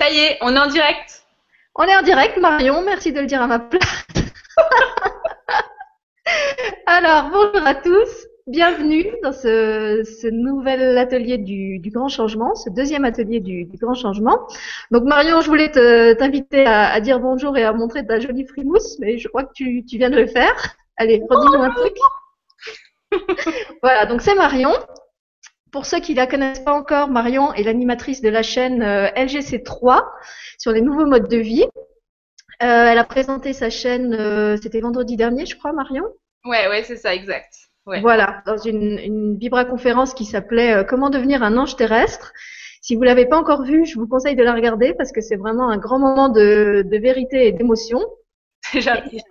Ça y est, on est en direct. On est en direct, Marion. Merci de le dire à ma place. Alors, bonjour à tous. Bienvenue dans ce, nouvel atelier du, grand changement, ce deuxième atelier du, grand changement. Donc, Marion, je voulais t'inviter à, dire bonjour et à montrer ta jolie frimousse, mais je crois que tu, tu viens de le faire. Allez, redis-nous un truc. voilà, donc c'est Marion. Pour ceux qui ne la connaissent pas encore, Marion est l'animatrice de la chaîne euh, LGC3 sur les nouveaux modes de vie. Euh, elle a présenté sa chaîne, euh, c'était vendredi dernier, je crois, Marion? Ouais, ouais, c'est ça, exact. Voilà, dans une, une vibra-conférence qui s'appelait Comment devenir un ange terrestre. Si vous l'avez pas encore vue, je vous conseille de la regarder parce que c'est vraiment un grand moment de, de vérité et d'émotion. C'est gentil.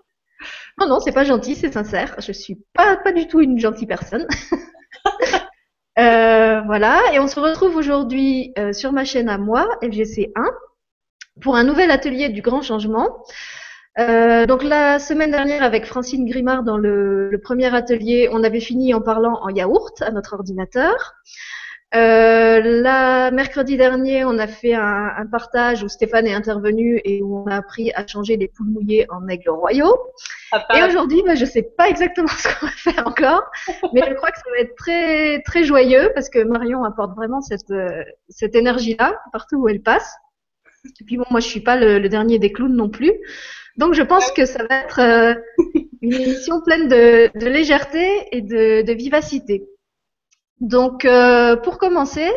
Non, non, c'est pas gentil, c'est sincère. Je suis pas, pas du tout une gentille personne. Euh, voilà, et on se retrouve aujourd'hui euh, sur ma chaîne à moi, FGC1, pour un nouvel atelier du grand changement. Euh, donc la semaine dernière avec Francine Grimard dans le, premier atelier, on avait fini en parlant en yaourt à notre ordinateur. Euh, la mercredi dernier, on a fait un, un, partage où Stéphane est intervenu et où on a appris à changer les poules mouillées en aigles royaux. Et aujourd'hui, bah, je sais pas exactement ce qu'on va faire encore, mais je crois que ça va être très très joyeux parce que Marion apporte vraiment cette euh, cette énergie-là partout où elle passe. Et puis bon, moi je suis pas le, le dernier des clowns non plus, donc je pense que ça va être euh, une émission pleine de, de légèreté et de, de vivacité. Donc, euh, pour commencer,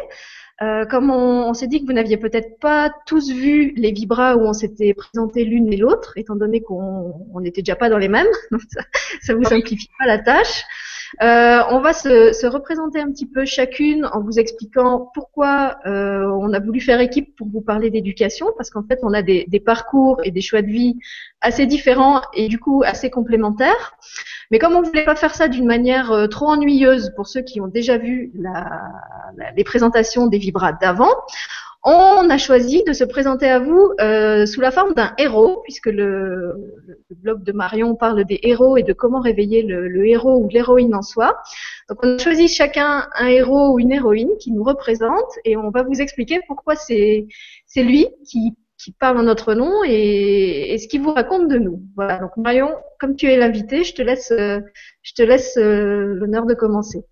euh, comme on, s'est dit que vous n'aviez peut-être pas tous vu les vibras où on s'était présenté l'une et l'autre, étant donné qu'on n'était déjà pas dans les mêmes, ça, ça vous simplifie pas la tâche. Euh, on va se, se, représenter un petit peu chacune en vous expliquant pourquoi euh, on a voulu faire équipe pour vous parler d'éducation, parce qu'en fait on a des, parcours et des choix de vie assez différents et du coup assez complémentaires. Mais comme on voulait pas faire ça d'une manière euh, trop ennuyeuse pour ceux qui ont déjà vu les présentations des vibras d'avant, on a choisi de se présenter à vous euh, sous la forme d'un héros, puisque le, blog de Marion parle des héros et de comment réveiller le, héros ou l'héroïne en soi. Donc on a choisi chacun un héros ou une héroïne qui nous représente et on va vous expliquer pourquoi c'est lui qui, parle en notre nom et, ce qu'il vous raconte de nous. Voilà. Donc Marion, comme tu es l'invité, je te laisse, euh, l'honneur de commencer.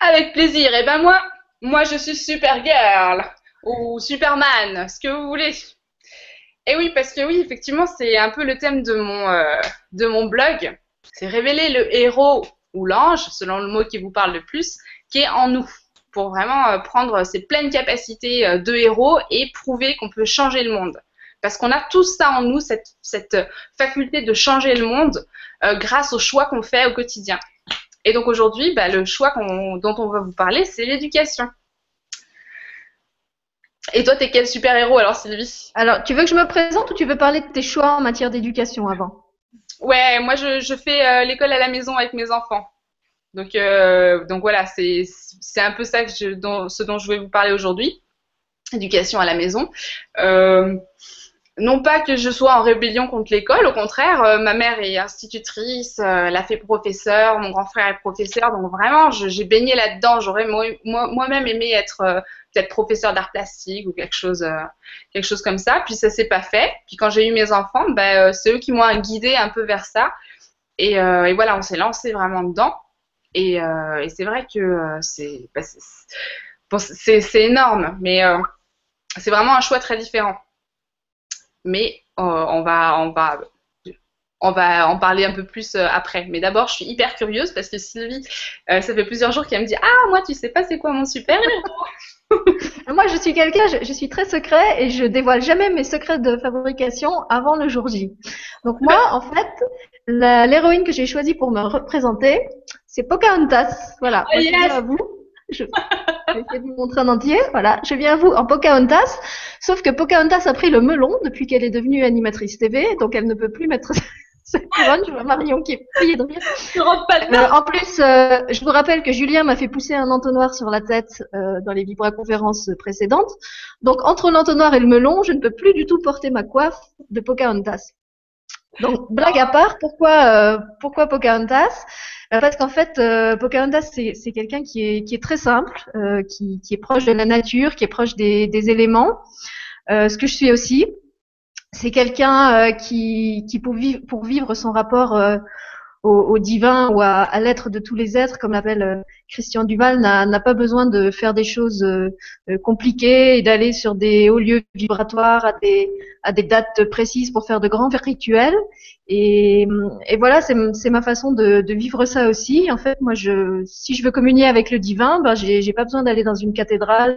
Avec plaisir. Et eh ben moi, moi je suis Supergirl ou Superman, ce que vous voulez. Et oui, parce que oui, effectivement, c'est un peu le thème de mon, euh, de mon blog. C'est révéler le héros ou l'ange, selon le mot qui vous parle le plus, qui est en nous, pour vraiment euh, prendre ses pleines capacités euh, de héros et prouver qu'on peut changer le monde. Parce qu'on a tout ça en nous, cette, cette faculté de changer le monde grâce aux choix qu'on fait au quotidien. Et donc aujourd'hui, bah, le choix dont on va vous parler, c'est l'éducation. Et toi, t'es quel super-héros alors, Sylvie? Alors, tu veux que je me présente ou tu veux parler de tes choix en matière d'éducation avant? Ouais, moi je, je fais euh, l'école à la maison avec mes enfants. Donc, euh, donc voilà, c'est un peu ça que je, dont, ce dont je vais vous parler aujourd'hui. Éducation à la maison. Euh, non pas que je sois en rébellion contre l'école, au contraire, euh, ma mère est institutrice, euh, elle a fait professeur, mon grand frère est professeur, donc vraiment, j'ai baigné là-dedans. J'aurais moi-même aimé être peut-être professeur d'art plastique ou quelque chose, quelque chose comme ça. Puis ça s'est pas fait. Puis quand j'ai eu mes enfants, ben, c'est eux qui m'ont guidé un peu vers ça. Et, et voilà, on s'est lancé vraiment dedans. Et, c'est vrai que c'est bah, c'est énorme, mais c'est vraiment un choix très différent mais euh, on va, on va, on va en parler un peu plus euh, après. Mais d'abord, je suis hyper curieuse parce que Sylvie, euh, ça fait plusieurs jours qu'elle me dit Ah, moi, tu sais pas c'est quoi mon super Moi, je suis quelqu'un, je, suis très secret et je dévoile jamais mes secrets de fabrication avant le jour J. Donc moi, en fait, l'héroïne que j'ai choisie pour me représenter, c'est Pocahontas. Voilà. Oh, yes. à vous. Je, vais essayer de vous montrer en entier. Voilà, je viens à vous en Pocahontas. Sauf que Pocahontas a pris le melon depuis qu'elle est devenue animatrice TV, donc elle ne peut plus mettre sa couronne. Je vois Marion qui est pliée de rire. Euh, en plus, euh, je vous rappelle que Julien m'a fait pousser un entonnoir sur la tête euh, dans les vibra-conférences précédentes. Donc entre l'entonnoir et le melon, je ne peux plus du tout porter ma coiffe de Pocahontas. Donc blague à part, pourquoi pourquoi Pocahontas? Parce qu'en fait, euh, Pocahontas, c'est quelqu'un qui est, qui est très simple, euh, qui, qui, est proche de la nature, qui est proche des, des éléments. ce que je suis aussi. C'est quelqu'un qui, qui pour, vivre, pour vivre son rapport au, divin ou à, l'être de tous les êtres, comme l'appelle euh, Christian Duval, n'a pas besoin de faire des choses euh, euh, compliquées et d'aller sur des hauts lieux vibratoires à des, dates précises pour faire de grands rituels. Et, voilà, c'est ma façon de, vivre ça aussi. En fait, moi, je, si je veux communier avec le divin, ben, j'ai pas besoin d'aller dans une cathédrale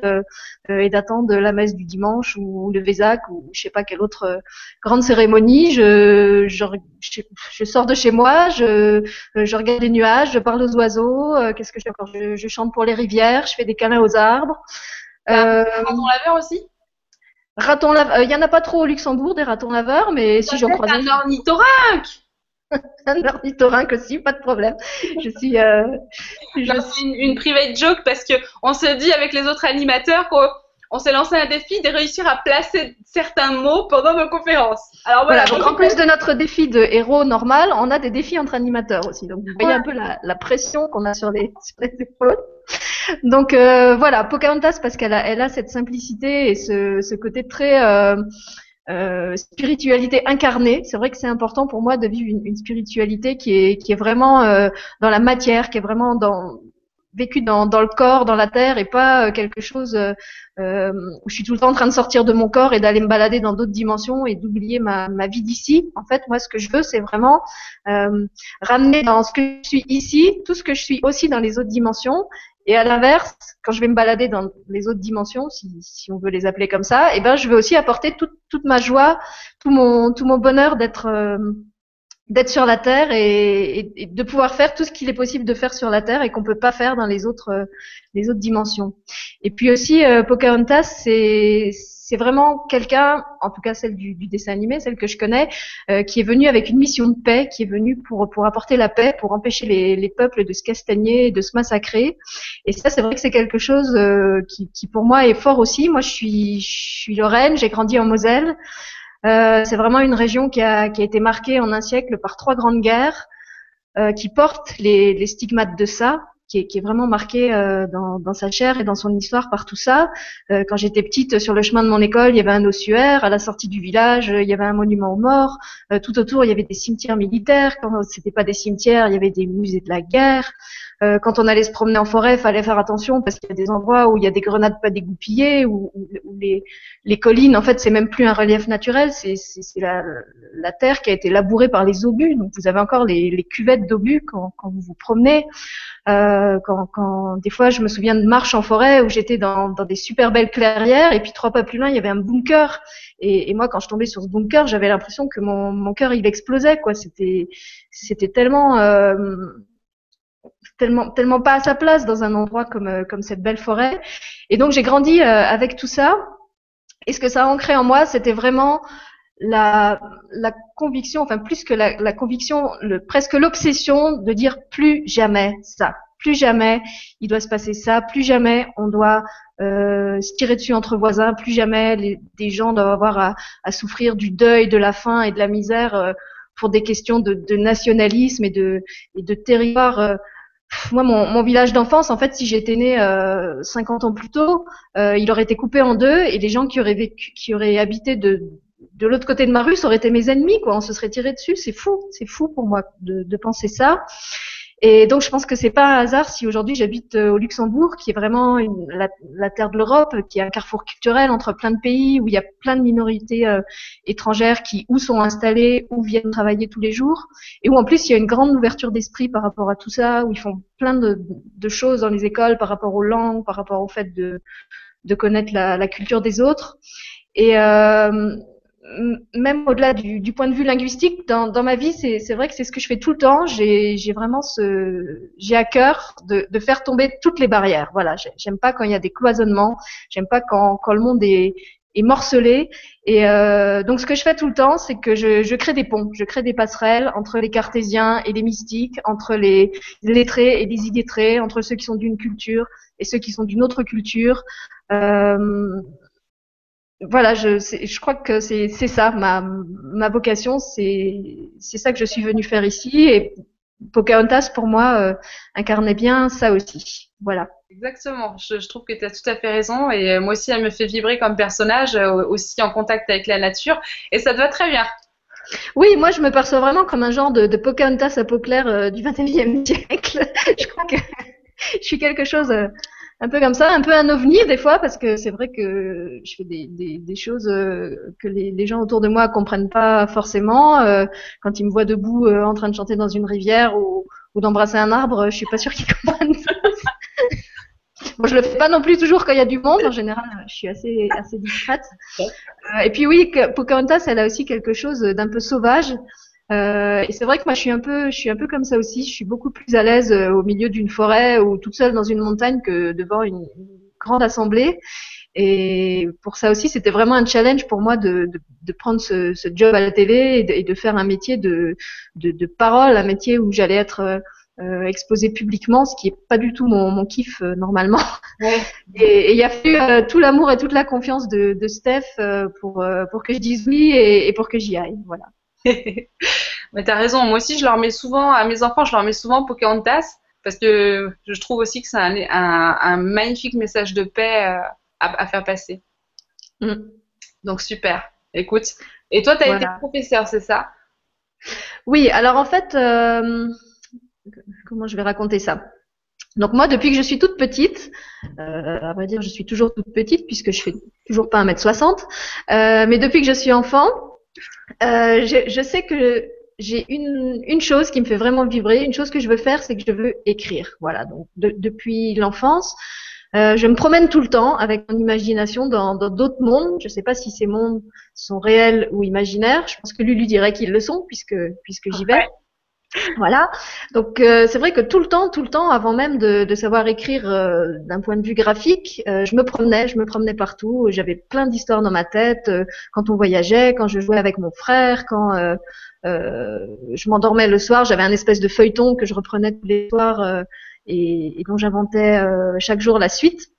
euh, et d'attendre la messe du dimanche ou le Vésac ou je sais pas quelle autre grande cérémonie. Je, sors de chez moi, je, regarde les nuages, je parle aux oiseaux. Qu'est-ce que je fais je, je, chante pour les rivières, je fais des câlins aux arbres. Euh, raton laveur aussi? Raton laveur, il y en a pas trop au Luxembourg des ratons laveurs, mais si j'en croise un ornithorynque. un ornithorynque aussi, pas de problème. Je suis, euh, je suis une, une, private joke parce que on se dit avec les autres animateurs qu'on on s'est lancé un défi de réussir à placer certains mots pendant nos conférences. Alors voilà. donc en plus de notre défi de héros normal, on a des défis entre animateurs aussi. Donc vous voyez un peu la, pression qu'on a sur les, sur les épaules. Donc euh, voilà, Pocahontas parce qu'elle a, elle a cette simplicité et ce, ce côté très euh, euh, spiritualité incarnée. C'est vrai que c'est important pour moi de vivre une, une spiritualité qui est, qui est vraiment euh, dans la matière, qui est vraiment dans vécu dans, dans, le corps, dans la terre, et pas euh, quelque chose euh, euh, où je suis tout le temps en train de sortir de mon corps et d'aller me balader dans d'autres dimensions et d'oublier ma, ma, vie d'ici. En fait, moi, ce que je veux, c'est vraiment euh, ramener dans ce que je suis ici, tout ce que je suis aussi dans les autres dimensions. Et à l'inverse, quand je vais me balader dans les autres dimensions, si, si on veut les appeler comme ça, et eh ben, je veux aussi apporter toute, toute ma joie, tout mon, tout mon bonheur d'être d'être sur la Terre et, et, de pouvoir faire tout ce qu'il est possible de faire sur la Terre et qu'on peut pas faire dans les autres euh, les autres dimensions. Et puis aussi euh, Pocahontas, c'est c'est vraiment quelqu'un, en tout cas celle du, du, dessin animé, celle que je connais, euh, qui est venue avec une mission de paix, qui est venue pour pour apporter la paix, pour empêcher les, les peuples de se castagner, de se massacrer. Et ça, c'est vrai que c'est quelque chose qui, qui pour moi est fort aussi. Moi, je suis je suis Lorraine, j'ai grandi en Moselle. Euh, c'est vraiment une région qui a, été marquée en un siècle par trois grandes guerres, euh, qui porte les, stigmates de ça, qui est, qui est vraiment marquée euh, dans, dans, sa chair et dans son histoire par tout ça. Quand j'étais petite, sur le chemin de mon école, il y avait un ossuaire. À la sortie du village, il y avait un monument aux morts. Tout autour, il y avait des cimetières militaires. Quand c'était pas des cimetières, il y avait des musées de la guerre. Euh, quand on allait se promener en forêt, fallait faire attention parce qu'il y a des endroits où il y a des grenades pas dégoupillées, où, les, les, collines, en fait, c'est même plus un relief naturel, c'est la, la, terre qui a été labourée par les obus. Donc vous avez encore les, les cuvettes d'obus quand, quand, vous vous promenez. Euh, quand, quand, des fois, je me souviens de marches en forêt où j'étais dans, dans, des super belles clairières et puis trois pas plus loin, il y avait un bunker. Et, et moi, quand je tombais sur ce bunker, j'avais l'impression que mon, mon cœur il explosait. quoi. C'était c'était tellement euh, tellement tellement pas à sa place dans un endroit comme euh, comme cette belle forêt. Et donc j'ai grandi euh, avec tout ça. Et ce que ça a ancré en moi, c'était vraiment la, la conviction, enfin plus que la, la conviction, le, presque l'obsession de dire plus jamais ça, plus jamais il doit se passer ça, plus jamais on doit euh, se tirer dessus entre voisins, plus jamais les, des gens doivent avoir à, à, souffrir du deuil, de la faim et de la misère euh, pour des questions de, de, nationalisme et de, et de territoire moi, mon, village d'enfance, en fait, si j'étais née euh, 50 ans plus tôt, euh, il aurait été coupé en deux et les gens qui auraient vécu, qui auraient habité de, de l'autre côté de ma rue, ça aurait été mes ennemis, quoi. On se serait tiré dessus. C'est fou, c'est fou pour moi de penser ça. Et donc je pense que c'est pas un hasard si aujourd'hui j'habite euh, au Luxembourg, qui est vraiment la, terre de l'Europe, qui est un carrefour culturel entre plein de pays où il y a plein de minorités euh, étrangères qui ou sont installées ou viennent travailler tous les jours, et où en plus il y a une grande ouverture d'esprit par rapport à tout ça, où ils font plein de, choses dans les écoles par rapport aux langues, par rapport au fait de, de connaître la, la culture des autres. Et euh, même au-delà du, point de vue linguistique, dans, ma vie, c'est vrai que c'est ce que je fais tout le temps. J'ai vraiment ce, j'ai à cœur de, faire tomber toutes les barrières. Voilà, j'aime pas quand il y a des cloisonnements, j'aime pas quand, le monde est, morcelé. Et euh, donc, ce que je fais tout le temps, c'est que je, crée des ponts, je crée des passerelles entre les cartésiens et les mystiques, entre les lettrés et les idétrés, entre ceux qui sont d'une culture et ceux qui sont d'une autre culture. Euh, voilà, je, je crois que c'est ça, ma, ma vocation, c'est ça que je suis venue faire ici. Et Pocahontas, pour moi, incarnait bien ça aussi. Voilà. Exactement. Je, je trouve que tu as tout à fait raison. Et moi aussi, elle me fait vibrer comme personnage, aussi en contact avec la nature. Et ça te va très bien. Oui, moi je me perçois vraiment comme un genre de, de Pocahontas à peau claire euh, du XXIe siècle. je crois que je suis quelque chose euh, un peu comme ça, un peu un ovni des fois, parce que c'est vrai que je fais des, des, des choses euh, que les, les, gens autour de moi comprennent pas forcément. quand ils me voient debout en train de chanter dans une rivière ou, ou d'embrasser un arbre, je suis pas sûre qu'ils comprennent. Bon, je le fais pas non plus toujours quand il y a du monde. En général, je suis assez assez discrète. Euh, et puis oui, Pocahontas, elle a aussi quelque chose d'un peu sauvage. Euh, et c'est vrai que moi, je suis un peu, je suis un peu comme ça aussi. Je suis beaucoup plus à l'aise euh, au milieu d'une forêt ou toute seule dans une montagne que devant une, grande assemblée. Et pour ça aussi, c'était vraiment un challenge pour moi de, de, de prendre ce, ce, job à la télé et de, et de, faire un métier de, de, parole, un métier où j'allais être euh, euh, exposer publiquement, ce qui est pas du tout mon, mon kiff euh, normalement. Ouais. Et il y a euh, tout l'amour et toute la confiance de, de Steph euh, pour pour que je dise oui et, et pour que j'y aille. Voilà. Mais t'as raison. Moi aussi, je leur mets souvent à mes enfants, je leur mets souvent Pocahontas parce que je trouve aussi que c'est un, un, un, magnifique message de paix à, à faire passer. Mm. Donc super. Écoute. Et toi, tu as été professeur, c'est ça? Oui. Alors en fait. Euh comment je vais raconter ça? Donc moi, depuis que je suis toute petite, euh, à vrai dire, je suis toujours toute petite puisque je fais toujours pas 1m60, euh, mais depuis que je suis enfant, euh, je, je, sais que j'ai une, chose qui me fait vraiment vibrer, une chose que je veux faire, c'est que je veux écrire. Voilà, donc depuis l'enfance, euh, je me promène tout le temps avec mon imagination dans d'autres mondes. Je ne sais pas si ces mondes sont réels ou imaginaires. Je pense que lui lui dirait qu'ils le sont puisque puisque j'y vais. Voilà. Donc euh, c'est vrai que tout le temps, tout le temps, avant même de, savoir écrire euh, d'un point de vue graphique, euh, je me promenais, je me promenais partout. J'avais plein d'histoires dans ma tête quand on voyageait, quand je jouais avec mon frère, quand je m'endormais le soir. J'avais un espèce de feuilleton que je reprenais tous les soirs et, dont j'inventais chaque jour la suite.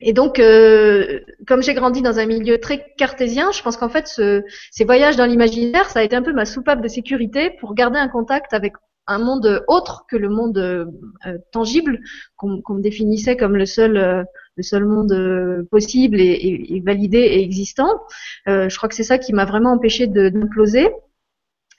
Et donc, euh, comme j'ai grandi dans un milieu très cartésien, je pense qu'en fait, ce, ces voyages dans l'imaginaire, ça a été un peu ma soupape de sécurité pour garder un contact avec un monde autre que le monde euh, tangible qu'on définissait comme le seul, euh, le seul monde euh, possible et, et, et, validé et existant. je crois que c'est ça qui m'a vraiment empêché d'imploser.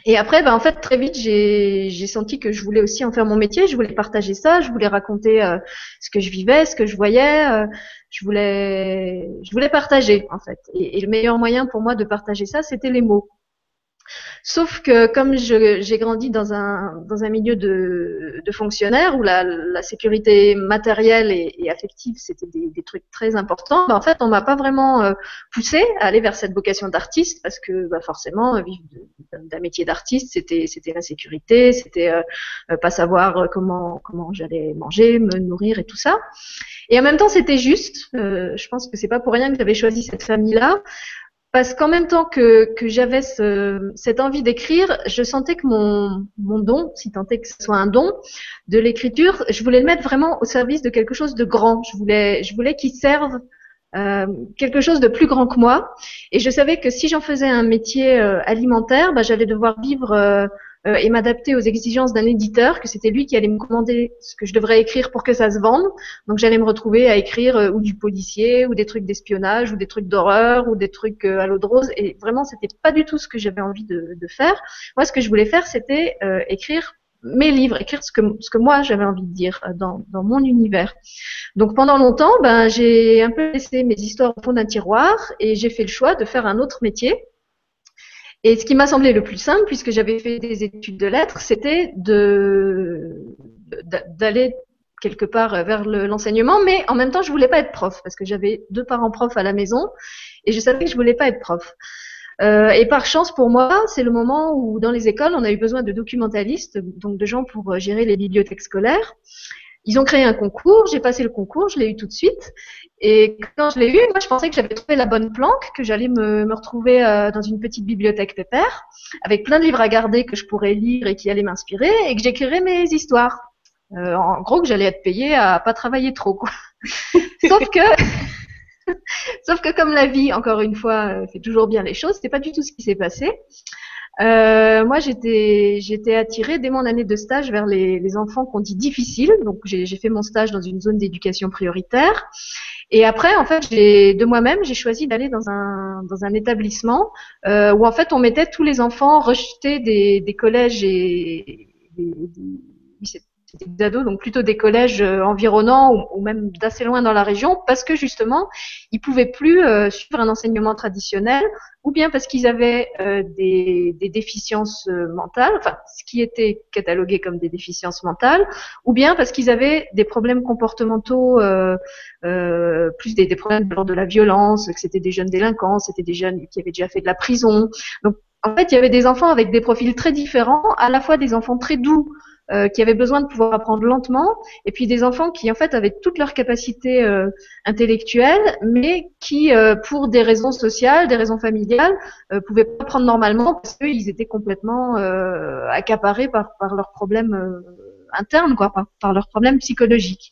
Et après, ben, en fait, très vite, j'ai senti que je voulais aussi en faire mon métier. Je voulais partager ça. Je voulais raconter euh, ce que je vivais, ce que je voyais. Euh, je voulais, je voulais partager, en fait. Et, et, le meilleur moyen pour moi de partager ça, c'était les mots. Sauf que comme j'ai grandi dans un, dans un milieu de, de fonctionnaires où la, la sécurité matérielle et, et affective c'était des, des, trucs très importants, ben en fait on m'a pas vraiment euh, poussé à aller vers cette vocation d'artiste parce que bah forcément vivre d'un métier d'artiste c'était l'insécurité, c'était euh, euh, pas savoir comment comment j'allais manger, me nourrir et tout ça. Et en même temps c'était juste. je pense que c'est pas pour rien que j'avais choisi cette famille là parce qu'en même temps que, j'avais ce, cette envie d'écrire, je sentais que mon, don, si tant est que ce soit un don, de l'écriture, je voulais le mettre vraiment au service de quelque chose de grand. Je voulais, je voulais qu'il serve euh, quelque chose de plus grand que moi. Et je savais que si j'en faisais un métier euh, alimentaire, bah, j'allais devoir vivre euh, et m'adapter aux exigences d'un éditeur, que c'était lui qui allait me commander ce que je devrais écrire pour que ça se vende. Donc j'allais me retrouver à écrire euh, ou du policier, ou des trucs d'espionnage, ou des trucs d'horreur, ou des trucs euh, à l'eau de rose. Et vraiment, c'était pas du tout ce que j'avais envie de, de, faire. Moi, ce que je voulais faire, c'était écrire mes livres, écrire ce que, ce que moi j'avais envie de dire dans, dans mon univers. Donc pendant longtemps, ben, j'ai un peu laissé mes histoires au fond d'un tiroir et j'ai fait le choix de faire un autre métier et ce qui m'a semblé le plus simple, puisque j'avais fait des études de lettres, c'était d'aller quelque part vers l'enseignement, mais en même temps, je voulais pas être prof parce que j'avais deux parents profs à la maison et je savais que je voulais pas être prof. Euh, et par chance pour moi, c'est le moment où dans les écoles, on a eu besoin de documentalistes, donc de gens pour gérer les bibliothèques scolaires. Ils ont créé un concours, j'ai passé le concours, je l'ai eu tout de suite. Et quand je l'ai eu, moi je pensais que j'avais trouvé la bonne planque, que j'allais me, retrouver euh, dans une petite bibliothèque pépère, avec plein de livres à garder que je pourrais lire et qui allaient m'inspirer, et que j'écrirais mes histoires. Euh, en gros, que j'allais être payée à pas travailler trop, quoi. Sauf que Sauf que comme la vie, encore une fois, fait toujours bien les choses, c'était pas du tout ce qui s'est passé. Euh, moi, j'étais, j'étais attirée dès mon année de stage vers les, enfants qu'on dit difficiles. Donc, j'ai, fait mon stage dans une zone d'éducation prioritaire. Et après, en fait, de moi-même, j'ai choisi d'aller dans un, établissement euh, où, en fait, on mettait tous les enfants rejetés des, collèges et des, des ados, donc plutôt des collèges euh, environnants ou, même d'assez loin dans la région, parce que justement, ils pouvaient plus euh, suivre un enseignement traditionnel, ou bien parce qu'ils avaient euh, des, déficiences mentales, enfin ce qui était catalogué comme des déficiences mentales, ou bien parce qu'ils avaient des problèmes comportementaux, plus des, des problèmes de la violence, que c'était des jeunes délinquants, c'était des jeunes qui avaient déjà fait de la prison. Donc en fait, il y avait des enfants avec des profils très différents, à la fois des enfants très doux euh, qui avaient besoin de pouvoir apprendre lentement, et puis des enfants qui en fait avaient toutes leurs capacités euh, intellectuelles, mais qui, euh, pour des raisons sociales, des raisons familiales, euh, pouvaient pas apprendre normalement parce qu'ils étaient complètement accaparés par, par leurs problèmes internes, quoi, par, leurs problèmes psychologiques.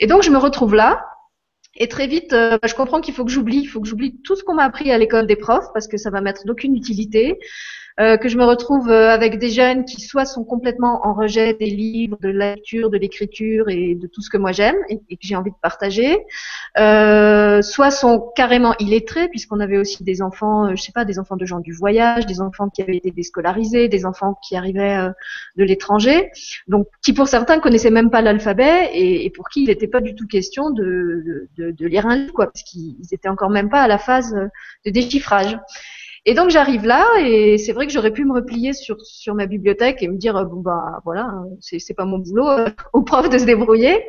Et donc je me retrouve là, et très vite, bah, je comprends qu'il faut que j'oublie, il faut que j'oublie tout ce qu'on m'a appris à l'école des profs parce que ça va m'être d'aucune utilité. Euh, que je me retrouve euh, avec des jeunes qui soit sont complètement en rejet des livres, de la lecture, de l'écriture et de tout ce que moi j'aime et, que j'ai envie de partager, euh, soit sont carrément illettrés puisqu'on avait aussi des enfants, je sais pas, des enfants de gens du voyage, des enfants qui avaient été déscolarisés, des enfants qui arrivaient de l'étranger, donc qui pour certains connaissaient même pas l'alphabet et, et, pour qui il n'était pas du tout question de, de, de, lire un livre, quoi, parce qu'ils étaient encore même pas à la phase de déchiffrage. Et donc j'arrive là et c'est vrai que j'aurais pu me replier sur sur ma bibliothèque et me dire bon bah voilà c'est pas mon boulot euh, au prof de se débrouiller.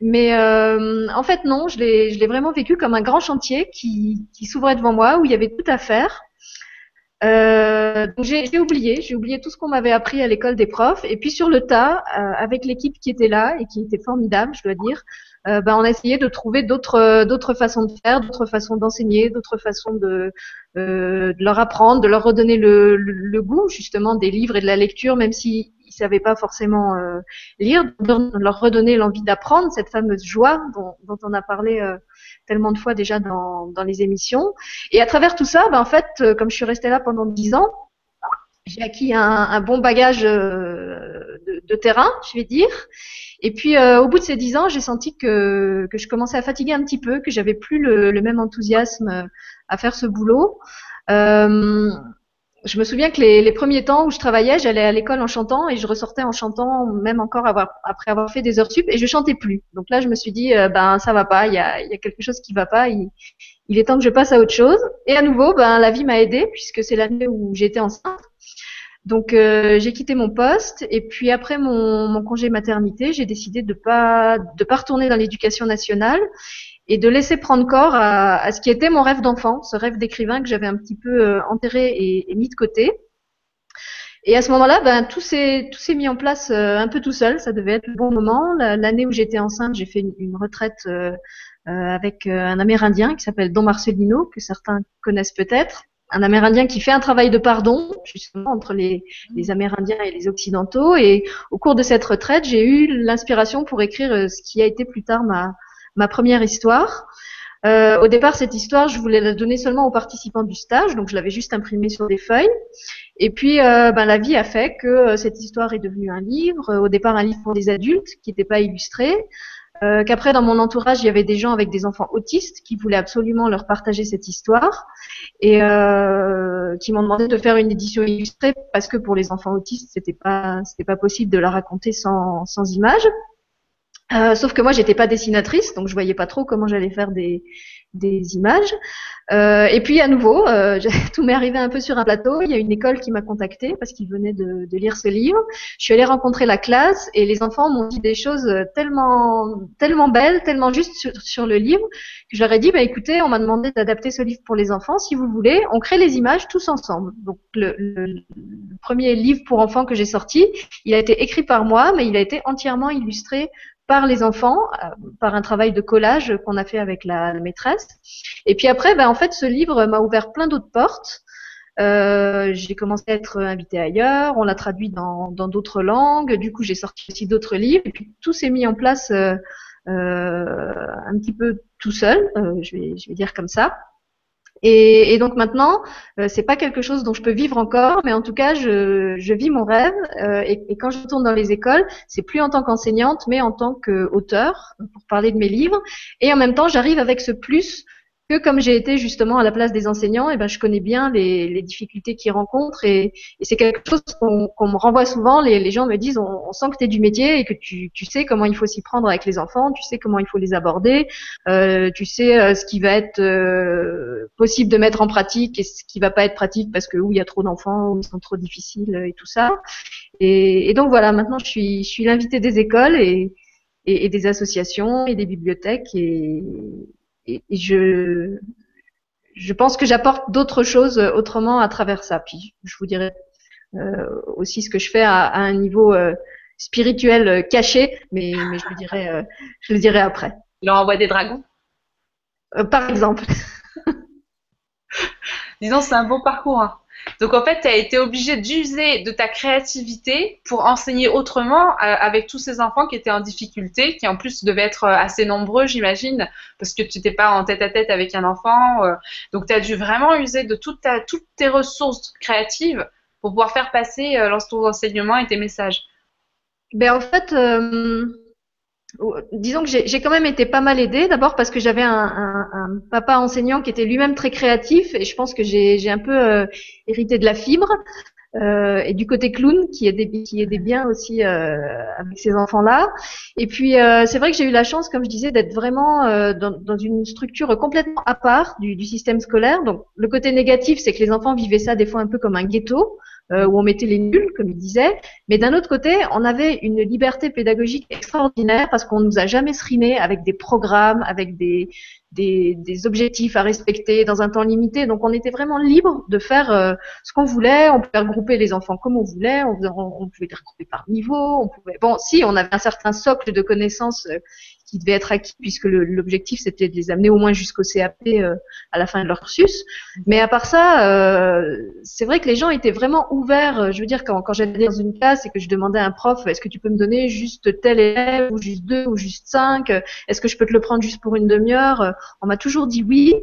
Mais euh, en fait non, je l'ai je l'ai vraiment vécu comme un grand chantier qui qui s'ouvrait devant moi où il y avait tout à faire. Euh, j'ai oublié, j'ai oublié tout ce qu'on m'avait appris à l'école des profs. Et puis sur le tas, euh, avec l'équipe qui était là et qui était formidable, je dois dire, euh, ben, on a essayé de trouver d'autres d'autres façons de faire, d'autres façons d'enseigner, d'autres façons de, euh, de leur apprendre, de leur redonner le, le, goût justement des livres et de la lecture, même s'ils ne savaient pas forcément euh, lire, de leur redonner l'envie d'apprendre, cette fameuse joie dont, dont on a parlé euh, tellement de fois déjà dans, dans les émissions. Et à travers tout ça, ben, en fait, euh, comme je suis restée là pendant dix ans, j'ai acquis un, un, bon bagage de, de, terrain, je vais dire. Et puis au bout de ces dix ans, j'ai senti que, je commençais à fatiguer un petit peu, que j'avais plus le, même enthousiasme à faire ce boulot. Euh, je me souviens que les, premiers temps où je travaillais, j'allais à l'école en chantant et je ressortais en chantant, même encore après avoir fait des heures sup, et je chantais plus. Donc là, je me suis dit, euh, ben ça va pas, il y a, y a, quelque chose qui va pas, il, il, est temps que je passe à autre chose. Et à nouveau, ben la vie m'a aidée puisque c'est l'année où j'étais enceinte. Donc euh, j'ai quitté mon poste et puis après mon, mon congé maternité, j'ai décidé de pas de pas retourner dans l'éducation nationale et de laisser prendre corps à, ce qui était mon rêve d'enfant, ce rêve d'écrivain que j'avais un petit peu euh, enterré et, mis de côté. Et à ce moment-là, ben, tout s'est tout s'est mis en place euh, un peu tout seul. Ça devait être le bon moment. L'année où j'étais enceinte, j'ai fait une, retraite avec un Amérindien qui s'appelle Don Marcelino, que certains connaissent peut-être. Un Amérindien qui fait un travail de pardon, justement, entre les, Amérindiens et les Occidentaux. Et au cours de cette retraite, j'ai eu l'inspiration pour écrire ce qui a été plus tard ma, ma première histoire. Euh, au départ, cette histoire, je voulais la donner seulement aux participants du stage, donc je l'avais juste imprimée sur des feuilles. Et puis, euh, ben, la vie a fait que euh, cette histoire est devenue un livre. Au départ, un livre pour des adultes qui n'était pas illustré. Euh, qu'après, dans mon entourage, il y avait des gens avec des enfants autistes qui voulaient absolument leur partager cette histoire et euh, qui m'ont demandé de faire une édition illustrée parce que pour les enfants autistes, c'était pas, c'était pas possible de la raconter sans, sans images. Euh, sauf que moi, j'étais pas dessinatrice, donc je voyais pas trop comment j'allais faire des, des images. Euh, et puis à nouveau, euh, tout m'est arrivé un peu sur un plateau. Il y a une école qui m'a contactée parce qu'ils venaient de, de, lire ce livre. Je suis allée rencontrer la classe et les enfants m'ont dit des choses tellement, tellement belles, tellement justes sur, le livre que je leur ai dit, bah écoutez, on m'a demandé d'adapter ce livre pour les enfants. Si vous voulez, on crée les images tous ensemble. Donc le, le premier livre pour enfants que j'ai sorti, il a été écrit par moi, mais il a été entièrement illustré par les enfants, euh, par un travail de collage qu'on a fait avec la, maîtresse. Et puis après, ben, en fait, ce livre m'a ouvert plein d'autres portes. Euh, j'ai commencé à être invitée ailleurs, on l'a traduit dans d'autres langues, du coup j'ai sorti aussi d'autres livres, et puis tout s'est mis en place euh, un petit peu tout seul, je vais je vais dire comme ça. Et, donc maintenant, euh, c'est pas quelque chose dont je peux vivre encore, mais en tout cas, je, vis mon rêve. Euh, et, quand je retourne dans les écoles, c'est plus en tant qu'enseignante, mais en tant qu'auteur pour parler de mes livres. Et en même temps, j'arrive avec ce plus que comme j'ai été justement à la place des enseignants, et eh ben je connais bien les, les difficultés qu'ils rencontrent et, et c'est quelque chose qu'on me renvoie souvent. Les, les, gens me disent on, on sent que tu es du métier et que tu, tu, sais comment il faut s'y prendre avec les enfants, tu sais comment il faut les aborder, euh, tu sais euh, ce qui va être euh, possible de mettre en pratique et ce qui va pas être pratique parce que où il y a trop d'enfants, ils sont trop difficiles et tout ça. Et, et donc voilà, maintenant je suis, je suis l'invité des écoles et, et, et des associations et des bibliothèques et, je, je pense que j'apporte d'autres choses autrement à travers ça. Puis je vous dirai euh, aussi ce que je fais à, à un niveau euh, spirituel caché, mais, mais je le dirai, euh, je le dirai après. Il envoie des dragons? Euh, Par exemple. Disons, c'est un beau parcours. Hein. Donc en fait, tu as été obligé d'user de ta créativité pour enseigner autrement euh, avec tous ces enfants qui étaient en difficulté, qui en plus devaient être euh, assez nombreux, j'imagine, parce que tu n'étais pas en tête à tête avec un enfant. Euh. donc tu as dû vraiment user de toutes tes ressources créatives pour pouvoir faire passer ton enseignement et tes messages. Ben en fait, disons que j'ai quand même été pas mal aidée. D'abord parce que j'avais un, papa enseignant qui était lui-même très créatif et je pense que j'ai un peu euh, hérité de la fibre. Euh, et du côté clown qui aidait, qui aidait bien aussi euh, avec ces enfants-là. Et puis euh, c'est vrai que j'ai eu la chance, comme je disais, d'être vraiment dans, dans, une structure complètement à part du, du système scolaire. Donc le côté négatif, c'est que les enfants vivaient ça des fois un peu comme un ghetto euh, où on mettait les nuls, comme il disait. Mais d'un autre côté, on avait une liberté pédagogique extraordinaire parce qu'on nous a jamais srimé avec des programmes, avec des, des, des, objectifs à respecter dans un temps limité. Donc on était vraiment libre de faire euh, ce qu'on voulait. On pouvait regrouper les enfants comme on voulait. On, on, pouvait les regrouper par niveau. On pouvait... Bon, si on avait un certain socle de connaissances euh, qui devait être acquis puisque l'objectif c'était de les amener au moins jusqu'au CAP euh, à la fin de leur cursus. Mais à part ça, euh, c'est vrai que les gens étaient vraiment ouverts. Je veux dire quand, quand j'allais dans une classe et que je demandais à un prof est-ce que tu peux me donner juste tel élève ou juste deux ou juste cinq? Est-ce que je peux te le prendre juste pour une demi-heure? On m'a toujours dit oui.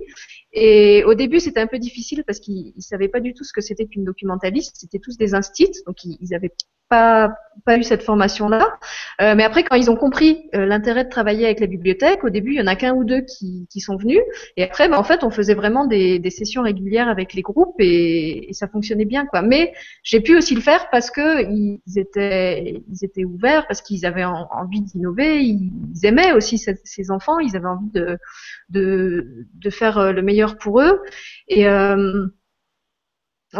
Et au début, c'était un peu difficile parce qu'ils ne savaient pas du tout ce que c'était qu'une documentaliste. C'était tous des instits, donc ils, ils avaient pas, pas eu cette formation-là. Euh, mais après, quand ils ont compris euh, l'intérêt de travailler avec la bibliothèque, au début, il y en a qu'un ou deux qui, qui sont venus. Et après, ben, en fait, on faisait vraiment des, des sessions régulières avec les groupes et, et, ça fonctionnait bien, quoi. Mais j'ai pu aussi le faire parce que ils étaient, ils étaient ouverts, parce qu'ils avaient envie d'innover, ils, aimaient aussi ces, enfants, ils avaient envie de, de, de faire euh, le meilleur pour eux. Et euh,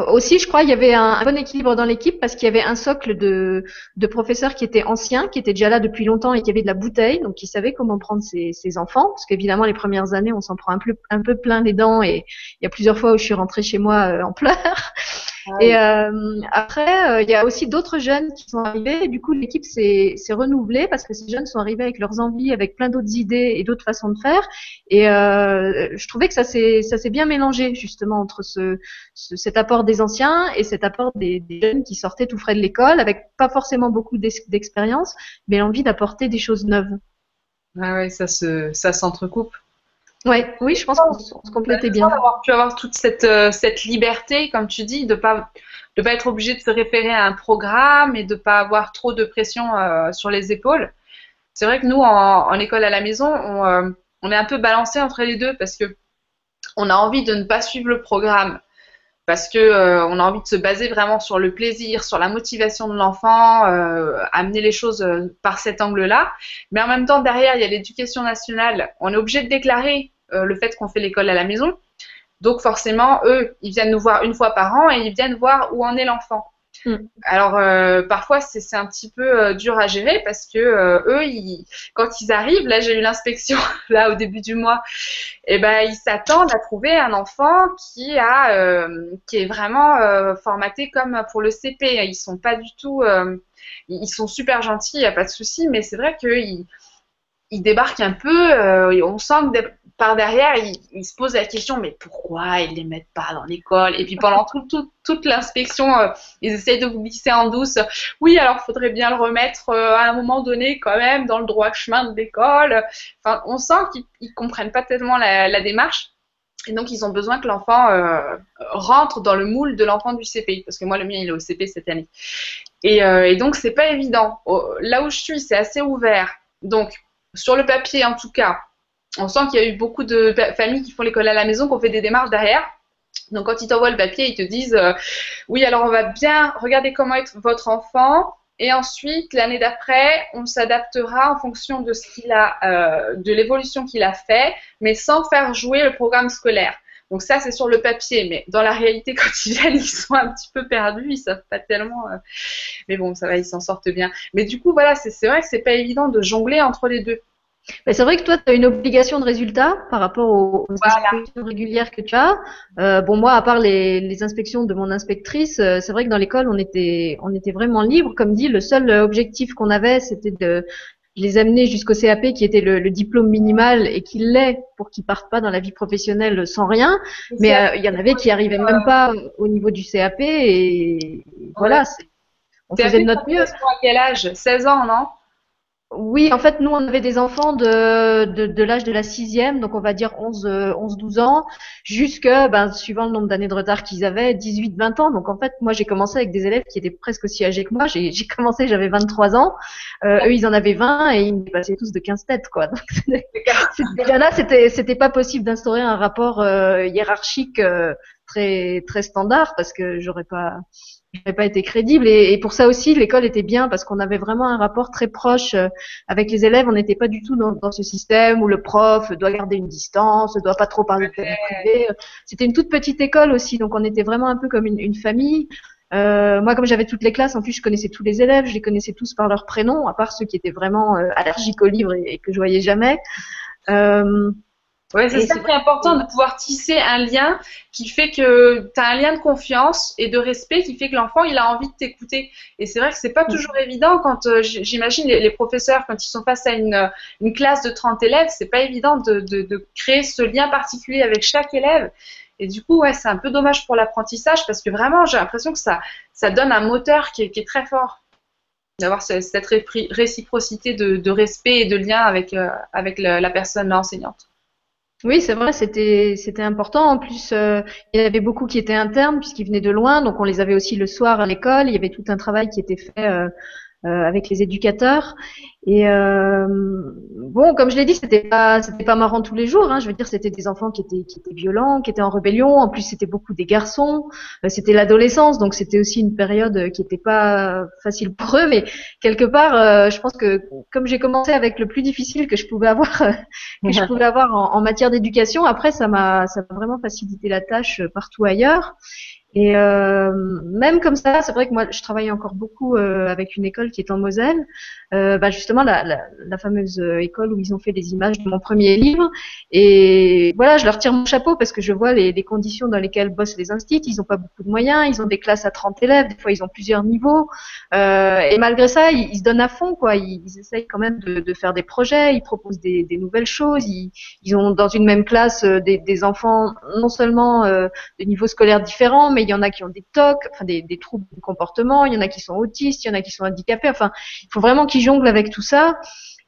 aussi, je crois, il y avait un, bon équilibre dans l'équipe parce qu'il y avait un socle de, de, professeurs qui étaient anciens, qui étaient déjà là depuis longtemps et qui avaient de la bouteille, donc qui savaient comment prendre ses, ses enfants. Parce qu'évidemment, les premières années, on s'en prend un peu, un peu plein les dents et il y a plusieurs fois où je suis rentrée chez moi euh, en pleurs. Ah et euh, après, euh, il y a aussi d'autres jeunes qui sont arrivés. Et du coup, l'équipe s'est renouvelée parce que ces jeunes sont arrivés avec leurs envies, avec plein d'autres idées et d'autres façons de faire. Et euh, je trouvais que ça s'est ça s'est bien mélangé justement entre ce, ce, cet apport des anciens et cet apport des, des, jeunes qui sortaient tout frais de l'école, avec pas forcément beaucoup d'expérience, mais l'envie d'apporter des choses neuves. Ah ouais, ça se ça s'entrecoupe. Ouais, oui, je pense qu'on se complétait bien. Avoir pu avoir toute cette, euh, cette liberté, comme tu dis, de pas de pas être obligé de se référer à un programme et de pas avoir trop de pression euh, sur les épaules. C'est vrai que nous, en, en, école à la maison, on, euh, on est un peu balancé entre les deux parce que on a envie de ne pas suivre le programme parce que euh, on a envie de se baser vraiment sur le plaisir, sur la motivation de l'enfant, euh, amener les choses euh, par cet angle-là. Mais en même temps, derrière, il y a l'éducation nationale. On est obligé de déclarer le fait qu'on fait l'école à la maison. Donc forcément, eux, ils viennent nous voir une fois par an et ils viennent voir où en est l'enfant. Mm. Alors euh, parfois c'est un petit peu euh, dur à gérer parce que euh, eux, quand ils arrivent, là j'ai eu l'inspection là au début du mois, et eh ben ils s'attendent à trouver un enfant qui a qui est vraiment formaté comme pour le CP. Ils sont pas du tout, ils sont super gentils, il y a pas de souci, mais c'est vrai qu'ils ils débarquent un peu, on sent que par derrière, ils, se posent la question, mais pourquoi ils les mettent pas dans l'école? Et puis pendant toute l'inspection, euh, ils essayent de vous glisser en douce. Oui, alors il faudrait bien le remettre euh, à un moment donné quand même dans le droit chemin de l'école. Enfin, on sent qu'ils comprennent pas tellement la, démarche. Et donc, ils ont besoin que l'enfant euh, rentre dans le moule de l'enfant du CP, parce que moi, le mien, il est au CP cette année. Et, et donc, c'est pas évident. Là où je suis, c'est assez ouvert. Donc, sur le papier, en tout cas, on sent qu'il y a eu beaucoup de familles qui font l'école à la maison, qui ont fait des démarches derrière. Donc quand ils t'envoient le papier, ils te disent euh, oui, alors on va bien regarder comment est votre enfant. Et ensuite, l'année d'après, on s'adaptera en fonction de ce qu'il a, euh, de l'évolution qu'il a fait, mais sans faire jouer le programme scolaire. Donc ça, c'est sur le papier, mais dans la réalité quotidienne, ils sont un petit peu perdus, ils savent pas tellement. Euh, mais bon, ça va, ils s'en sortent bien. Mais du coup, voilà, c'est vrai que c'est pas évident de jongler entre les deux c'est vrai que toi, tu as une obligation de résultat par rapport aux, inspections régulières que tu as. Euh, bon, moi, à part les, inspections de mon inspectrice, euh, c'est vrai que dans l'école, on était, on était vraiment libre. Comme dit, le seul objectif qu'on avait, c'était de les amener jusqu'au CAP, qui était le, diplôme minimal et qui l'est pour qu'ils partent pas dans la vie professionnelle sans rien. Mais euh, il y en avait qui arrivaient même pas au niveau du CAP et voilà. On faisait de notre mieux. À quel âge? 16 ans, non? Oui, en fait, nous, on avait des enfants de, de, de l'âge de la sixième, donc on va dire 11, 11 12 ans, jusque, ben, suivant le nombre d'années de retard qu'ils avaient, 18, 20 ans. Donc en fait, moi, j'ai commencé avec des élèves qui étaient presque aussi âgés que moi. J'ai commencé, j'avais 23 ans. Euh, eux, ils en avaient 20 et ils me passaient tous de 15 têtes, quoi. Donc, déjà là, c'était, c'était pas possible d'instaurer un rapport euh, hiérarchique euh, très, très standard parce que j'aurais pas, n'avais pas été crédible et, pour ça aussi l'école était bien parce qu'on avait vraiment un rapport très proche euh, avec les élèves. On n'était pas du tout dans, dans, ce système où le prof doit garder une distance doit pas trop parler de privé c'était une toute petite école aussi donc on était vraiment un peu comme une, une famille. Euh, moi comme j'avais toutes les classes en plus je connaissais tous les élèves je les connaissais tous par leur prénom à part ceux qui étaient vraiment euh, allergiques aux livres et, et, que je voyais jamais. Euh, Ouais, c'est ça qui est important de pouvoir tisser un lien qui fait que tu as un lien de confiance et de respect qui fait que l'enfant il a envie de t'écouter. Et c'est vrai que c'est pas mm. toujours évident quand euh, j'imagine les, professeurs quand ils sont face à une, une classe de 30 élèves, c'est pas évident de, de, de, créer ce lien particulier avec chaque élève. Et du coup, ouais, c'est un peu dommage pour l'apprentissage parce que vraiment, j'ai l'impression que ça, ça donne un moteur qui est, qui est très fort d'avoir cette réciprocité de, de, respect et de lien avec, euh, avec la personne enseignante. Oui, c'est vrai, c'était c'était important. En plus, euh, il y avait beaucoup qui étaient internes puisqu'ils venaient de loin, donc on les avait aussi le soir à l'école. Il y avait tout un travail qui était fait euh, avec les éducateurs. Et euh, bon, comme je l'ai dit, c'était pas c'était pas marrant tous les jours. Hein. Je veux dire, c'était des enfants qui étaient qui étaient violents, qui étaient en rébellion. En plus, c'était beaucoup des garçons. Euh, c'était l'adolescence, donc c'était aussi une période qui était pas facile pour eux. Mais quelque part, je pense que comme j'ai commencé avec le plus difficile que je pouvais avoir que je pouvais avoir en, en matière d'éducation, après ça m'a ça m'a vraiment facilité la tâche partout ailleurs. Et euh, même comme ça, c'est vrai que moi, je travaille encore beaucoup euh, avec une école qui est en Moselle, euh, bah justement la, la, la, fameuse euh, école où ils ont fait des images de mon premier livre. Et voilà, je leur tire mon chapeau parce que je vois les, les conditions dans lesquelles bossent les instituts. Ils n'ont pas beaucoup de moyens, ils ont des classes à 30 élèves, des fois ils ont plusieurs niveaux. Euh, et malgré ça, ils, se donnent à fond, quoi. Ils, ils essayent quand même de, de, faire des projets, ils proposent des, des nouvelles choses. Ils, ils, ont dans une même classe des, des enfants non seulement de niveaux scolaires différents, mais il y en a qui ont des TOC, enfin des, des troubles du comportement, il y en a qui sont autistes, il y en a qui sont handicapés. Enfin, il faut vraiment qu'ils jonglent avec tout ça.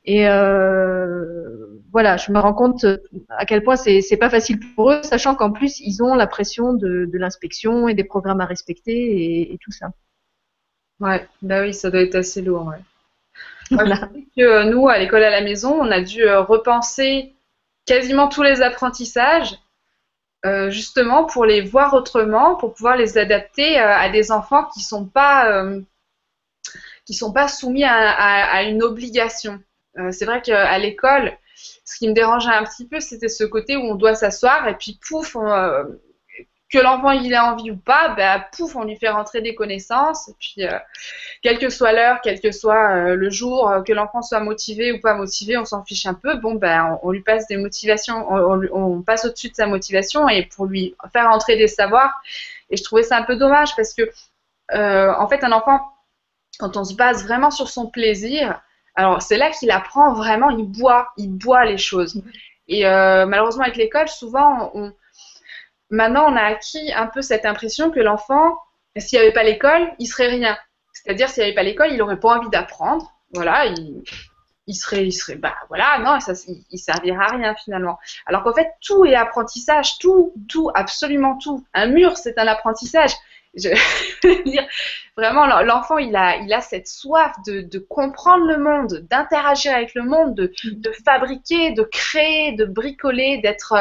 Et euh, voilà, je me rends compte à quel point c'est pas facile pour eux, sachant qu'en plus ils ont la pression de, de l'inspection et des programmes à respecter et, et, tout ça. Ouais, bah oui, ça doit être assez lourd. Ouais. Voilà. Que, euh, nous, à l'école à la maison, on a dû euh, repenser quasiment tous les apprentissages euh, justement pour les voir autrement, pour pouvoir les adapter euh, à des enfants qui sont euh, sont pas soumis à, à, à une obligation. c'est vrai qu'à l'école, ce qui me dérangeait un petit peu, c'était ce côté où on doit s'asseoir et puis pouf, on, que l'enfant il ait envie ou pas, bah, pouf, on lui fait rentrer des connaissances. Et puis, euh, quelle que soit l'heure, quel que soit euh, le jour, euh, que l'enfant soit motivé ou pas motivé, on s'en fiche un peu. Bon, ben, on, lui passe des motivations, on, passe au-dessus de sa motivation et pour lui faire rentrer des savoirs. Et je trouvais ça un peu dommage parce que, en fait, un enfant, quand on se base vraiment sur son plaisir, alors c'est là qu'il apprend vraiment, il boit, il boit les choses. Et malheureusement, avec l'école, souvent, on, maintenant, on a acquis un peu cette impression que l'enfant, s'il n'y avait pas l'école, il serait rien. C'est-à-dire, s'il n'y avait pas l'école, il n'aurait pas envie d'apprendre. Voilà, il, serait, il serait, bah voilà, non, ça, il, servira à rien finalement. Alors qu'en fait, tout est apprentissage, tout, tout, absolument tout. Un mur, c'est un apprentissage. Vraiment, l'enfant, il a, il a cette soif de, comprendre le monde, d'interagir avec le monde, de, de, fabriquer, de créer, de bricoler, d'être,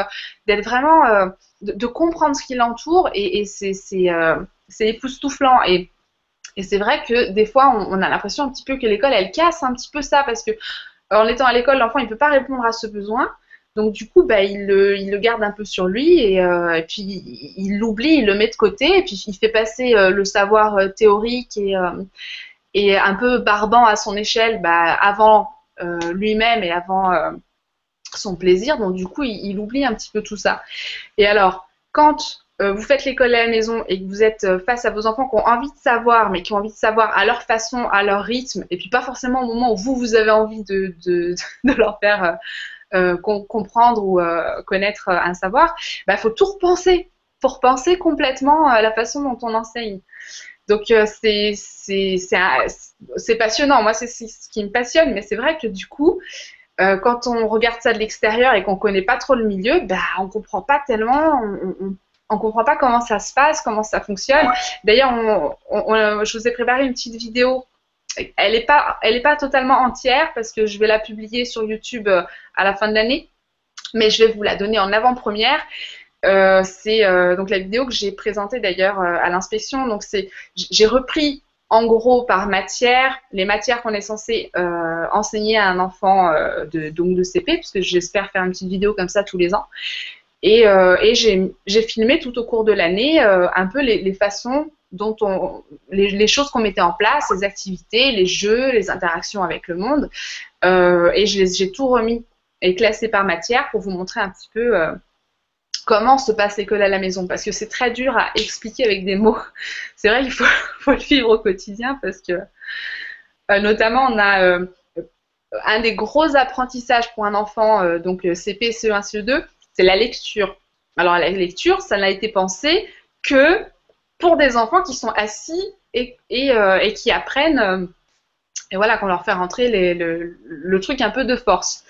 d'être vraiment, euh, de, comprendre ce qui l'entoure, et, euh, c'est époustouflant. Et et c'est vrai que des fois, on, a l'impression un petit peu que l'école, elle casse un petit peu ça, parce que en étant à l'école, l'enfant, il ne peut pas répondre à ce besoin. Donc du coup, bah, il, le, garde un peu sur lui et, euh, puis il l'oublie, il le met de côté et puis il fait passer euh, le savoir théorique et, et un peu barbant à son échelle bah, avant lui-même et avant son plaisir. Donc du coup, il, oublie un petit peu tout ça. Et alors, quand euh, vous faites l'école à la maison et que vous êtes euh, face à vos enfants qui ont envie de savoir, mais qui ont envie de savoir à leur façon, à leur rythme, et puis pas forcément au moment où vous, vous avez envie de, de, de leur faire euh, comprendre ou connaître un savoir, il bah, faut tout repenser. faut repenser complètement la façon dont on enseigne. Donc c'est passionnant. Moi, c'est ce qui me passionne, mais c'est vrai que du coup, euh, quand on regarde ça de l'extérieur et qu'on connaît pas trop le milieu, bah, on comprend pas tellement, on, on, comprend pas comment ça se passe, comment ça fonctionne. D'ailleurs, je vous ai préparé une petite vidéo. Elle n'est pas, elle est pas totalement entière parce que je vais la publier sur YouTube euh, à la fin de l'année, mais je vais vous la donner en avant-première. Euh, c'est euh, donc la vidéo que j'ai présentée d'ailleurs euh, à l'inspection. Donc c'est, j'ai repris en gros par matière les matières qu'on est censé euh, enseigner à un enfant euh, de, donc de CP, puisque j'espère faire une petite vidéo comme ça tous les ans. Et, euh, j'ai filmé tout au cours de l'année un peu les, façons dont on, les, choses qu'on mettait en place, les activités, les jeux, les interactions avec le monde. Et j'ai tout remis et classé par matière pour vous montrer un petit peu comment se passe l'école à la maison. Parce que c'est très dur à expliquer avec des mots. C'est vrai qu'il faut, le vivre au quotidien parce que euh, notamment on a un des gros apprentissages pour un enfant, donc CP, CE1, CE2, c'est la lecture. Alors la lecture, ça n'a été pensé que pour des enfants qui sont assis et, euh, qui apprennent, euh, et voilà, qu'on leur fait rentrer le, truc un peu de force.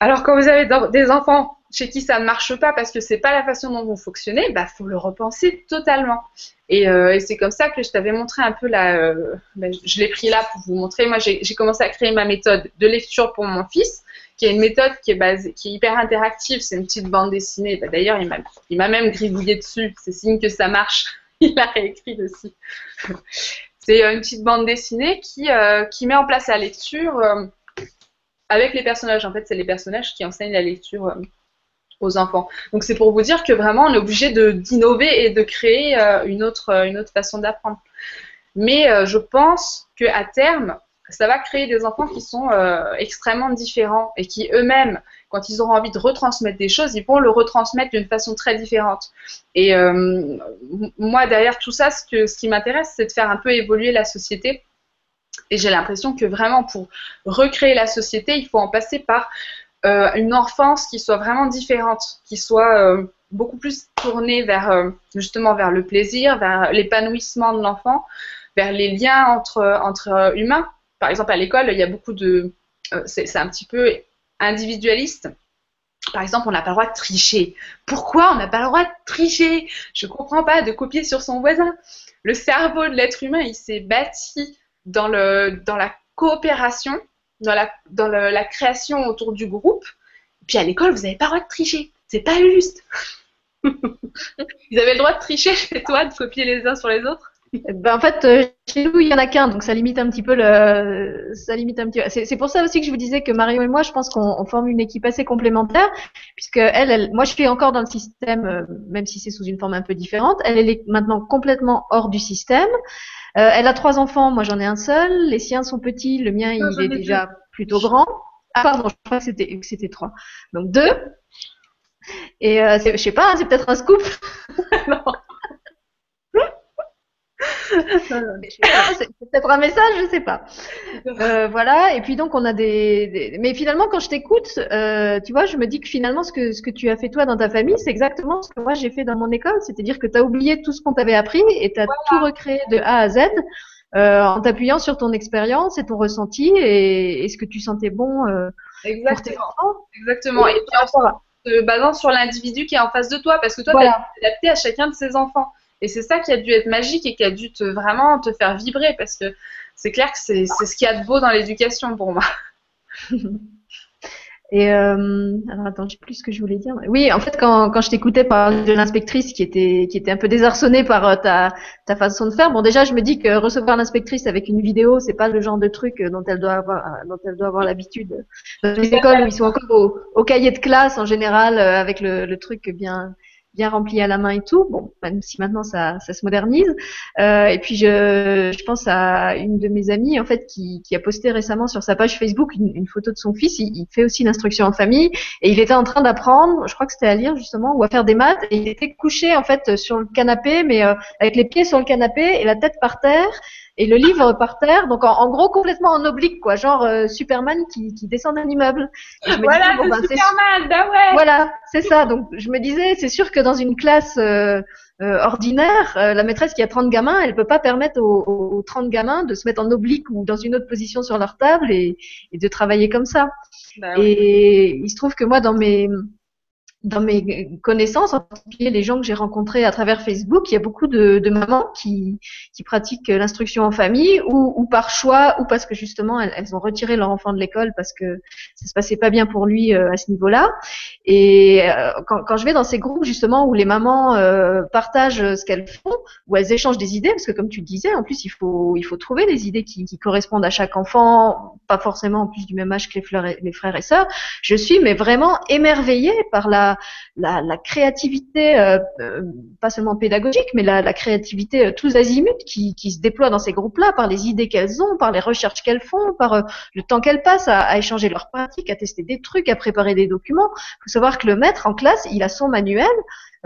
Alors quand vous avez des enfants chez qui ça ne marche pas parce que c'est pas la façon dont vous fonctionnez, bah faut le repenser totalement. Et, euh, c'est comme ça que je t'avais montré un peu la, euh, bah, je l'ai pris là pour vous montrer. Moi, j'ai commencé à créer ma méthode de lecture pour mon fils qui est une méthode qui est hyper interactive. C'est une petite bande dessinée. Bah, D'ailleurs, il m'a même gribouillé dessus. C'est signe que ça marche. Il a réécrit aussi. C'est euh, une petite bande dessinée qui, qui met en place la lecture avec les personnages. En fait, c'est les personnages qui enseignent la lecture aux enfants. Donc, c'est pour vous dire que vraiment, on est obligé d'innover et de créer euh, une, autre, une autre façon d'apprendre. Mais euh, je pense qu'à terme, ça va créer des enfants qui sont euh, extrêmement différents et qui eux-mêmes, quand ils auront envie de retransmettre des choses, ils vont le retransmettre d'une façon très différente. Et euh, moi, derrière tout ça, ce, que, ce qui m'intéresse, c'est de faire un peu évoluer la société. Et j'ai l'impression que vraiment, pour recréer la société, il faut en passer par euh, une enfance qui soit vraiment différente, qui soit euh, beaucoup plus tournée vers euh, justement vers le plaisir, vers l'épanouissement de l'enfant, vers les liens entre, entre humains par exemple, à l'école, il y a beaucoup de. Euh, c'est un petit peu individualiste. Par exemple, on n'a pas le droit de tricher. Pourquoi on n'a pas le droit de tricher? Je ne comprends pas de copier sur son voisin. Le cerveau de l'être humain, il s'est bâti dans, le, dans la coopération, dans, la, création autour du groupe. Puis à l'école, vous n'avez pas le droit de tricher. C'est pas juste. vous avez le droit de tricher chez toi, de copier les uns sur les autres ben, en fait, euh, chez nous, il y en a qu'un, donc ça limite un petit peu le, ça limite un petit. C'est pour ça aussi que je vous disais que Mario et moi, je pense qu'on forme une équipe assez complémentaire, puisque moi, je suis encore dans le système, euh, même si c'est sous une forme un peu différente. Elle est maintenant complètement hors du système. Euh, elle a trois enfants, moi j'en ai un seul. Les siens sont petits, le mien il est déjà deux. plutôt grand. Ah pardon, je crois que c'était c'était trois. Donc deux. Et euh, je sais pas, c'est peut-être un scoop. non. C'est peut-être un message, je sais pas. Euh, voilà. Et puis donc on a des, mais finalement quand je t'écoute, euh, tu vois, je me dis que finalement ce que ce que tu as fait toi dans ta famille, c'est exactement ce que moi j'ai fait dans mon école, c'est-à-dire que tu as oublié tout ce qu'on t'avait appris et tu as tout recréé de A à Z. Euh, en t'appuyant sur ton expérience et ton ressenti et, et, ce que tu sentais bon Exactement. Exactement. Et, puis en te basant sur l'individu qui est en face de toi, parce que toi, tu as adapté à chacun de ses enfants. Et c'est ça qui a dû être magique et qui a dû te vraiment te faire vibrer, parce que c'est clair que c'est ce qu'il y a de beau dans l'éducation pour moi. Et euh, alors attends, je sais plus ce que je voulais dire. Oui, en fait, quand, quand je t'écoutais parler de l'inspectrice qui était qui était un peu désarçonnée par euh, ta ta façon de faire, bon déjà je me dis que recevoir l'inspectrice avec une vidéo, c'est pas le genre de truc dont elle doit avoir dont elle doit avoir l'habitude. Dans les écoles où ils sont encore au, au cahier de classe en général euh, avec le, le truc bien bien rempli à la main et tout. Bon, même si maintenant ça, se modernise. Euh, et puis je, pense à une de mes amies en fait qui, a posté récemment sur sa page Facebook une, photo de son fils. Il, il fait aussi l'instruction en famille et il était en train d'apprendre, je crois que c'était à lire justement ou à faire des maths. Et il était couché en fait sur le canapé, mais euh, avec les pieds sur le canapé et la tête par terre et le livre par terre, donc en, gros complètement en oblique, quoi, genre euh, Superman qui, qui descend d'un immeuble. voilà, disais, bon, ben, Superman, bah ouais. Voilà, c'est ça. Donc je me disais, c'est sûr que dans une classe euh, euh, ordinaire, la maîtresse qui a 30 gamins, elle peut pas permettre aux, aux, 30 gamins de se mettre en oblique ou dans une autre position sur leur table et, et de travailler comme ça. Bah, et il se trouve que moi, dans mes dans mes connaissances, en particulier les gens que j'ai rencontrés à travers Facebook, il y a beaucoup de, de mamans qui, qui pratiquent l'instruction en famille ou, ou, par choix ou parce que justement elles, ont retiré leur enfant de l'école parce que ça se passait pas bien pour lui euh, à ce niveau-là. Et euh, quand, quand, je vais dans ces groupes justement où les mamans euh, partagent ce qu'elles font, où elles échangent des idées, parce que comme tu disais, en plus il faut il faut trouver des idées qui, qui correspondent à chaque enfant, pas forcément en plus du même âge que les, les frères et sœurs. Je suis mais vraiment émerveillée par la la, créativité, euh, pas seulement pédagogique, mais la, la créativité euh, tous azimuts qui, qui, se déploie dans ces groupes-là, par les idées qu'elles ont, par les recherches qu'elles font, par euh, le temps qu'elles passent à, à, échanger leurs pratiques, à tester des trucs, à préparer des documents. Il faut savoir que le maître en classe, il a son manuel,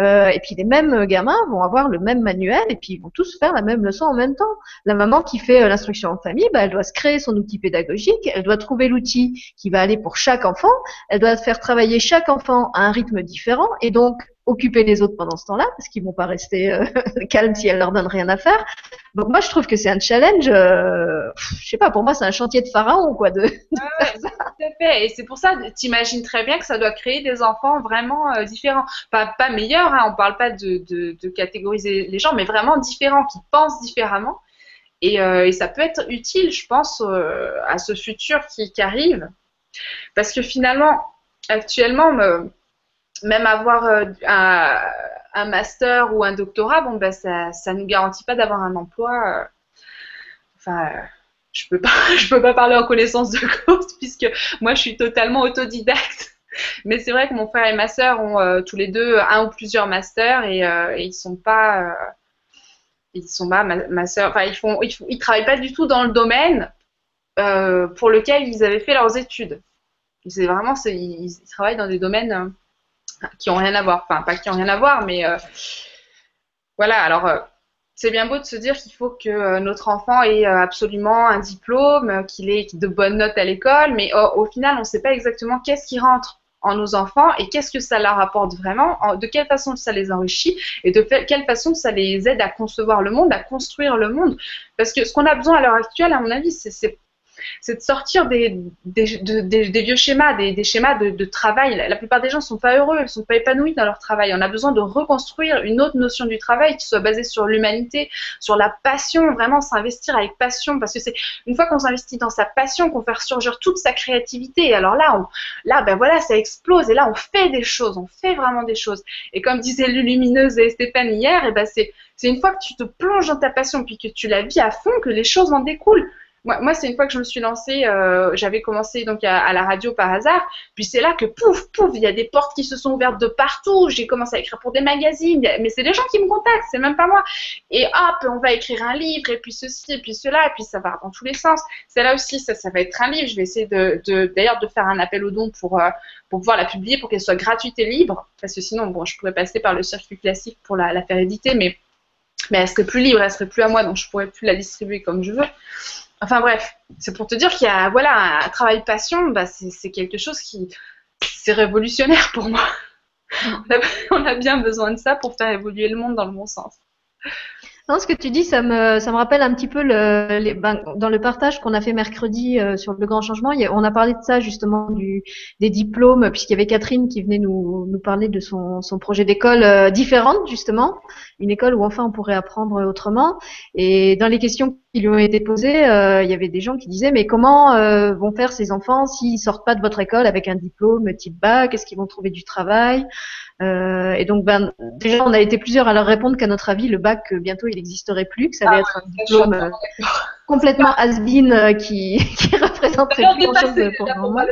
euh, et puis les mêmes gamins vont avoir le même manuel et puis ils vont tous faire la même leçon en même temps. La maman qui fait euh, l'instruction en famille, bah, elle doit se créer son outil pédagogique, elle doit trouver l'outil qui va aller pour chaque enfant, elle doit faire travailler chaque enfant à un rythme différent et donc occuper les autres pendant ce temps-là, parce qu'ils vont pas rester euh, calmes si elle leur donne rien à faire. Donc moi, je trouve que c'est un challenge. Euh, je sais pas, pour moi, c'est un chantier de pharaon, quoi. De, ah tout à fait. Et c'est pour ça, t'imagines très bien que ça doit créer des enfants vraiment euh, différents, pas pas meilleurs. Hein, on parle pas de, de, de, catégoriser les gens, mais vraiment différents, qui pensent différemment. Et, euh, et ça peut être utile, je pense, euh, à ce futur qui, qui arrive, parce que finalement, actuellement même avoir euh, un, master ou un doctorat, bon, ben, ça ne nous garantit pas d'avoir un emploi. Euh, enfin, je peux peux pas parler en connaissance de cause puisque moi, je suis totalement autodidacte. Mais c'est vrai que mon frère et ma sœur ont euh, tous les deux un ou plusieurs masters et, ils sont pas, ils sont pas ma, sœur, enfin ils font, ils, travaillent pas du tout dans le domaine pour lequel ils avaient fait leurs études. C'est vraiment, ils, travaillent dans des domaines qui ont rien à voir. Enfin, pas qui ont rien à voir, mais euh, voilà. Alors, euh, c'est bien beau de se dire qu'il faut que euh, notre enfant ait absolument un diplôme, qu'il ait de bonnes notes à l'école, mais au, au final, on ne sait pas exactement qu'est-ce qui rentre en nos enfants et qu'est-ce que ça leur apporte vraiment, de quelle façon ça les enrichit et de quelle façon ça les aide à concevoir le monde, à construire le monde. Parce que ce qu'on a besoin à l'heure actuelle, à mon avis, c'est c'est de sortir des, des, vieux schémas, des, schémas de, travail. La, plupart des gens ne sont pas heureux, ils ne sont pas épanouis dans leur travail. On a besoin de reconstruire une autre notion du travail qui soit basée sur l'humanité, sur la passion, vraiment s'investir avec passion, parce que c'est une fois qu'on s'investit dans sa passion qu'on fait ressurgir toute sa créativité. Et alors là, on, là, ben voilà, ça explose et là, on fait des choses, on fait vraiment des choses. Et comme disait Lumineuse et Stéphane hier, et ben c'est une fois que tu te plonges dans ta passion puis que tu la vis à fond que les choses en découlent. Moi, c'est une fois que je me suis lancée, euh, j'avais commencé donc à, la radio par hasard, puis c'est là que pouf, pouf, il y a des portes qui se sont ouvertes de partout. J'ai commencé à écrire pour des magazines, mais c'est des gens qui me contactent, c'est même pas moi. Et hop, on va écrire un livre, et puis ceci, et puis cela, et puis ça va dans tous les sens. C'est là aussi, ça, va être un livre. Je vais essayer de, de d'ailleurs de faire un appel aux dons pour euh, pour pouvoir la publier, pour qu'elle soit gratuite et libre, parce que sinon, bon, je pourrais passer par le circuit classique pour la, la faire éditer, mais mais elle serait plus libre, elle serait plus à moi, donc je pourrais plus la distribuer comme je veux. Enfin bref, c'est pour te dire qu'il y a voilà un travail passion, bah, c'est quelque chose qui c'est révolutionnaire pour moi. On a, bien besoin de ça pour faire évoluer le monde dans le bon sens. Non, ce que tu dis, ça me, ça me rappelle un petit peu le, ben, dans le partage qu'on a fait mercredi euh, sur le grand changement. on a parlé de ça justement du, des diplômes, puisqu'il y avait Catherine qui venait nous, nous parler de son, son projet d'école euh, différente justement, une école où enfin on pourrait apprendre autrement. Et dans les questions qui lui ont été posées, euh, il y avait des gens qui disaient mais comment vont faire ces enfants s'ils sortent pas de votre école avec un diplôme type bac? Est-ce qu'ils vont trouver du travail? Euh, et donc, ben, déjà, on a été plusieurs à leur répondre qu'à notre avis, le bac, euh, bientôt, il n'existerait plus, que ça allait ah être un diplôme euh, complètement has-been qui, qui représenterait plus grand-chose pour moi.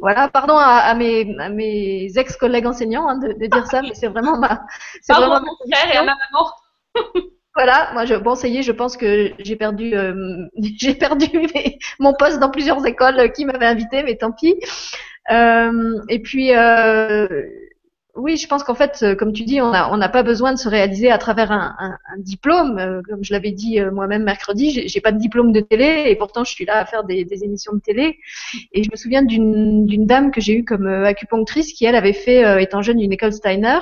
Voilà, pardon à, à mes, à mes ex-collègues enseignants hein, de, de, dire ça, mais c'est vraiment ma, c'est vraiment mon frère et à ma maman. Voilà, moi je bon ça y est, je pense que j'ai perdu euh, j'ai perdu mon poste dans plusieurs écoles qui m'avaient invité, mais tant pis. Euh, et puis euh, oui, je pense qu'en fait, comme tu dis, on n'a pas besoin de se réaliser à travers un, diplôme. Comme je l'avais dit moi-même mercredi, j'ai pas de diplôme de télé et pourtant je suis là à faire des émissions de télé. Et je me souviens d'une dame que j'ai eue comme acupunctrice qui, elle, avait fait, étant jeune, une école Steiner.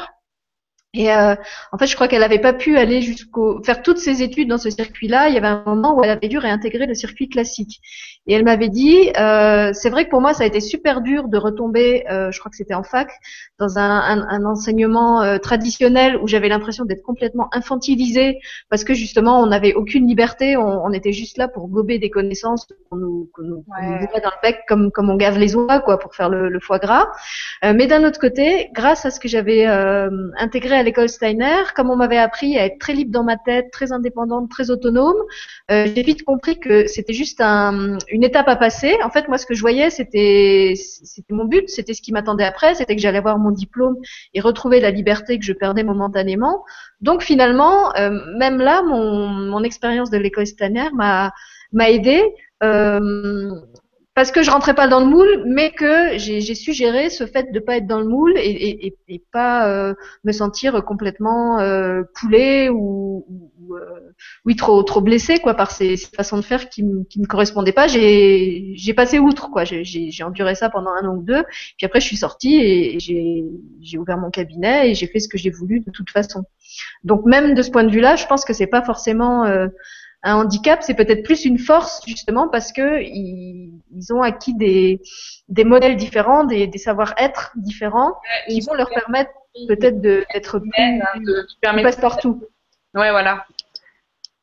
Et euh, en fait, je crois qu'elle n'avait pas pu aller jusqu'au faire toutes ses études dans ce circuit-là. Il y avait un moment où elle avait dû réintégrer le circuit classique. Et elle m'avait dit, euh, c'est vrai que pour moi, ça a été super dur de retomber, euh, je crois que c'était en fac, dans un, un, un enseignement euh, traditionnel où j'avais l'impression d'être complètement infantilisée parce que justement, on n'avait aucune liberté. On, on, était juste là pour gober des connaissances qu'on nous, qu'on nous, ouais. dans le bec comme, comme on gave les oies, quoi, pour faire le, le foie gras. Euh, mais d'un autre côté, grâce à ce que j'avais intégré à l'école Steiner, comme on m'avait appris à être très libre dans ma tête, très indépendante, très autonome, euh, j'ai vite compris que c'était juste un, une étape à passer. En fait, moi, ce que je voyais, c'était, c'était mon but, c'était ce qui m'attendait après, c'était que j'allais avoir mon diplôme et retrouver la liberté que je perdais momentanément. Donc, finalement, euh, même là, mon, mon expérience de l'école Steiner m'a m'a aidé. Euh, parce que je rentrais pas dans le moule, mais que j'ai suggéré ce fait de pas être dans le moule et, et, et pas euh, me sentir complètement euh, ou euh, oui trop trop blessé quoi par ces, ces façons de faire qui me qui me correspondaient pas. J'ai j'ai passé outre quoi. J'ai enduré ça pendant un an ou deux. Puis après je suis sortie et j'ai j'ai ouvert mon cabinet et j'ai fait ce que j'ai voulu de toute façon. Donc même de ce point de vue-là, je pense que c'est pas forcément euh, un handicap, c'est peut-être plus une force justement parce que ils, ont acquis des, des modèles différents, des, des savoir-être différents, qui vont leur permettre peut-être d'être plus, de, passe-partout. Ouais, voilà.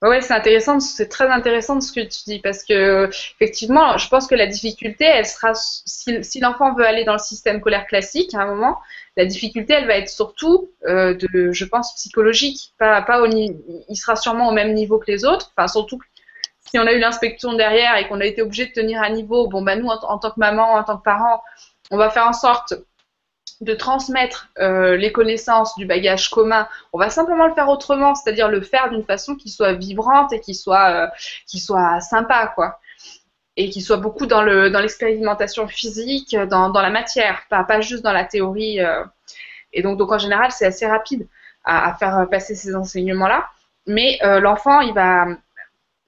Ouais, c'est intéressant, c'est très intéressant ce que tu dis parce que effectivement, je pense que la difficulté, elle sera si, si l'enfant veut aller dans le système scolaire classique à un moment, la difficulté, elle va être surtout euh, de, je pense, psychologique. Pas, pas au, il sera sûrement au même niveau que les autres. Enfin, surtout si on a eu l'inspection derrière et qu'on a été obligé de tenir à niveau. Bon, bah nous, en, en, tant que maman, en tant que parent, on va faire en sorte de transmettre euh, les connaissances du bagage commun, on va simplement le faire autrement, c'est-à-dire le faire d'une façon qui soit vibrante et qui soit, euh, qui soit sympa, quoi. Et qui soit beaucoup dans le dans l'expérimentation physique, dans, dans la matière, pas, pas juste dans la théorie. Euh. Et donc, donc en général, c'est assez rapide à, faire passer ces enseignements-là. Mais l'enfant, il va,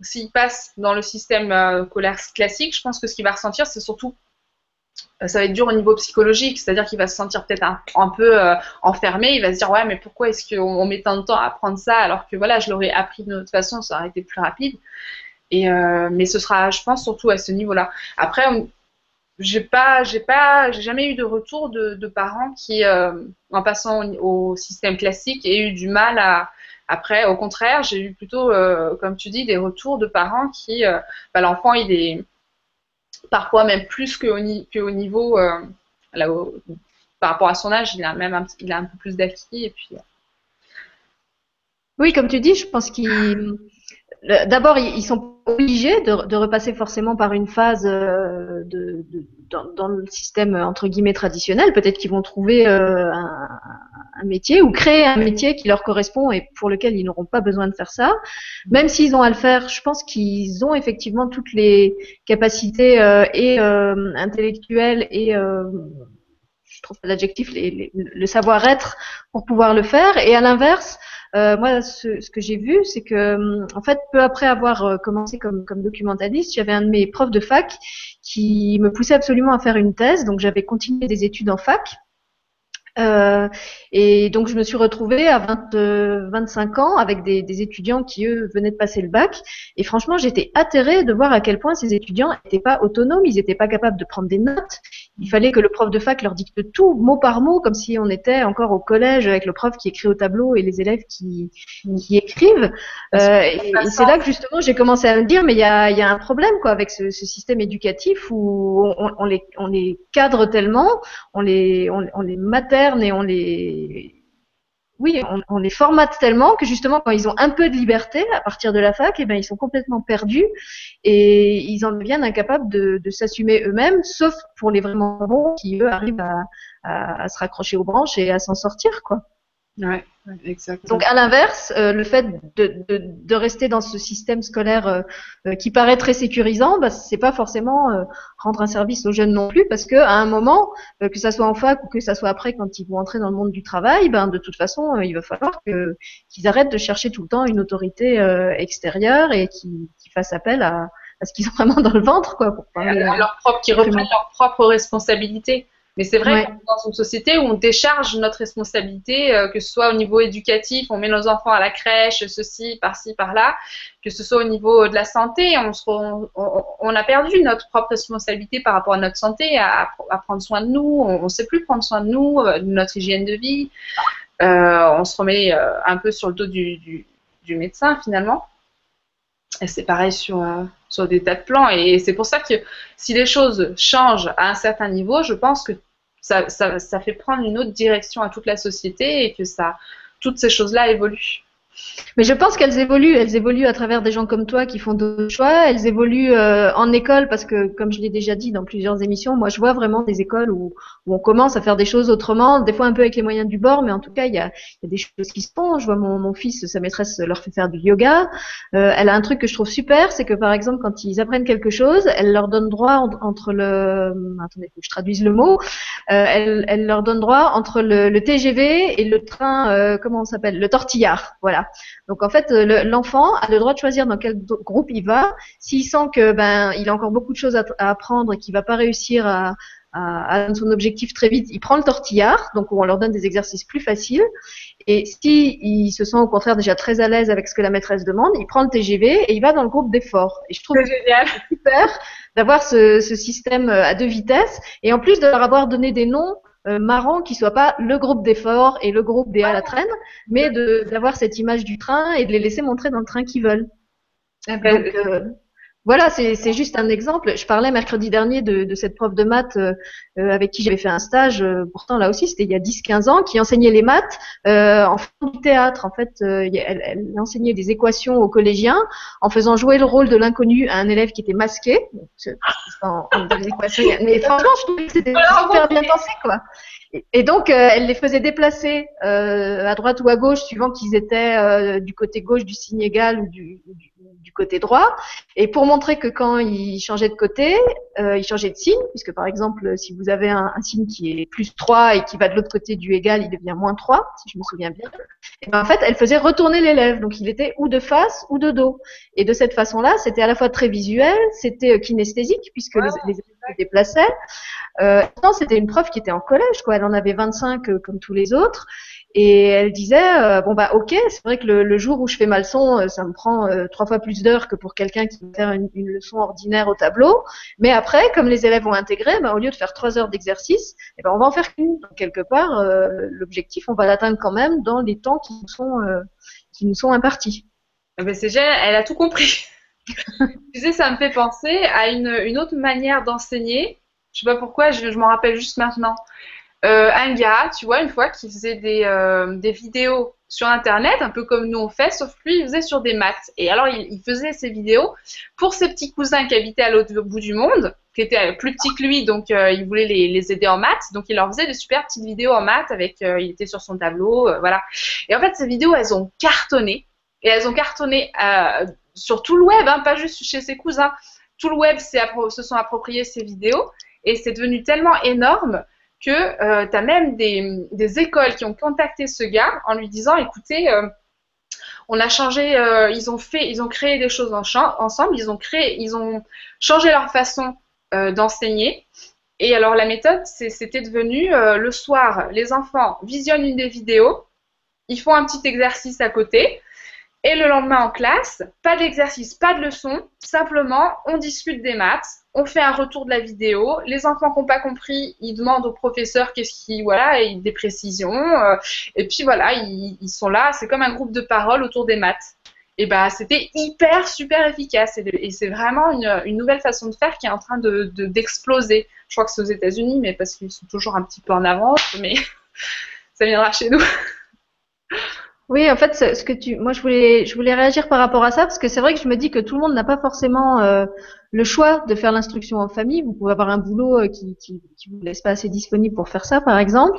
s'il passe dans le système euh, classique, je pense que ce qu'il va ressentir, c'est surtout ça va être dur au niveau psychologique, c'est-à-dire qu'il va se sentir peut-être un, peu euh, enfermé, il va se dire ouais mais pourquoi est-ce qu'on met tant de temps à apprendre ça alors que voilà je l'aurais appris de toute façon, ça aurait été plus rapide. Et euh, mais ce sera, je pense surtout à ce niveau-là. Après, j'ai pas, j'ai pas, j'ai jamais eu de retour de, parents qui, euh, en passant au, système classique, aient eu du mal à. Après, au contraire, j'ai eu plutôt, euh, comme tu dis, des retours de parents qui, euh, bah, l'enfant il est parfois même plus qu'au que niveau, euh, par rapport à son âge, il a même un, peu plus d'acquis. Euh. Oui, comme tu dis, je pense qu'ils D'abord, ils sont obligés de, repasser forcément par une phase euh, dans, le système entre guillemets traditionnel. Peut-être qu'ils vont trouver un, métier ou créer un métier qui leur correspond et pour lequel ils n'auront pas besoin de faire ça. Même s'ils ont à le faire, je pense qu'ils ont effectivement toutes les capacités euh, et euh, intellectuelles et euh, je trouve l'adjectif, le savoir-être pour pouvoir le faire. Et à l'inverse, euh, moi, ce, ce que j'ai vu, c'est que, en fait, peu après avoir euh, commencé comme, comme documentaliste, j'avais un de mes profs de fac qui me poussait absolument à faire une thèse. Donc, j'avais continué des études en fac. Euh, et donc je me suis retrouvée à 20, 25 ans avec des, des, étudiants qui eux venaient de passer le bac. Et franchement, j'étais atterrée de voir à quel point ces étudiants n'étaient pas autonomes, ils n'étaient pas capables de prendre des notes. Il fallait que le prof de fac leur dicte tout, mot par mot, comme si on était encore au collège avec le prof qui écrit au tableau et les élèves qui, qui écrivent. Euh, et, c'est là que justement j'ai commencé à me dire, mais il y a, y a, un problème quoi avec ce, ce système éducatif où on, on, les, on les cadre tellement, on les, on, on les matère et on les oui, on, les formate tellement que justement quand ils ont un peu de liberté à partir de la fac, eh ben ils sont complètement perdus et ils en deviennent incapables de, s'assumer eux-mêmes, sauf pour les vraiment bons qui eux arrivent à, à se raccrocher aux branches et à s'en sortir quoi. Ouais, exactement. Donc à l'inverse, euh, le fait de, de, de, rester dans ce système scolaire euh, euh, qui paraît très sécurisant, bah, c'est pas forcément rendre un service aux jeunes non plus, parce que à un moment, que ça soit en fac ou que ça soit après quand ils vont entrer dans le monde du travail, ben de toute façon, il va falloir que qu'ils arrêtent de chercher tout le temps une autorité extérieure et qu'ils fassent appel à, à ce qu'ils ont vraiment dans le ventre, quoi, pour parler, leur propre, qui reprennent leur propre responsabilité. Mais c'est vrai qu'on est dans une société où on décharge notre responsabilité, euh, que ce soit au niveau éducatif, on met nos enfants à la crèche, ceci, par-ci, par-là, que ce soit au niveau de la santé, on, se, on, a perdu notre propre responsabilité par rapport à notre santé, à, à prendre soin de nous, on ne sait plus prendre soin de nous, euh, de notre hygiène de vie, euh, on se remet euh, un peu sur le dos du, du, du médecin finalement. Et c'est pareil sur, sur des tas de plans. Et c'est pour ça que si les choses changent à un certain niveau, je pense que ça, ça, ça fait prendre une autre direction à toute la société et que ça, toutes ces choses-là évoluent. Mais je pense qu'elles évoluent. Elles évoluent à travers des gens comme toi qui font d'autres choix. Elles évoluent euh, en école parce que, comme je l'ai déjà dit dans plusieurs émissions, moi je vois vraiment des écoles où, on commence à faire des choses autrement, des fois un peu avec les moyens du bord, mais en tout cas il y a, des choses qui se font. Je vois mon, fils, sa maîtresse leur fait faire du yoga. Euh, elle a un truc que je trouve super, c'est que par exemple quand ils apprennent quelque chose, elle leur donne droit entre le, attendez, faut que je traduise le mot. Euh, elle, leur donne droit entre le, le TGV et le train, comment on s'appelle, le tortillard. Voilà. Donc en fait, l'enfant a le droit de choisir dans quel groupe il va. S'il sent que ben il a encore beaucoup de choses à, apprendre et qu'il va pas réussir à, à, à, son objectif très vite, il prend le tortillard, donc on leur donne des exercices plus faciles. Et si il se sent au contraire déjà très à l'aise avec ce que la maîtresse demande, il prend le TGV et il va dans le groupe d'effort. Et je trouve génial. super d'avoir ce, ce, système à deux vitesses et en plus de leur avoir donné des noms euh, marrant qu'il soit pas le groupe d'effort et le groupe des à la traîne, mais d'avoir cette image du train et de les laisser montrer dans le train qu'ils veulent. Ben, Donc, euh, voilà, c'est juste un exemple. Je parlais mercredi dernier de, de cette prof de maths euh, euh avec qui j'avais fait un stage, euh, pourtant là aussi c'était il y a 10-15 ans, qui enseignait les maths euh, en faisant du théâtre. En fait, elle, elle, enseignait des équations aux collégiens en faisant jouer le rôle de l'inconnu à un élève qui était masqué. En, en, mais franchement, je trouvais que c'était super bien pensé, quoi. Et donc, euh, elle les faisait déplacer euh, à droite ou à gauche, suivant qu'ils étaient euh, du côté gauche du signe égal ou du, du, côté droit. Et pour montrer que quand ils changeaient de côté, euh, ils changeaient de signe, puisque par exemple, si vous avez un, un, signe qui est plus 3 et qui va de l'autre côté du égal, il devient moins 3, si je me souviens bien. Et ben, en fait, elle faisait retourner l'élève. Donc, il était ou de face ou de dos. Et de cette façon-là, c'était à la fois très visuel, c'était kinesthésique, puisque les, les élèves se déplaçaient. Euh, c'était une prof qui était en collège, quoi. Elle en avait 25 euh, comme tous les autres. Et elle disait euh, bon bah ok c'est vrai que le, jour où je fais ma leçon euh, ça me prend trois fois plus d'heures que pour quelqu'un qui va faire une, leçon ordinaire au tableau. Mais après comme les élèves ont intégré bah, au lieu de faire trois heures d'exercice eh ben on va en faire qu'une. Donc quelque part l'objectif on va l'atteindre quand même dans les temps qui nous sont qui nous sont impartis. Eh ben c'est génial elle a tout compris. Tu sais ça me fait penser à une, une autre manière d'enseigner. Je sais pas pourquoi, je, je m'en rappelle juste maintenant. Euh, un gars, tu vois, une fois, qui faisait des, euh, des vidéos sur Internet, un peu comme nous on fait, sauf que lui, il faisait sur des maths. Et alors, il, faisait ses vidéos pour ses petits cousins qui habitaient à l'autre bout du monde, qui étaient plus petits que lui, donc euh, il voulait les, aider en maths. Donc, il leur faisait des super petites vidéos en maths avec, euh, il était sur son tableau, voilà. Et en fait, ces vidéos, elles ont cartonné. Et elles ont cartonné sur tout le web, hein, pas juste chez ses cousins. Tout le web se sont appropriés ces vidéos. Et c'est devenu tellement énorme que euh, tu as même des, écoles qui ont contacté ce gars en lui disant, écoutez, euh, On a changé, euh, ils ont fait, ils ont créé des choses ensemble. Ils ont créé, ils ont changé leur façon d'enseigner. Et alors la méthode, c'était devenu le soir, les enfants visionnent une des vidéos, ils font un petit exercice à côté. Et le lendemain en classe, pas d'exercice, pas de leçon, simplement on discute des maths, on fait un retour de la vidéo. Les enfants qui n'ont pas compris, ils demandent au professeur qu'est-ce qui, voilà, et des précisions. Euh, et puis voilà, ils, sont là, c'est comme un groupe de parole autour des maths. Et bah c'était hyper super efficace et, c'est vraiment une, nouvelle façon de faire qui est en train de d'exploser. Je crois que c'est aux États-Unis, mais parce qu'ils sont toujours un petit peu en avance, mais ça viendra chez nous. Oui, en fait, ce, que tu, moi, je voulais, je voulais réagir par rapport à ça parce que c'est vrai que je me dis que tout le monde n'a pas forcément euh, le choix de faire l'instruction en famille. Vous pouvez avoir un boulot euh, qui, qui, qui vous laisse pas assez disponible pour faire ça, par exemple.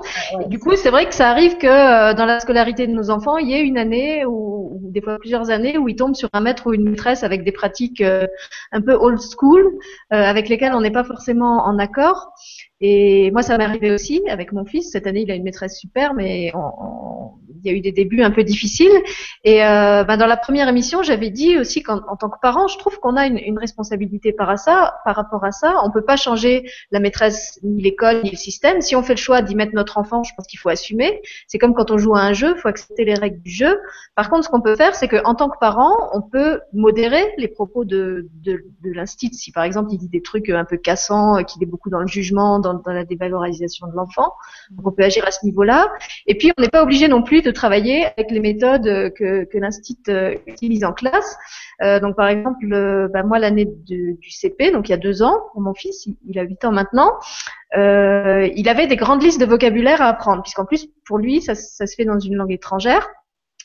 du coup, c'est vrai que ça arrive que euh, dans la scolarité de nos enfants, il y ait une année ou, des fois plusieurs années où ils tombent sur un maître ou une maîtresse avec des pratiques un peu old school, avec lesquelles on n'est pas forcément en accord. Et moi, ça m'est arrivé aussi avec mon fils. Cette année, il a une maîtresse super, mais il y a eu des débuts un peu difficiles. Et euh, ben, dans la première émission, j'avais dit aussi qu'en tant que parent, je trouve qu'on a une, responsabilité par, ça, par rapport à ça. On peut pas changer la maîtresse, ni l'école, ni le système. Si on fait le choix d'y mettre notre enfant, je pense qu'il faut assumer. C'est comme quand on joue à un jeu, il faut accepter les règles du jeu. Par contre, ce qu'on peut faire, c'est qu'en tant que parent, on peut modérer les propos de, de, de l'instit. Si par exemple il dit des trucs un peu cassants, qu'il est beaucoup dans le jugement, dans dans, la dévalorisation de l'enfant. on peut agir à ce niveau-là. Et puis on n'est pas obligé non plus de travailler avec les méthodes que, que l'Institut euh, utilise en classe. Euh, donc par exemple, bah, moi l'année du CP, donc il y a deux ans, pour mon fils, il, a huit ans maintenant, euh, il avait des grandes listes de vocabulaire à apprendre, puisqu'en plus pour lui ça se fait dans une langue étrangère.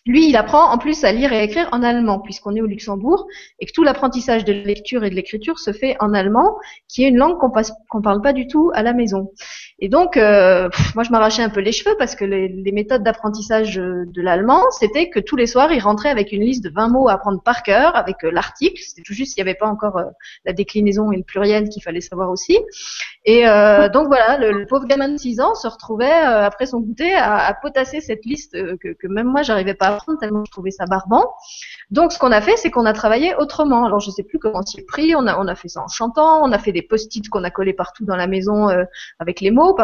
Lui, il apprend en plus à lire et à écrire en allemand, puisqu'on est au Luxembourg, et que tout l'apprentissage de la lecture et de l'écriture se fait en allemand, qui est une langue qu'on ne parle pas du tout à la maison. Et donc, euh, moi, je m'arrachais un peu les cheveux parce que les, méthodes d'apprentissage de l'allemand, c'était que tous les soirs, il rentrait avec une liste de 20 mots à apprendre par cœur, avec euh, l'article. C'était tout juste s'il n'y avait pas encore euh, la déclinaison et le pluriel qu'il fallait savoir aussi. Et donc voilà, le, pauvre gamin de 6 ans se retrouvait après son goûter à, potasser cette liste que, que même moi, j'arrivais pas apprendre tellement je trouvais ça barbant. Donc, ce qu'on a fait, c'est qu'on a travaillé autrement. Alors, je sais plus comment c'est pris. On a, on a fait ça en chantant. On a fait des post-it qu'on a collés partout dans la maison avec les mots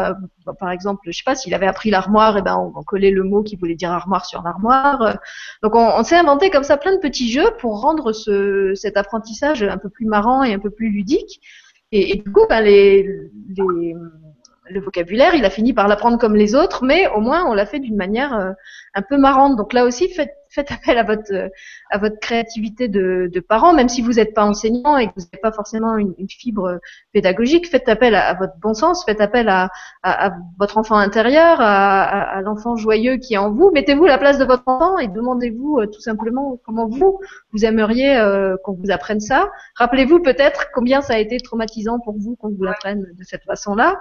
par, exemple, je sais pas s'il avait appris l'armoire, et eh ben on, collait le mot qui voulait dire armoire sur l'armoire. Donc on, s'est inventé comme ça plein de petits jeux pour rendre ce, cet apprentissage un peu plus marrant et un peu plus ludique. Et, du coup, ben, les, le vocabulaire, il a fini par l'apprendre comme les autres, mais au moins on l'a fait d'une manière euh, un peu marrante. Donc là aussi, faites, faites appel à votre euh, à votre créativité de, de parents, même si vous n'êtes pas enseignant et que vous n'avez pas forcément une, une, fibre pédagogique, faites appel à, votre bon sens, faites appel à, à, à votre enfant intérieur, à, l'enfant joyeux qui est en vous. Mettez-vous à la place de votre enfant et demandez-vous euh, tout simplement comment vous vous aimeriez euh, qu'on vous apprenne ça. Rappelez-vous peut-être combien ça a été traumatisant pour vous qu'on vous l'apprenne de cette façon-là.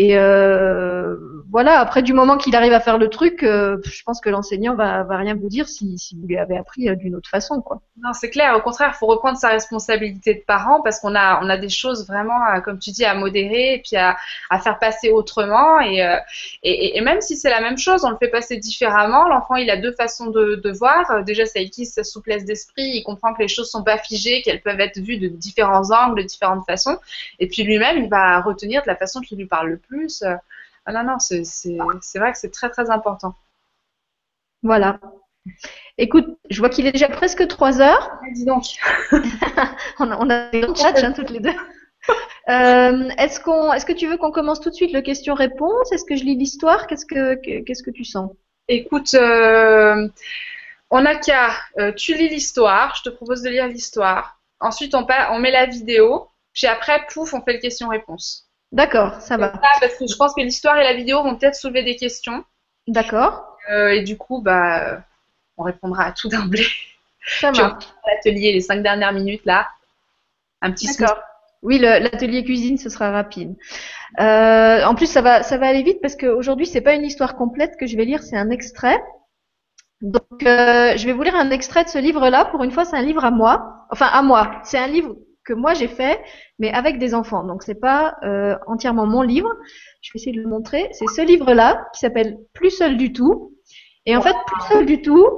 Et euh, voilà, après du moment qu'il arrive à faire le truc, je pense que l'enseignant va, va rien vous dire si vous lui avez appris euh, d'une autre façon, quoi. Non, c'est clair. Au contraire, il faut reprendre sa responsabilité de parent parce qu'on a, on a des choses vraiment, comme tu dis, à modérer et puis à, faire passer autrement. Euh, et, même si c'est la même chose, on le fait passer différemment. L'enfant, il a deux façons de, voir. Euh, déjà, ça sa souplesse d'esprit. Il comprend que les choses sont pas figées, qu'elles peuvent être vues de différents angles, de différentes façons. Et puis lui-même, il va retenir de la façon qui lui parle le plus. Ah non, non, c'est vrai que c'est très, très important. Voilà. Écoute, je vois qu'il est déjà presque 3 heures. Ah, dis donc. on, a, on a des chat hein, toutes les deux. Euh, est-ce qu'on, est-ce que tu veux qu'on commence tout de suite le question-réponse? Est-ce que je lis l'histoire? Qu'est-ce que, qu'est-ce que tu sens? Écoute, euh, on a qu'à, euh, tu lis l'histoire. Je te propose de lire l'histoire. Ensuite, on, on met la vidéo. Puis après, pouf, on fait le question-réponse. D'accord, ça va. parce que je pense que l'histoire et la vidéo vont peut-être soulever des questions. D'accord. Euh, et du coup, bah, on répondra à tout d'emblée. Ça L'atelier, les cinq dernières minutes là. Un petit D'accord. Oui, l'atelier cuisine, ce sera rapide. Euh, en plus, ça va, ça va aller vite parce qu'aujourd'hui, c'est pas une histoire complète que je vais lire, c'est un extrait. Donc, euh, je vais vous lire un extrait de ce livre-là. Pour une fois, c'est un livre à moi. Enfin, à moi. C'est un livre que moi j'ai fait, mais avec des enfants. Donc, c'est pas entièrement mon livre. Je vais essayer de le montrer. C'est ce livre-là qui s'appelle Plus seul du tout et en fait, plus seul du tout,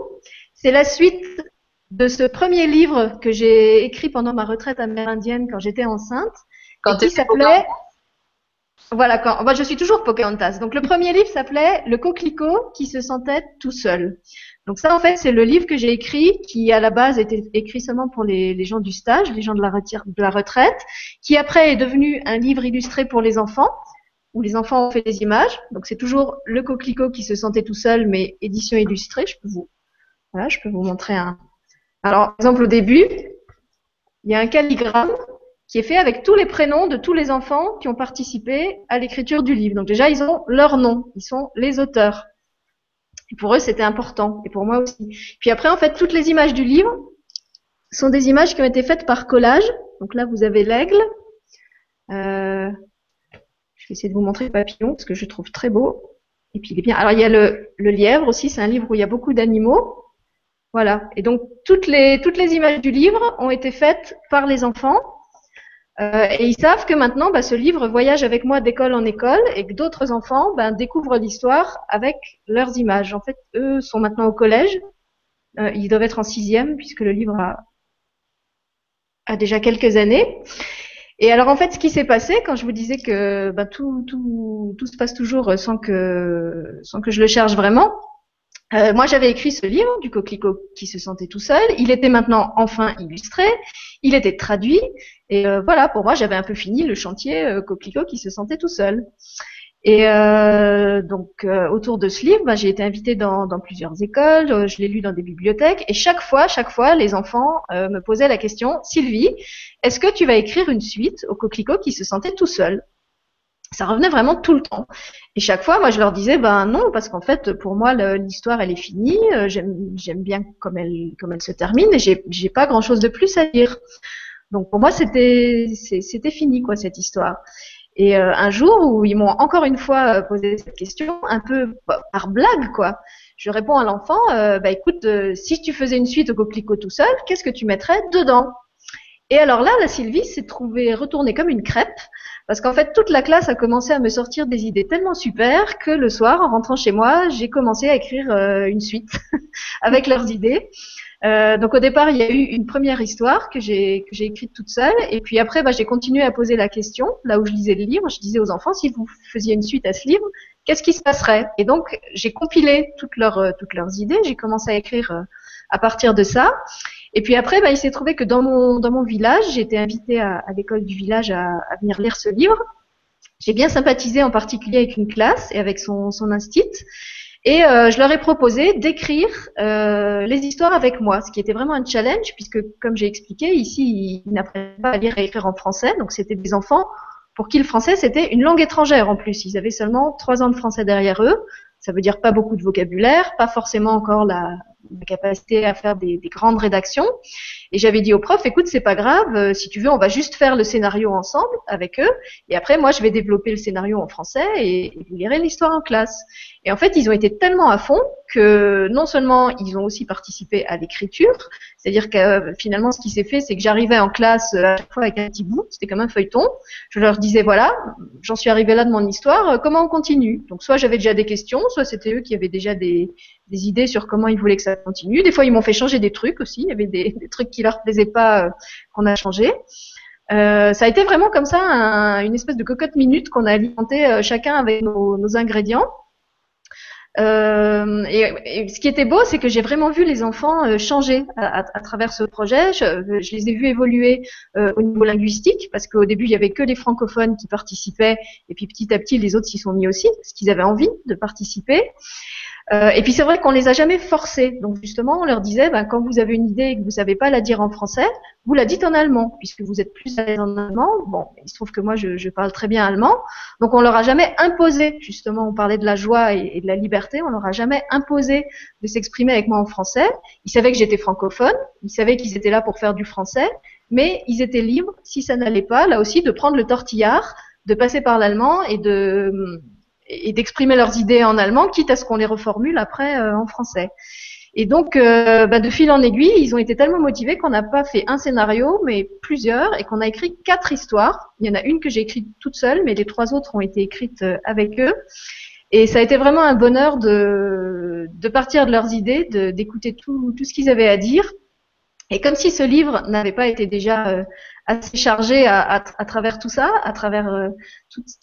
c'est la suite de ce premier livre que j'ai écrit pendant ma retraite amérindienne quand j'étais enceinte. Quand qui s'appelait voilà, quand, moi je suis toujours Pocahontas. Donc le premier livre s'appelait Le coquelicot qui se sentait tout seul. Donc ça en fait c'est le livre que j'ai écrit qui à la base était écrit seulement pour les, gens du stage, les gens de la, de la retraite, qui après est devenu un livre illustré pour les enfants où les enfants ont fait des images. Donc c'est toujours Le coquelicot qui se sentait tout seul mais édition illustrée. Je peux vous voilà, je peux vous montrer un. Alors par exemple au début il y a un calligramme qui est fait avec tous les prénoms de tous les enfants qui ont participé à l'écriture du livre. Donc déjà, ils ont leur nom, ils sont les auteurs. Et pour eux, c'était important, et pour moi aussi. Puis après, en fait, toutes les images du livre sont des images qui ont été faites par collage. Donc là, vous avez l'aigle. Euh, je vais essayer de vous montrer le papillon, parce que je trouve très beau. Et puis, il est bien. Alors, il y a le, le lièvre aussi, c'est un livre où il y a beaucoup d'animaux. Voilà. Et donc, toutes les, toutes les images du livre ont été faites par les enfants. Euh, et ils savent que maintenant, bah, ce livre voyage avec moi d'école en école et que d'autres enfants bah, découvrent l'histoire avec leurs images. En fait, eux sont maintenant au collège. Euh, ils doivent être en sixième puisque le livre a, a, déjà quelques années. Et alors en fait, ce qui s'est passé quand je vous disais que bah, tout, tout, tout se passe toujours sans que, sans que je le cherche vraiment, euh, moi, j'avais écrit ce livre du coquelicot qui se sentait tout seul. Il était maintenant enfin illustré. Il était traduit. Et euh, voilà, pour moi, j'avais un peu fini le chantier euh, coquelicot qui se sentait tout seul. Et euh, donc, autour de ce livre, bah, j'ai été invitée dans, dans plusieurs écoles. je l'ai lu dans des bibliothèques. Et chaque fois, chaque fois, les enfants me posaient la question Sylvie, est-ce que tu vas écrire une suite au coquelicot qui se sentait tout seul? Ça revenait vraiment tout le temps. Et chaque fois, moi, je leur disais, ben non, parce qu'en fait, pour moi, l'histoire, elle est finie. Euh, j'aime bien comme elle, comme elle se termine, et j'ai pas grand chose de plus à dire. Donc pour moi, c'était, c'était fini, quoi, cette histoire. Et euh, un jour où ils m'ont encore une fois euh, posé cette question, un peu bah, par blague, quoi. Je réponds à l'enfant, bah écoute, si tu faisais une suite au coquelicot tout seul, qu'est-ce que tu mettrais dedans? Et alors là, la Sylvie s'est trouvée retournée comme une crêpe. Parce qu'en fait, toute la classe a commencé à me sortir des idées tellement super que le soir, en rentrant chez moi, j'ai commencé à écrire euh, une suite avec leurs idées. Euh, donc au départ, il y a eu une première histoire que j'ai que j'ai écrite toute seule, et puis après, bah, j'ai continué à poser la question là où je lisais le livre. Je disais aux enfants, si vous faisiez une suite à ce livre, qu'est-ce qui se passerait? Et donc j'ai compilé toutes leurs euh, toutes leurs idées. J'ai commencé à écrire à partir de ça. Et puis après, bah, il s'est trouvé que dans mon, dans mon village, j'ai été invitée à, à l'école du village à, à, venir lire ce livre. J'ai bien sympathisé en particulier avec une classe et avec son, son instit. Et euh, je leur ai proposé d'écrire euh, les histoires avec moi, ce qui était vraiment un challenge, puisque comme j'ai expliqué, ici, ils n'apprennent pas à lire et écrire en français, donc c'était des enfants pour qui le français, c'était une langue étrangère en plus. Ils avaient seulement trois ans de français derrière eux. Ça veut dire pas beaucoup de vocabulaire, pas forcément encore la, la capacité à faire des, des, grandes rédactions. Et j'avais dit au prof, écoute, c'est pas grave, euh, si tu veux, on va juste faire le scénario ensemble avec eux. Et après, moi, je vais développer le scénario en français et, et vous lirez l'histoire en classe. Et en fait, ils ont été tellement à fond que non seulement ils ont aussi participé à l'écriture, c'est-à-dire que euh, finalement, ce qui s'est fait, c'est que j'arrivais en classe euh, à chaque fois avec un petit bout, c'était comme un feuilleton. Je leur disais, voilà, j'en suis arrivée là de mon histoire, euh, comment on continue? Donc, soit j'avais déjà des questions, soit c'était eux qui avaient déjà des, idées sur comment ils voulaient que ça continue. Des fois, ils m'ont fait changer des trucs aussi. Il y avait des, trucs qui leur plaisaient pas qu'on a changé. Euh, ça a été vraiment comme ça un, une espèce de cocotte minute qu'on a alimenté chacun avec nos ingrédients. Euh, et, ce qui était beau, c'est que j'ai vraiment vu les enfants euh, changer à, travers ce projet. Je, je, les ai vus évoluer euh, au niveau linguistique, parce qu'au début, il y avait que les francophones qui participaient, et puis petit à petit, les autres s'y sont mis aussi, parce qu'ils avaient envie de participer. Euh, et puis c'est vrai qu'on les a jamais forcés. Donc justement, on leur disait, ben, quand vous avez une idée et que vous savez pas la dire en français, vous la dites en allemand, puisque vous êtes plus à l'aise en allemand. Bon, il se trouve que moi, je, je, parle très bien allemand, donc on leur a jamais imposé. Justement, on parlait de la joie et, et de la liberté. On leur a jamais imposé de s'exprimer avec moi en français. Ils savaient que j'étais francophone. Ils savaient qu'ils étaient là pour faire du français, mais ils étaient libres, si ça n'allait pas, là aussi, de prendre le tortillard, de passer par l'allemand et de et d'exprimer leurs idées en allemand, quitte à ce qu'on les reformule après euh, en français. Et donc, euh, bah, de fil en aiguille, ils ont été tellement motivés qu'on n'a pas fait un scénario, mais plusieurs, et qu'on a écrit quatre histoires. Il y en a une que j'ai écrite toute seule, mais les trois autres ont été écrites euh, avec eux. Et ça a été vraiment un bonheur de, de partir de leurs idées, d'écouter tout, tout ce qu'ils avaient à dire. Et comme si ce livre n'avait pas été déjà euh, assez chargé à, travers tout ça, à travers euh,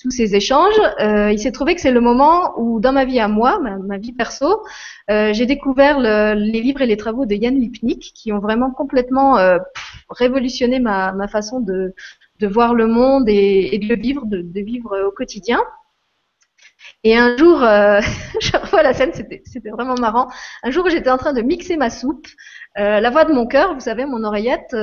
tous ces échanges, euh, il s'est trouvé que c'est le moment où, dans ma vie à moi, ma, vie perso, euh, j'ai découvert le, les livres et les travaux de Yann Lipnik, qui ont vraiment complètement révolutionné ma, façon de, voir le monde et, de le vivre, de, vivre au quotidien. Et un jour, je revois la scène, c'était vraiment marrant. Un jour, j'étais en train de mixer ma soupe. La voix de mon cœur, vous savez, mon oreillette,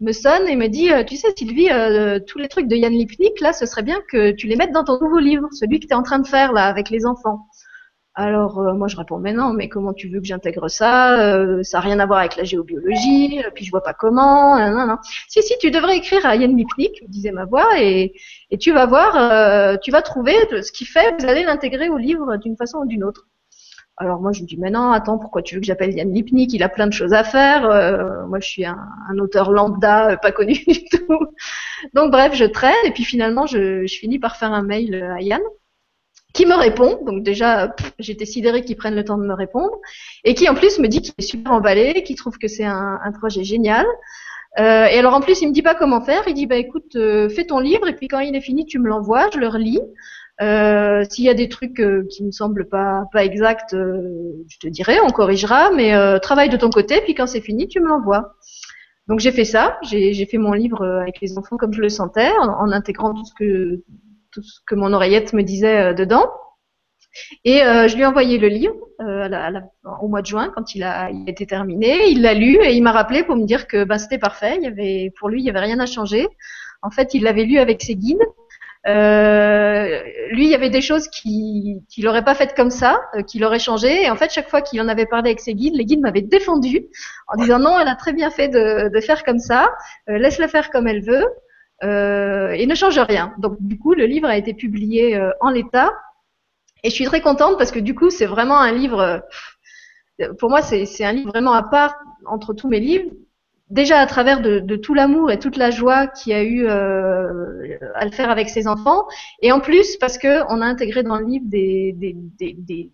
me sonne et me dit, euh, tu sais, Sylvie, euh, tous les trucs de Yann Lipnik, là, ce serait bien que tu les mettes dans ton nouveau livre, celui que tu es en train de faire là avec les enfants. Alors euh, moi je réponds mais non, mais comment tu veux que j'intègre ça euh, Ça n'a rien à voir avec la géobiologie, puis je vois pas comment. Non, non. Si si, tu devrais écrire à Yann Lipnik, disait ma voix, et, et tu vas voir, tu vas trouver ce qu'il fait, vous allez l'intégrer au livre d'une façon ou d'une autre. Alors moi je me dis mais non, attends, pourquoi tu veux que j'appelle Yann Lipnik? Il a plein de choses à faire. moi je suis un, auteur lambda, pas connu du tout. Donc bref, je traîne et puis finalement je, je finis par faire un mail à Yann qui me répond, donc déjà j'étais sidérée qu'il prenne le temps de me répondre, et qui en plus me dit qu'il est super emballé, qu'il trouve que c'est un, projet génial. Euh, et alors en plus il me dit pas comment faire, il dit bah écoute euh, fais ton livre et puis quand il est fini tu me l'envoies, je le relis. Euh, S'il y a des trucs euh, qui me semblent pas pas exacts, euh, je te dirai, on corrigera, mais travaille de ton côté puis quand c'est fini tu me l'envoies. Donc j'ai fait ça, j'ai fait mon livre avec les enfants comme je le sentais, en, en intégrant tout ce que tout ce que mon oreillette me disait euh, dedans. Et euh, je lui ai envoyé le livre euh, au mois de juin quand il a, été terminé. Il l'a lu et il m'a rappelé pour me dire que ben, c'était parfait. Il pour lui, il n'y avait rien à changer. En fait, il l'avait lu avec ses guides. Euh, lui, il y avait des choses qu'il qui n'aurait pas faites comme ça, euh, qu'il aurait changé. Et en fait, chaque fois qu'il en avait parlé avec ses guides, les guides m'avaient défendu en disant non, elle a très bien fait de, faire comme ça. Laisse-la faire comme elle veut euh, et ne change rien. Donc du coup, le livre a été publié euh, en l'état. Et je suis très contente parce que du coup, c'est vraiment un livre. Euh, pour moi, c'est un livre vraiment à part entre tous mes livres. Déjà à travers de, de tout l'amour et toute la joie qu'il y a eu euh, à le faire avec ses enfants, et en plus parce que on a intégré dans le livre des, des, des, des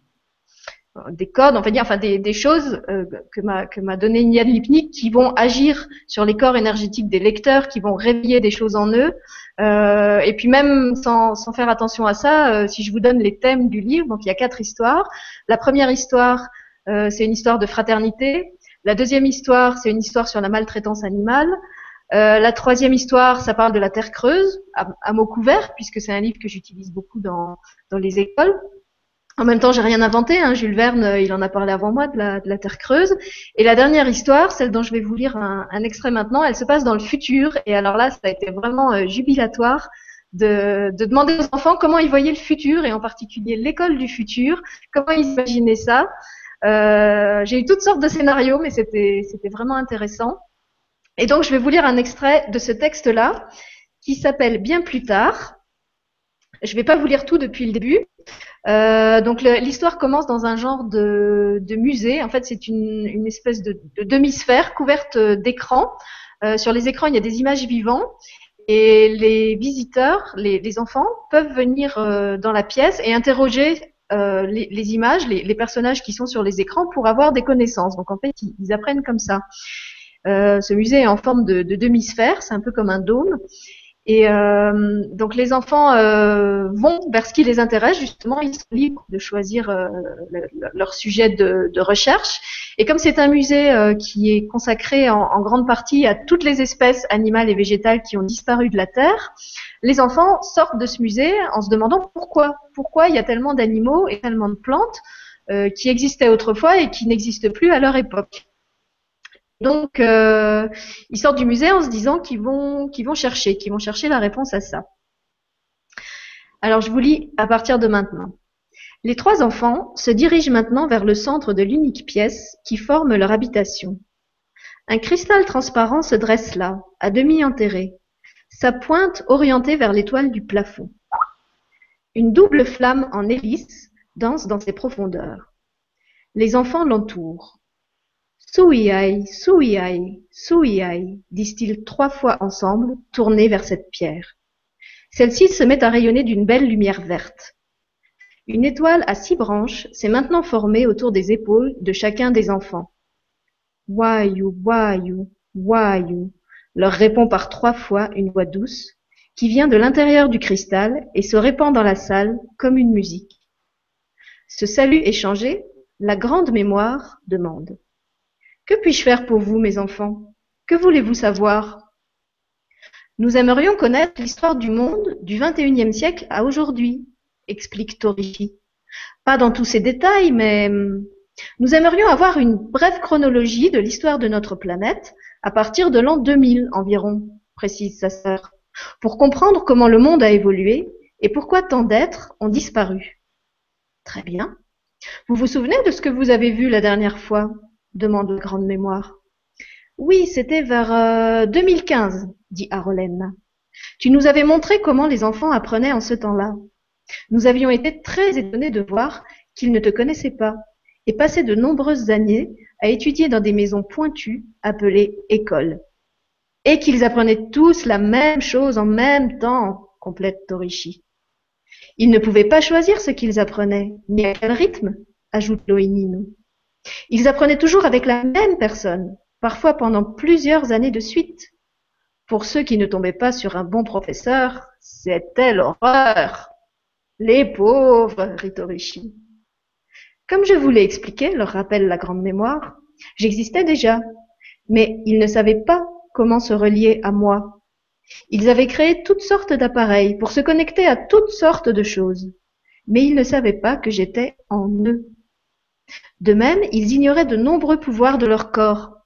des codes, on va dire, enfin des, des choses euh, que m'a que m'a donné Yann Lipnik qui vont agir sur les corps énergétiques des lecteurs, qui vont réveiller des choses en eux. Euh, et puis même sans, sans faire attention à ça, euh, si je vous donne les thèmes du livre, donc il y a quatre histoires. La première histoire, euh, c'est une histoire de fraternité. La deuxième histoire, c'est une histoire sur la maltraitance animale. la troisième histoire, ça parle de la terre creuse, à, à mots couverts, puisque c'est un livre que j'utilise beaucoup dans, dans les écoles. En même temps, j'ai rien inventé. Hein. Jules Verne, euh, il en a parlé avant moi de la, Terre creuse. Et la dernière histoire, celle dont je vais vous lire un, extrait maintenant, elle se passe dans le futur. Et alors là, ça a été vraiment euh, jubilatoire de, demander aux enfants comment ils voyaient le futur, et en particulier l'école du futur, comment ils imaginaient ça? Euh, j'ai eu toutes sortes de scénarios, mais c'était vraiment intéressant. Et donc, je vais vous lire un extrait de ce texte-là, qui s'appelle Bien plus tard. Je ne vais pas vous lire tout depuis le début. Euh, donc l'histoire commence dans un genre de, musée. En fait, c'est une, espèce de, de demi-sphère couverte d'écrans. Euh, sur les écrans, il y a des images vivantes. Et les visiteurs, les, enfants, peuvent venir dans la pièce et interroger euh, les, images, les, personnages qui sont sur les écrans pour avoir des connaissances. Donc en fait, ils, apprennent comme ça. Euh, ce musée est en forme de, de demi-sphère, c'est un peu comme un dôme. Et euh, donc les enfants euh, vont vers ce qui les intéresse, justement, ils sont libres de choisir euh, le, leur sujet de, recherche. Et comme c'est un musée qui est consacré en, en, grande partie à toutes les espèces animales et végétales qui ont disparu de la Terre, les enfants sortent de ce musée en se demandant pourquoi, pourquoi il y a tellement d'animaux et tellement de plantes qui existaient autrefois et qui n'existent plus à leur époque. Donc, euh, ils sortent du musée en se disant qu'ils vont, qu'ils vont chercher, qu'ils vont chercher la réponse à ça. Alors, je vous lis à partir de maintenant. Les trois enfants se dirigent maintenant vers le centre de l'unique pièce qui forme leur habitation. Un cristal transparent se dresse là, à demi enterré, sa pointe orientée vers l'étoile du plafond. Une double flamme en hélice danse dans ses profondeurs. Les enfants l'entourent. Souiaï, souiaï, souiaï, disent-ils trois fois ensemble, tournés vers cette pierre. Celle-ci se met à rayonner d'une belle lumière verte. Une étoile à six branches s'est maintenant formée autour des épaules de chacun des enfants. Wayou, wayou, wayou, leur répond par trois fois une voix douce, qui vient de l'intérieur du cristal et se répand dans la salle comme une musique. Ce salut échangé, la grande mémoire demande. Que puis-je faire pour vous, mes enfants? Que voulez-vous savoir? Nous aimerions connaître l'histoire du monde du XXIe siècle à aujourd'hui, explique Torishi. Pas dans tous ses détails, mais hum, nous aimerions avoir une brève chronologie de l'histoire de notre planète à partir de l'an 2000 environ, précise sa sœur, pour comprendre comment le monde a évolué et pourquoi tant d'êtres ont disparu. Très bien. Vous vous souvenez de ce que vous avez vu la dernière fois? Demande la grande mémoire. Oui, c'était vers 2015, euh, dit Arolène. Tu nous avais montré comment les enfants apprenaient en ce temps-là. Nous avions été très étonnés de voir qu'ils ne te connaissaient pas et passaient de nombreuses années à étudier dans des maisons pointues appelées écoles. Et qu'ils apprenaient tous la même chose en même temps, complète Torishi. Ils ne pouvaient pas choisir ce qu'ils apprenaient, ni à quel rythme, ajoute Loïnino. Ils apprenaient toujours avec la même personne, parfois pendant plusieurs années de suite. Pour ceux qui ne tombaient pas sur un bon professeur, c'était l'horreur. Les pauvres, Ritorishi. Comme je vous l'ai expliqué, leur rappelle la grande mémoire, j'existais déjà, mais ils ne savaient pas comment se relier à moi. Ils avaient créé toutes sortes d'appareils pour se connecter à toutes sortes de choses, mais ils ne savaient pas que j'étais en eux. De même, ils ignoraient de nombreux pouvoirs de leur corps.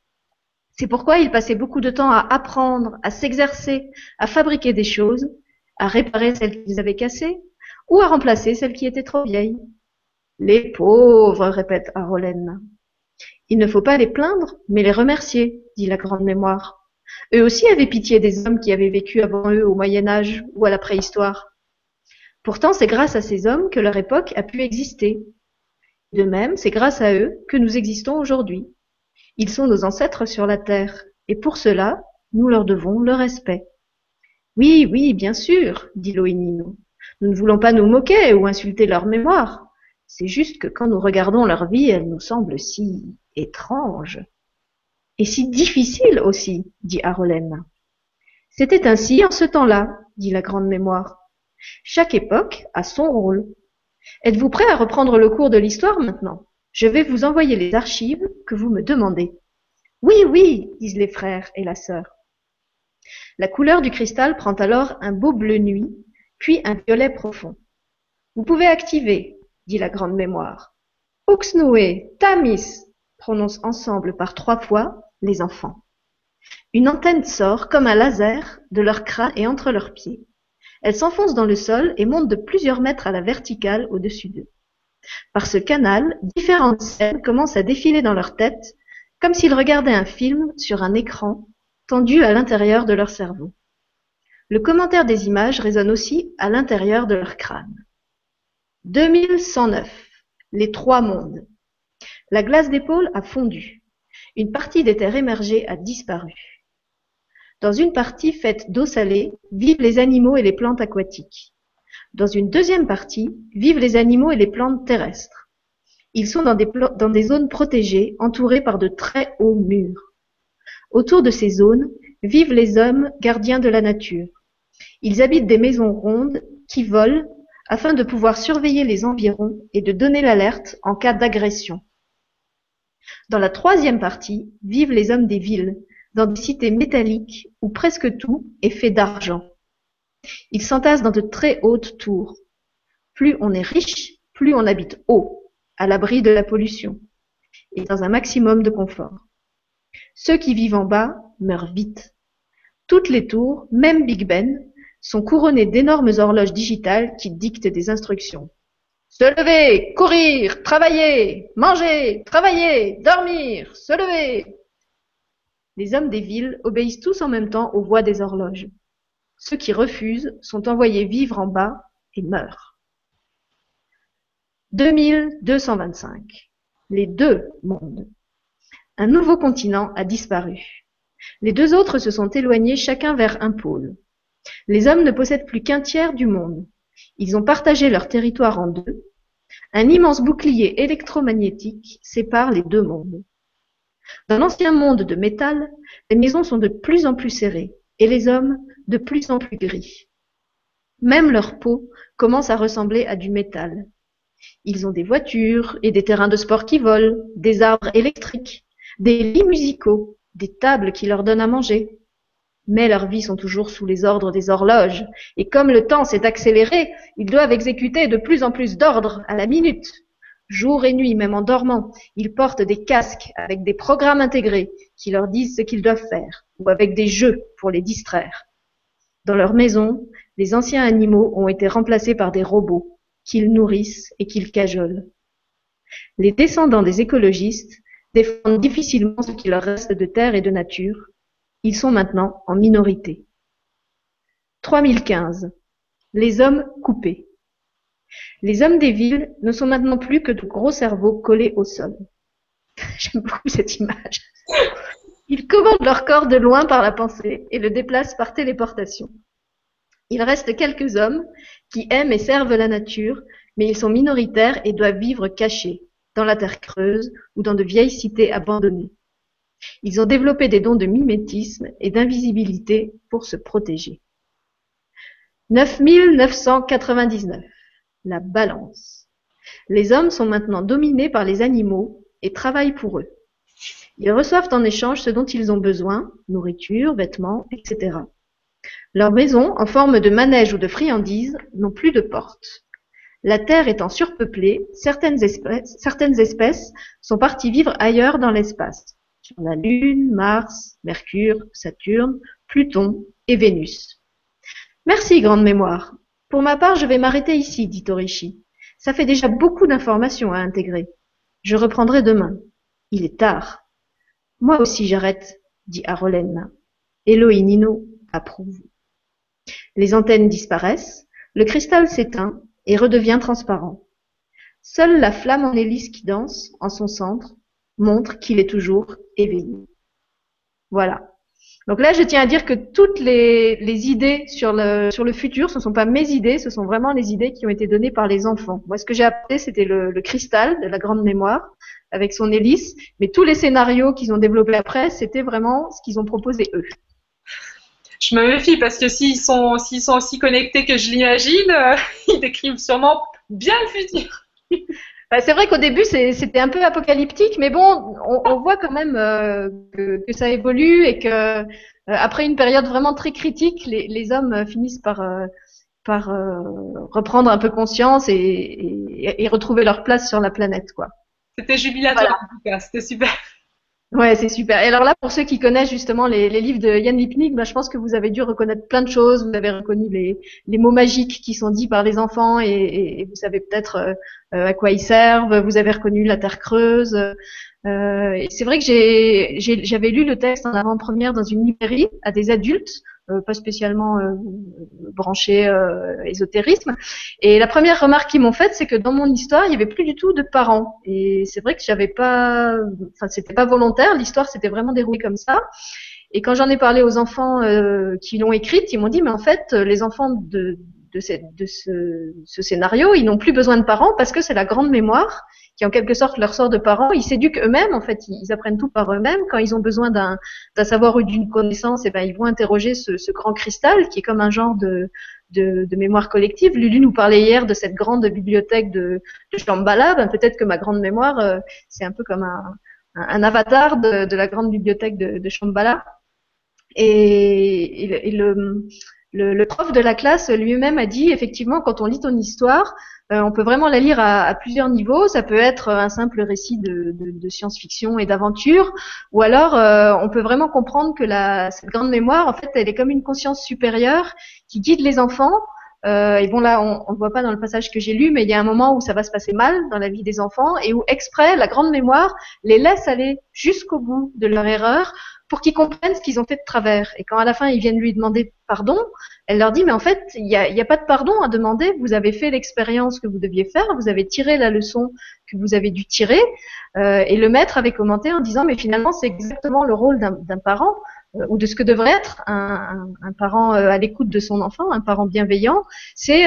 C'est pourquoi ils passaient beaucoup de temps à apprendre, à s'exercer, à fabriquer des choses, à réparer celles qu'ils avaient cassées, ou à remplacer celles qui étaient trop vieilles. Les pauvres, répète Arolène. Il ne faut pas les plaindre, mais les remercier, dit la grande mémoire. Eux aussi avaient pitié des hommes qui avaient vécu avant eux au Moyen Âge ou à la préhistoire. Pourtant, c'est grâce à ces hommes que leur époque a pu exister. De même, c'est grâce à eux que nous existons aujourd'hui. Ils sont nos ancêtres sur la terre, et pour cela, nous leur devons le respect. Oui, oui, bien sûr, dit Loïnino. Nous ne voulons pas nous moquer ou insulter leur mémoire. C'est juste que quand nous regardons leur vie, elle nous semble si étrange. Et si difficile aussi, dit Arolène. C'était ainsi en ce temps-là, dit la grande mémoire. Chaque époque a son rôle. Êtes-vous prêt à reprendre le cours de l'histoire maintenant? Je vais vous envoyer les archives que vous me demandez. Oui, oui, disent les frères et la sœur. La couleur du cristal prend alors un beau bleu nuit puis un violet profond. Vous pouvez activer, dit la grande mémoire. Uxnoué, Tamis, prononcent ensemble par trois fois les enfants. Une antenne sort comme un laser de leur crâne et entre leurs pieds. Elle s'enfonce dans le sol et monte de plusieurs mètres à la verticale au-dessus d'eux. Par ce canal, différentes scènes commencent à défiler dans leur tête, comme s'ils regardaient un film sur un écran tendu à l'intérieur de leur cerveau. Le commentaire des images résonne aussi à l'intérieur de leur crâne. 2109. Les trois mondes. La glace pôles a fondu. Une partie des terres émergées a disparu. Dans une partie faite d'eau salée, vivent les animaux et les plantes aquatiques. Dans une deuxième partie, vivent les animaux et les plantes terrestres. Ils sont dans des, zones protégées, entourées par de très hauts murs. Autour de ces zones vivent les hommes gardiens de la nature. Ils habitent des maisons rondes qui volent afin de pouvoir surveiller les environs et de donner l'alerte en cas d'agression. Dans la troisième partie vivent les hommes des villes, dans des cités métalliques où presque tout est fait d'argent. Ils s'entassent dans de très hautes tours. Plus on est riche, plus on habite haut, à l'abri de la pollution, et dans un maximum de confort. Ceux qui vivent en bas meurent vite. Toutes les tours, même Big Ben, sont couronnées d'énormes horloges digitales qui dictent des instructions. Se lever, courir, travailler, manger, travailler, dormir, se lever. Les hommes des villes obéissent tous en même temps aux voix des horloges. Ceux qui refusent sont envoyés vivre en bas et meurent. 2225. Les deux mondes. Un nouveau continent a disparu. Les deux autres se sont éloignés chacun vers un pôle. Les hommes ne possèdent plus qu'un tiers du monde. Ils ont partagé leur territoire en deux, Un immense bouclier électromagnétique sépare les deux mondes. Dans l'ancien monde de métal, les maisons sont de plus en plus serrées et les hommes de plus en plus gris. Même leur peau commence à ressembler à du métal. Ils ont des voitures et des terrains de sport qui volent, des arbres électriques, des lits musicaux, des tables qui leur donnent à manger. Mais leurs vies sont toujours sous les ordres des horloges, et comme le temps s'est accéléré, ils doivent exécuter de plus en plus d'ordres à la minute. Jour et nuit, même en dormant, ils portent des casques avec des programmes intégrés qui leur disent ce qu'ils doivent faire, ou avec des jeux pour les distraire. Dans leur maison, les anciens animaux ont été remplacés par des robots qu'ils nourrissent et qu'ils cajolent. Les descendants des écologistes défendent difficilement ce qui leur reste de terre et de nature. Ils sont maintenant en minorité. 3015. Les hommes coupés. Les hommes des villes ne sont maintenant plus que de gros cerveaux collés au sol. J'aime beaucoup cette image. Ils commandent leur corps de loin par la pensée et le déplacent par téléportation. Il reste quelques hommes qui aiment et servent la nature, mais ils sont minoritaires et doivent vivre cachés, dans la terre creuse ou dans de vieilles cités abandonnées. Ils ont développé des dons de mimétisme et d'invisibilité pour se protéger. 9999. La balance. Les hommes sont maintenant dominés par les animaux et travaillent pour eux. Ils reçoivent en échange ce dont ils ont besoin, nourriture, vêtements, etc. Leurs maisons, en forme de manège ou de friandises, n'ont plus de portes. La Terre étant surpeuplée, certaines espèces, certaines espèces sont parties vivre ailleurs dans l'espace, sur la Lune, Mars, Mercure, Saturne, Pluton et Vénus. Merci, grande mémoire. Pour ma part, je vais m'arrêter ici, dit Torishi. Ça fait déjà beaucoup d'informations à intégrer. Je reprendrai demain. Il est tard. Moi aussi j'arrête, dit Arolena. Nino approuve. Les antennes disparaissent, le cristal s'éteint et redevient transparent. Seule la flamme en hélice qui danse en son centre montre qu'il est toujours éveillé. Voilà. Donc là, je tiens à dire que toutes les, idées sur le, futur, ce ne sont pas mes idées, ce sont vraiment les idées qui ont été données par les enfants. Moi, ce que j'ai appelé, c'était le, cristal de la grande mémoire avec son hélice, mais tous les scénarios qu'ils ont développés après, c'était vraiment ce qu'ils ont proposé eux je me méfie parce que s'ils sont, sont aussi connectés que je l'imagine, ils décrivent sûrement bien le futur. Bah, c'est vrai qu'au début c'était un peu apocalyptique, mais bon, on, voit quand même euh, que, ça évolue et que euh, après une période vraiment très critique, les, hommes finissent par par reprendre un peu conscience et, et, retrouver leur place sur la planète, quoi. C'était jubilatoire en tout cas, c'était super. Ouais, c'est super. Et alors là, pour ceux qui connaissent justement les, livres de Yann Lipnik, bah, je pense que vous avez dû reconnaître plein de choses. Vous avez reconnu les, les mots magiques qui sont dits par les enfants et, et, vous savez peut-être euh, à quoi ils servent. Vous avez reconnu la terre creuse. Euh, c'est vrai que j'avais lu le texte en avant-première dans une librairie à des adultes pas spécialement euh, branché euh, ésotérisme. Et la première remarque qu'ils m'ont faite, c'est que dans mon histoire, il y avait plus du tout de parents. Et c'est vrai que j'avais pas, enfin c'était pas volontaire. L'histoire s'était vraiment déroulée comme ça. Et quand j'en ai parlé aux enfants qui l'ont écrite, ils m'ont dit mais en fait les enfants de de, de ce, ce, scénario, ils n'ont plus besoin de parents parce que c'est la grande mémoire qui en quelque sorte leur sort de parents. Ils s'éduquent eux-mêmes, en fait, ils, apprennent tout par eux-mêmes. Quand ils ont besoin d'un savoir ou d'une connaissance, et eh ben, ils vont interroger ce, ce, grand cristal qui est comme un genre de, de, de, mémoire collective. Lulu nous parlait hier de cette grande bibliothèque de, de Shambhala. Ben, Peut-être que ma grande mémoire, euh, c'est un peu comme un, un, avatar de, de, la grande bibliothèque de, de Shambhala. Et, et, le, le, le, prof de la classe lui-même a dit, effectivement, quand on lit ton histoire, euh, on peut vraiment la lire à, plusieurs niveaux. Ça peut être un simple récit de, science-fiction et d'aventure, ou alors euh, on peut vraiment comprendre que la, cette grande mémoire, en fait, elle est comme une conscience supérieure qui guide les enfants. Euh, et bon là, on ne le voit pas dans le passage que j'ai lu, mais il y a un moment où ça va se passer mal dans la vie des enfants et où exprès la grande mémoire les laisse aller jusqu'au bout de leur erreur pour qu'ils comprennent ce qu'ils ont fait de travers. Et quand à la fin ils viennent lui demander pardon, elle leur dit mais en fait il n'y a, pas de pardon à demander. Vous avez fait l'expérience que vous deviez faire, vous avez tiré la leçon que vous avez dû tirer. Euh, et le maître avait commenté en disant mais finalement c'est exactement le rôle d'un parent euh, ou de ce que devrait être un, parent euh, à l'écoute de son enfant, un parent bienveillant, c'est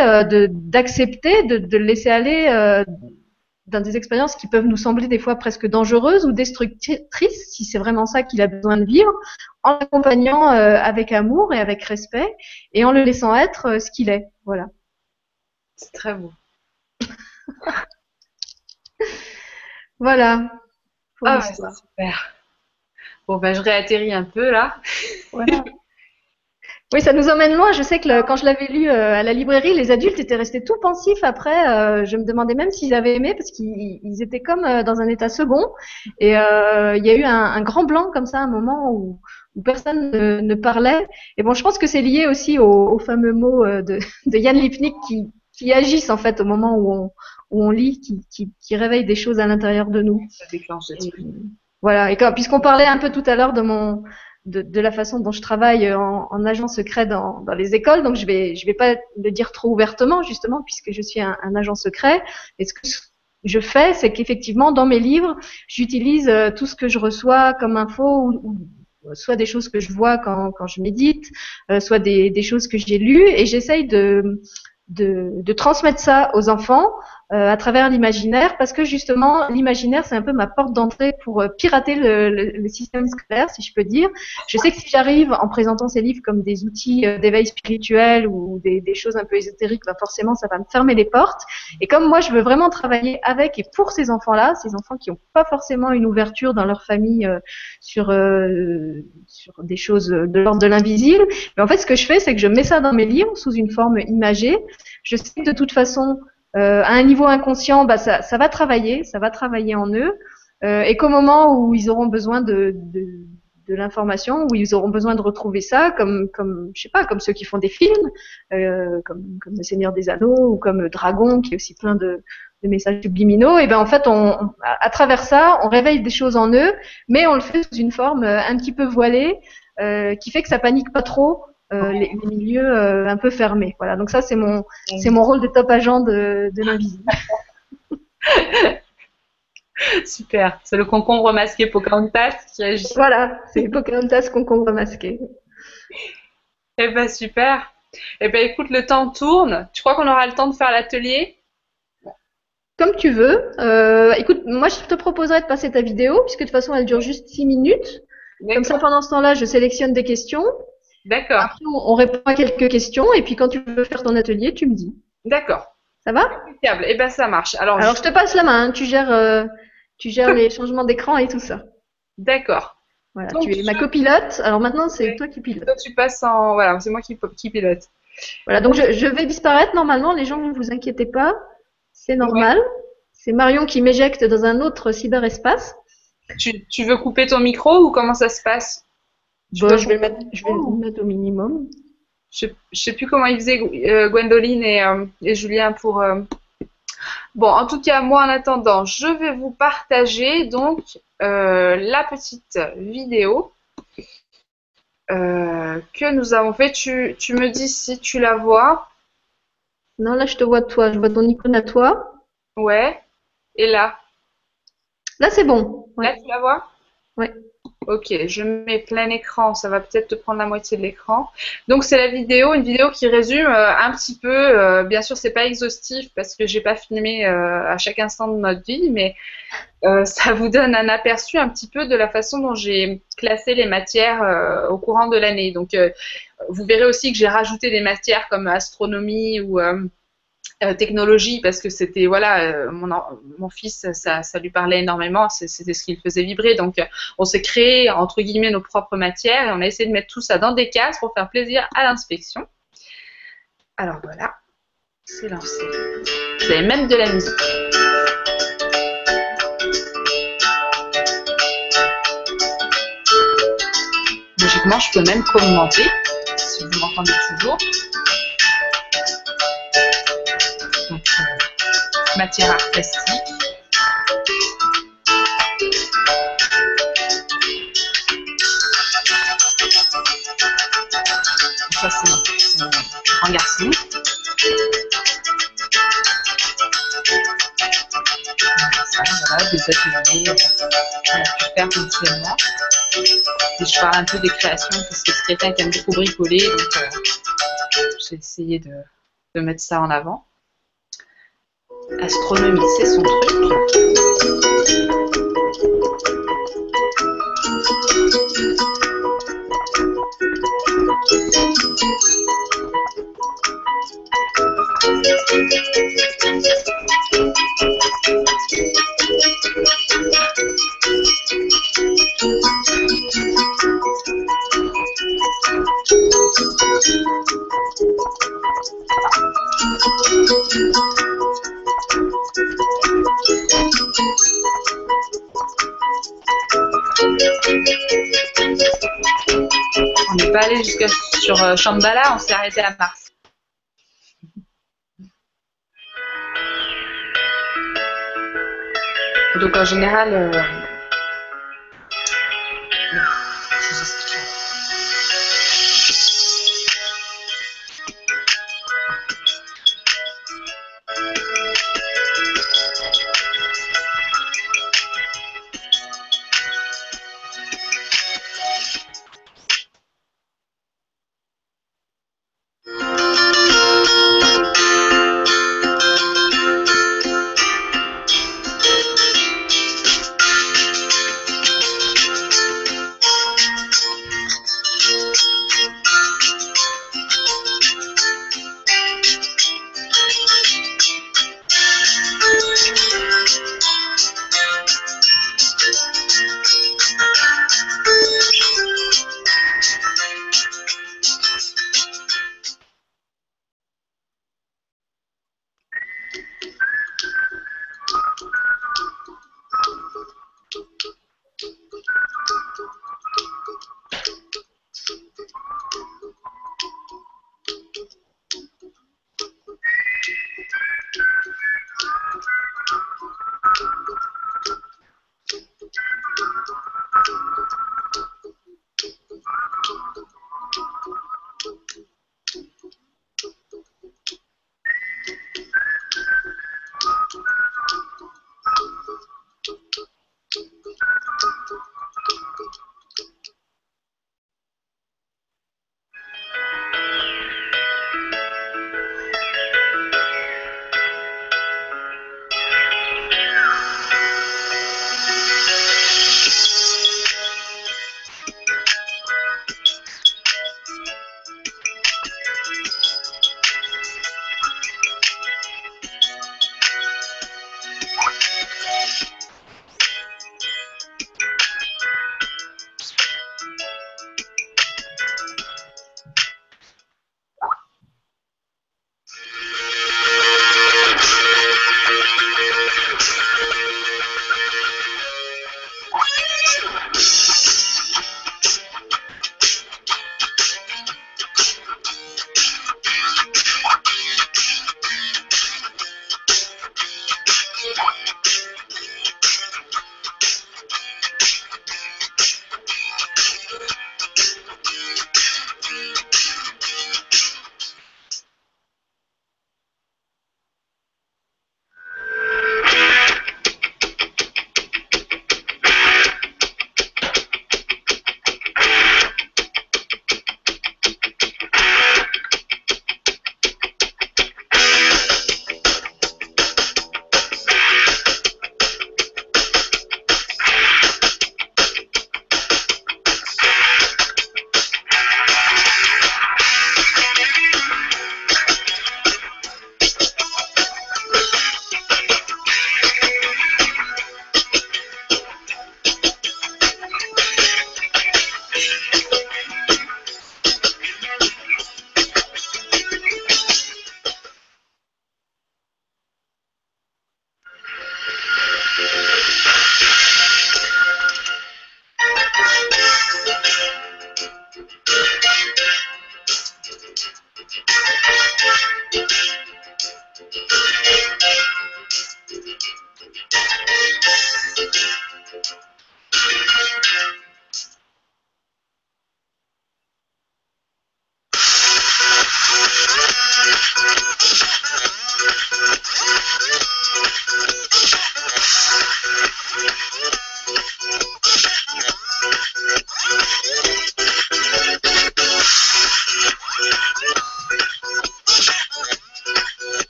d'accepter de, de, le laisser aller dans des expériences qui peuvent nous sembler des fois presque dangereuses ou destructrices, si c'est vraiment ça qu'il a besoin de vivre, en l'accompagnant euh, avec amour et avec respect et en le laissant être euh, ce qu'il est. Voilà. C'est très beau. voilà. Ah, super. Bon, ben, je réatterris un peu là. Voilà. Oui, ça nous emmène loin. Je sais que quand je l'avais lu euh, à la librairie, les adultes étaient restés tout pensifs après. Euh, je me demandais même s'ils avaient aimé parce qu'ils étaient comme euh, dans un état second. Et il y a eu un, grand blanc comme ça, un moment où, personne ne, parlait. Et bon, je pense que c'est lié aussi aux, fameux mots de, de Yann Lipnik qui, qui, agissent en fait au moment où on, où on lit, qui, qui, qui réveillent des choses à l'intérieur de nous. Ça déclenche voilà. Et puisqu'on parlait un peu tout à l'heure de mon de, la façon dont je travaille en, agent secret dans, les écoles. Donc je vais je vais pas le dire trop ouvertement justement puisque je suis un, agent secret. Et ce que je fais, c'est qu'effectivement dans mes livres, j'utilise euh, tout ce que je reçois comme info ou, soit des choses que je vois quand, quand je médite, euh, soit des, des choses que j'ai lues et j'essaye de, de, de transmettre ça aux enfants euh, à travers l'imaginaire, parce que justement, l'imaginaire, c'est un peu ma porte d'entrée pour euh, pirater le, le, système scolaire, si je peux dire. Je sais que si j'arrive en présentant ces livres comme des outils euh, d'éveil spirituel ou des, des, choses un peu ésotériques, bah forcément, ça va me fermer les portes. Et comme moi, je veux vraiment travailler avec et pour ces enfants-là, ces enfants qui n'ont pas forcément une ouverture dans leur famille sur sur des choses de l'ordre de l'invisible, mais en fait, ce que je fais, c'est que je mets ça dans mes livres sous une forme imagée. Je sais que de toute façon, euh, à un niveau inconscient, bah, ça, va travailler, ça va travailler en eux, euh, et qu'au moment où ils auront besoin de, l'information, où ils auront besoin de retrouver ça, comme, comme je sais pas, comme ceux qui font des films, euh, comme, comme Le Seigneur des Anneaux ou comme Dragon, qui est aussi plein de, messages subliminaux, et ben en fait, on, à travers ça, on réveille des choses en eux, mais on le fait sous une forme un petit peu voilée, qui fait que ça panique pas trop euh, les, milieux euh, un peu fermés. Voilà. Donc ça, c'est mon, c'est mon rôle de top agent de, de l'invisible. Super. C'est le concombre masqué Pocahontas qui agit. Voilà, c'est Pocahontas concombre masqué. Eh ben super. Eh ben écoute, le temps tourne. Tu crois qu'on aura le temps de faire l'atelier? Comme tu veux. Euh, écoute, moi je te proposerais de passer ta vidéo, puisque de toute façon elle dure juste 6 minutes. Comme ça, pendant ce temps-là, je sélectionne des questions. D'accord. Après, on, répond à quelques questions et puis quand tu veux faire ton atelier, tu me dis. D'accord. Ça va? Impeccable. Eh ben ça marche. Alors, Alors je... te passe la main. Hein. Tu gères, euh, tu gères les changements d'écran et tout ça. D'accord. Voilà. tu es ma copilote. Alors maintenant, c'est toi qui pilote. Toi, tu passes en. Voilà, c'est moi qui, qui pilote. Voilà. Donc je, je, vais disparaître normalement. Les gens, ne vous inquiétez pas. C'est normal. C'est Marion qui m'éjecte dans un autre cyberespace. Tu, tu veux couper ton micro ou comment ça se passe? Je vais, le mettre, je vais le mettre au minimum. Je ne sais plus comment ils faisaient euh, Gwendoline et, euh, et, Julien pour. Euh, bon, en tout cas, moi en attendant, je vais vous partager donc la petite vidéo que nous avons fait. Tu, tu, me dis si tu la vois. Non, là je te vois toi, je vois ton icône à toi. Ouais. Et là? Là c'est bon. Là tu la vois? Ouais. Ok, je mets plein écran, ça va peut-être te prendre la moitié de l'écran. Donc c'est la vidéo, une vidéo qui résume euh, un petit peu, euh, bien sûr c'est pas exhaustif parce que j'ai pas filmé euh, à chaque instant de notre vie, mais ça vous donne un aperçu un petit peu de la façon dont j'ai classé les matières au courant de l'année. Donc vous verrez aussi que j'ai rajouté des matières comme astronomie ou euh, technologie parce que c'était voilà euh, mon, mon fils ça, ça, lui parlait énormément c'était ce qui le faisait vibrer. Donc euh, on s'est créé entre guillemets nos propres matières et on a essayé de mettre tout ça dans des cases pour faire plaisir à l'inspection. Alors voilà. C'est lancé. Vous avez même de la musique. Logiquement je peux même commenter si vous m'entendez toujours matière plastique. Ça, c'est un garçon. Ça, voilà, des ateliers qu'on a pu faire. Et je parle un peu des créations parce que quelqu'un qui aime beaucoup bricoler, donc euh, j'ai essayé de mettre ça en avant. Astronomie, c'est son truc. Jusqu'à sur euh, Shambhala, on s'est arrêté à Mars. Donc en général, euh,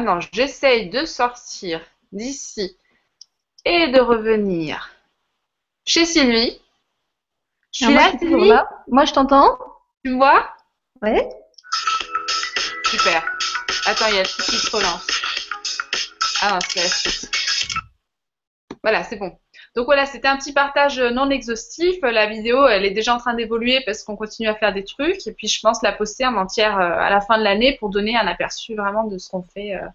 maintenant, j'essaye de sortir d'ici et de revenir chez Sylvie. Je suis là, Sylvie. Moi, je t'entends. Tu me vois? Ouais. Super. Attends, il y a le truc qui se relance. Ah non, c'est la suite. Voilà, c'est bon. Donc voilà, c'était un petit partage non exhaustif. La vidéo, elle est déjà en train d'évoluer parce qu'on continue à faire des trucs. Et puis je pense la poster en entière euh, à la fin de l'année pour donner un aperçu vraiment de ce qu'on fait. Euh,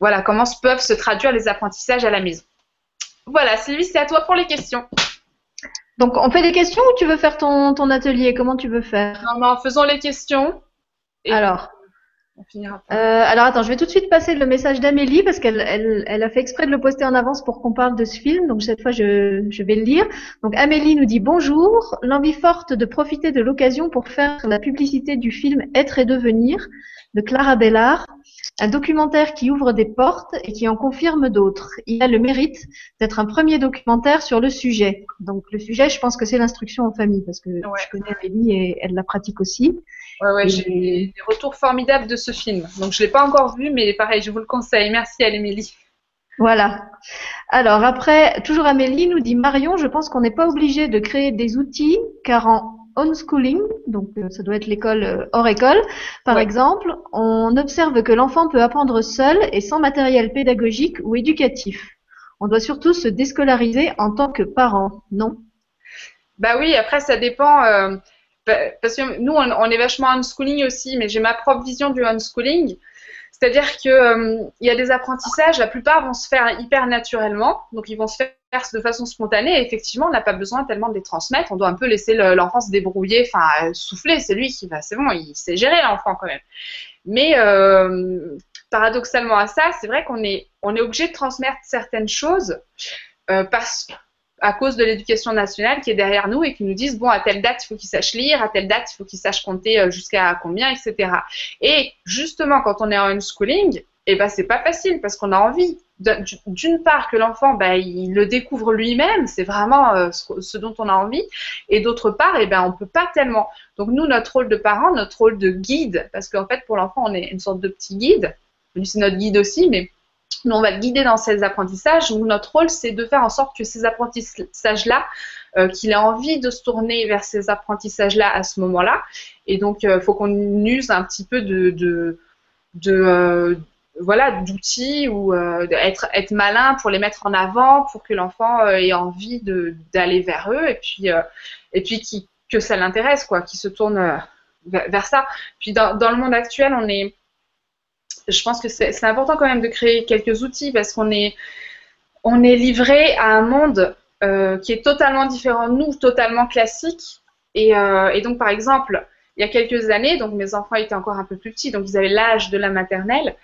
voilà, comment peuvent se traduire les apprentissages à la maison. Voilà, Sylvie, c'est à toi pour les questions. Donc on fait des questions ou tu veux faire ton, ton atelier? Comment tu veux faire? Non, non, faisons les questions. Alors, euh, alors attends, je vais tout de suite passer le message d'Amélie parce qu'elle elle, a fait exprès de le poster en avance pour qu'on parle de ce film. Donc cette fois, je, je vais le lire. Donc Amélie nous dit bonjour. L'envie forte de profiter de l'occasion pour faire la publicité du film Être et devenir de Clara Bellard, un documentaire qui ouvre des portes et qui en confirme d'autres. Il a le mérite d'être un premier documentaire sur le sujet. Donc le sujet, je pense que c'est l'instruction en famille parce que je connais Amélie et elle la pratique aussi. Ouais, ouais, j'ai des retours formidables de ce film. Donc, je ne l'ai pas encore vu, mais pareil, je vous le conseille. Merci à l'Émilie. Voilà. Alors après, toujours Amélie nous dit Marion, je pense qu'on n'est pas obligé de créer des outils car en on-schooling, donc euh, ça doit être l'école euh, hors école, par exemple, on observe que l'enfant peut apprendre seul et sans matériel pédagogique ou éducatif. On doit surtout se déscolariser en tant que parent, non? Bah oui, après ça dépend. Euh, parce que nous, on, est vachement unschooling aussi, mais j'ai ma propre vision du unschooling. C'est-à-dire qu'il euh, y a des apprentissages, la plupart vont se faire hyper naturellement, donc ils vont se faire de façon spontanée. Effectivement, on n'a pas besoin tellement de les transmettre. On doit un peu laisser l'enfant se débrouiller, enfin euh, souffler. C'est lui qui va, c'est bon, il sait gérer l'enfant quand même. Mais euh, paradoxalement à ça, c'est vrai qu'on est, on est obligé de transmettre certaines choses parce que à cause de l'éducation nationale qui est derrière nous et qui nous disent bon à telle date il faut qu'il sache lire, à telle date il faut qu'il sache compter euh, jusqu'à combien, etc. Et justement quand on est en unschooling, eh ben c'est pas facile parce qu'on a envie d'une part que l'enfant ben, il le découvre lui-même, c'est vraiment euh, ce dont on a envie, et d'autre part eh ben on peut pas tellement. Donc nous notre rôle de parent, notre rôle de guide, parce qu'en fait pour l'enfant on est une sorte de petit guide, c'est notre guide aussi, mais nous, on va le guider dans ces apprentissages. Nous, notre rôle, c'est de faire en sorte que ces apprentissages-là, euh, qu'il ait envie de se tourner vers ces apprentissages-là à ce moment-là. Et donc, il euh, faut qu'on use un petit peu de, euh, voilà, d'outils ou être, être malin pour les mettre en avant, pour que l'enfant ait envie d'aller vers eux et puis, et puis que ça l'intéresse, quoi, qu'il se tourne vers, ça. Puis dans, le monde actuel, on est je pense que c'est important quand même de créer quelques outils parce qu'on est, on est livré à un monde euh, qui est totalement différent de nous, totalement classique. Et, euh, et, donc, par exemple, il y a quelques années, donc mes enfants étaient encore un peu plus petits, donc ils avaient l'âge de la maternelle.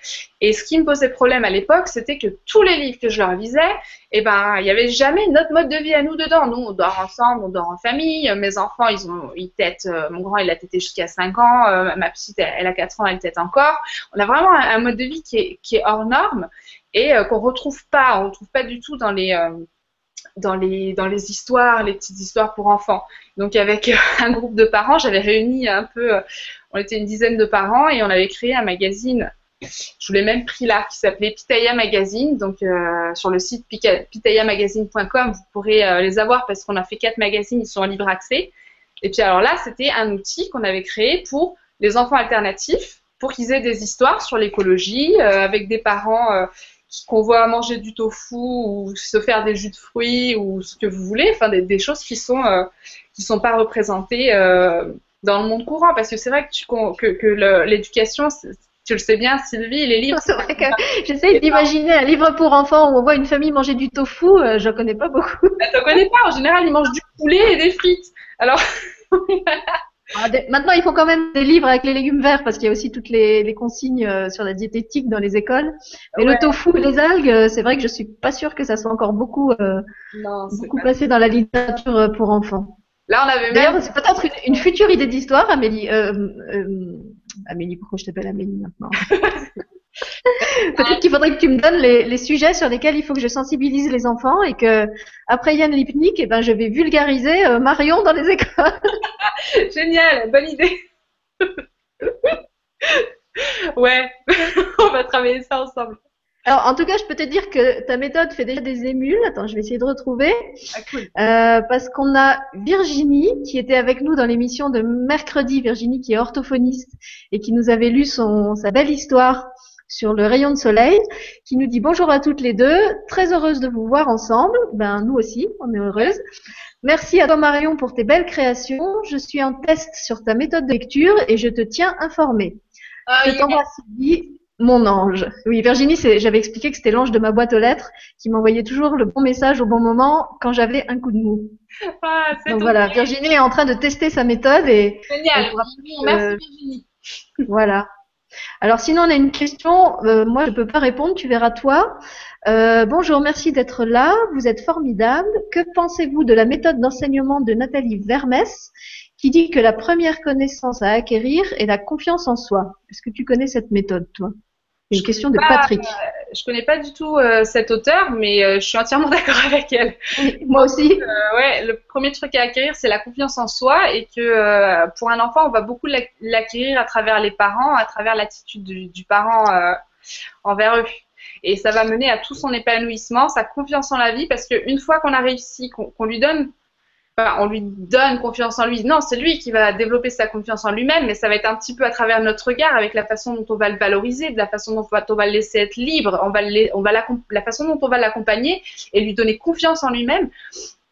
Et ce qui me posait problème à l'époque, c'était que tous les livres que je leur lisais, eh ben, il n'y avait jamais notre mode de vie à nous dedans. Nous, on dort ensemble, on dort en famille. Mes enfants, ils ont, ils têtent, euh, mon grand, il a tété jusqu'à 5 ans. Euh, ma petite, elle, a 4 ans, elle tète encore. On a vraiment un, mode de vie qui est, hors norme et euh, qu'on retrouve pas, on retrouve pas du tout dans les, dans les, dans les histoires, les petites histoires pour enfants. Donc avec un groupe de parents, j'avais réuni un peu, euh, on était une dizaine de parents et on avait créé un magazine. Je vous l'ai même pris là, qui s'appelait Pitaya Magazine. Donc euh, sur le site pitayamagazine.com, vous pourrez euh, les avoir parce qu'on a fait quatre magazines, ils sont en libre accès. Et puis alors là, c'était un outil qu'on avait créé pour les enfants alternatifs, pour qu'ils aient des histoires sur l'écologie, avec des parents qu'on voit manger du tofu ou se faire des jus de fruits ou ce que vous voulez, enfin des, choses qui sont euh, qui sont pas représentées euh, dans le monde courant parce que c'est vrai que, que, que l'éducation tu le sais bien, Sylvie, les livres. C'est vrai que j'essaie d'imaginer un livre pour enfants où on voit une famille manger du tofu. Euh, je connais pas beaucoup. Bah, tu connais pas. En général, ils mangent du poulet et des frites. Alors. Ah, maintenant, il faut quand même des livres avec les légumes verts parce qu'il y a aussi toutes les, consignes euh, sur la diététique dans les écoles. Mais le tofu et les algues, euh, c'est vrai que je suis pas sûre que ça soit encore beaucoup, euh, beaucoup passé dans la littérature pour enfants. Là, on avait D'ailleurs, c'est peut-être une, future idée d'histoire, Amélie. Amélie, pourquoi je t'appelle Amélie maintenant? Peut-être qu'il faudrait que tu me donnes les, sujets sur lesquels il faut que je sensibilise les enfants et que après Yann Lipnik, eh ben, je vais vulgariser euh, Marion dans les écoles. Génial, bonne idée. ouais, on va travailler ça ensemble. Alors, en tout cas, je peux te dire que ta méthode fait déjà des émules. Attends, je vais essayer de retrouver. Ah, cool. euh, parce qu'on a Virginie qui était avec nous dans l'émission de mercredi. Virginie qui est orthophoniste et qui nous avait lu son, sa belle histoire sur le rayon de soleil, qui nous dit bonjour à toutes les deux. Très heureuse de vous voir ensemble. Ben, nous aussi, on est heureuses. Merci à toi Marion pour tes belles créations. Je suis en test sur ta méthode de lecture et je te tiens informée. Ah, je t'embrasse mon ange. Oui, Virginie, j'avais expliqué que c'était l'ange de ma boîte aux lettres qui m'envoyait toujours le bon message au bon moment quand j'avais un coup de mou. Ah, Donc voilà, Virginie est en train de tester sa méthode et. Génial. Merci Virginie. Voilà. Alors sinon, on a une question. Euh, moi, je peux pas répondre. Tu verras toi. Euh, bonjour, merci d'être là. Vous êtes formidable. Que pensez-vous de la méthode d'enseignement de Nathalie Vermès qui dit que la première connaissance à acquérir est la confiance en soi? Est-ce que tu connais cette méthode, toi? Une question de Patrick. Je euh, je connais pas du tout euh, cette auteure, mais euh, je suis entièrement d'accord avec elle. moi aussi. ouais, le premier truc à acquérir, c'est la confiance en soi et que pour un enfant, on va beaucoup l'acquérir à travers les parents, à travers l'attitude du, parent envers eux. Et ça va mener à tout son épanouissement, sa confiance en la vie, parce qu'une fois qu'on a réussi, qu'on lui donne on lui donne confiance en lui. Non, c'est lui qui va développer sa confiance en lui-même, mais ça va être un petit peu à travers notre regard, avec la façon dont on va le valoriser, de la façon dont on va, le laisser être libre, la, façon dont on va l'accompagner et lui donner confiance en lui-même.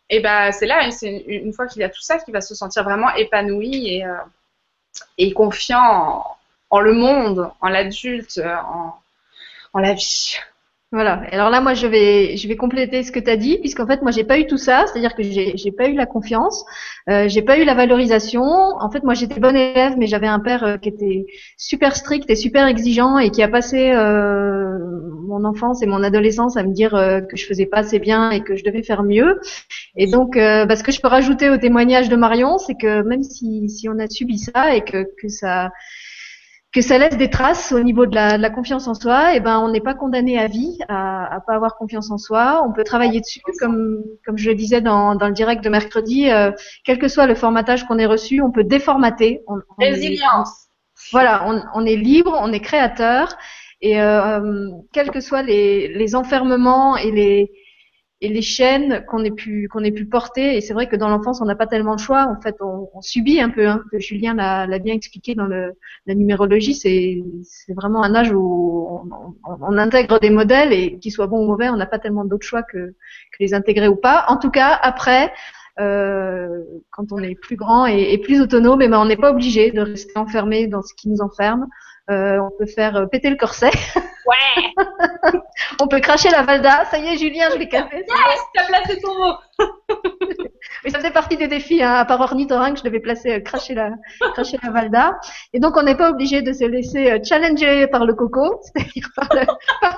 Et ben c'est là, une, fois qu'il a tout ça, qu'il va se sentir vraiment épanoui et, euh, confiant en, le monde, en l'adulte, en, en la vie. Voilà. Alors là, moi, je vais, je vais compléter ce que tu as dit, puisqu'en fait, moi, j'ai pas eu tout ça, c'est-à-dire que j'ai, j'ai pas eu la confiance, euh, j'ai pas eu la valorisation. En fait, moi, j'étais bonne élève, mais j'avais un père euh, qui était super strict et super exigeant et qui a passé euh, mon enfance et mon adolescence à me dire euh, que je faisais pas assez bien et que je devais faire mieux. Et donc, euh, bah, ce que je peux rajouter au témoignage de Marion, c'est que même si, si on a subi ça et que, que ça que ça laisse des traces au niveau de la, de la confiance en soi, et eh ben on n'est pas condamné à vie à, à pas avoir confiance en soi. On peut travailler dessus, comme comme je le disais dans, dans le direct de mercredi, euh, quel que soit le formatage qu'on ait reçu, on peut déformater. On, Résilience. voilà, on, on, est libre, on est créateur, et euh, quels que soient les, les enfermements et les et les chaînes qu'on ait pu qu'on ait pu porter. Et c'est vrai que dans l'enfance, on n'a pas tellement de choix. En fait, on, on subit un peu. Hein. Julien l'a bien expliqué dans le, la numérologie. C'est vraiment un âge où on, on, intègre des modèles et qu'ils soient bons ou mauvais, on n'a pas tellement d'autres choix que, que les intégrer ou pas. En tout cas, après. Euh, quand on est plus grand et, et plus autonome, et eh ben on n'est pas obligé de rester enfermé dans ce qui nous enferme. Euh, on peut faire euh, péter le corset. Ouais. on peut cracher la valda. Ça y est, Julien, je l'ai cassé. Yes, t'as placé ton mot. Mais ça fait partie des défis. Hein. À part ornithorynque, je devais placer euh, cracher la cracher la valda. Et donc, on n'est pas obligé de se laisser euh, challenger par le coco, c'est-à-dire par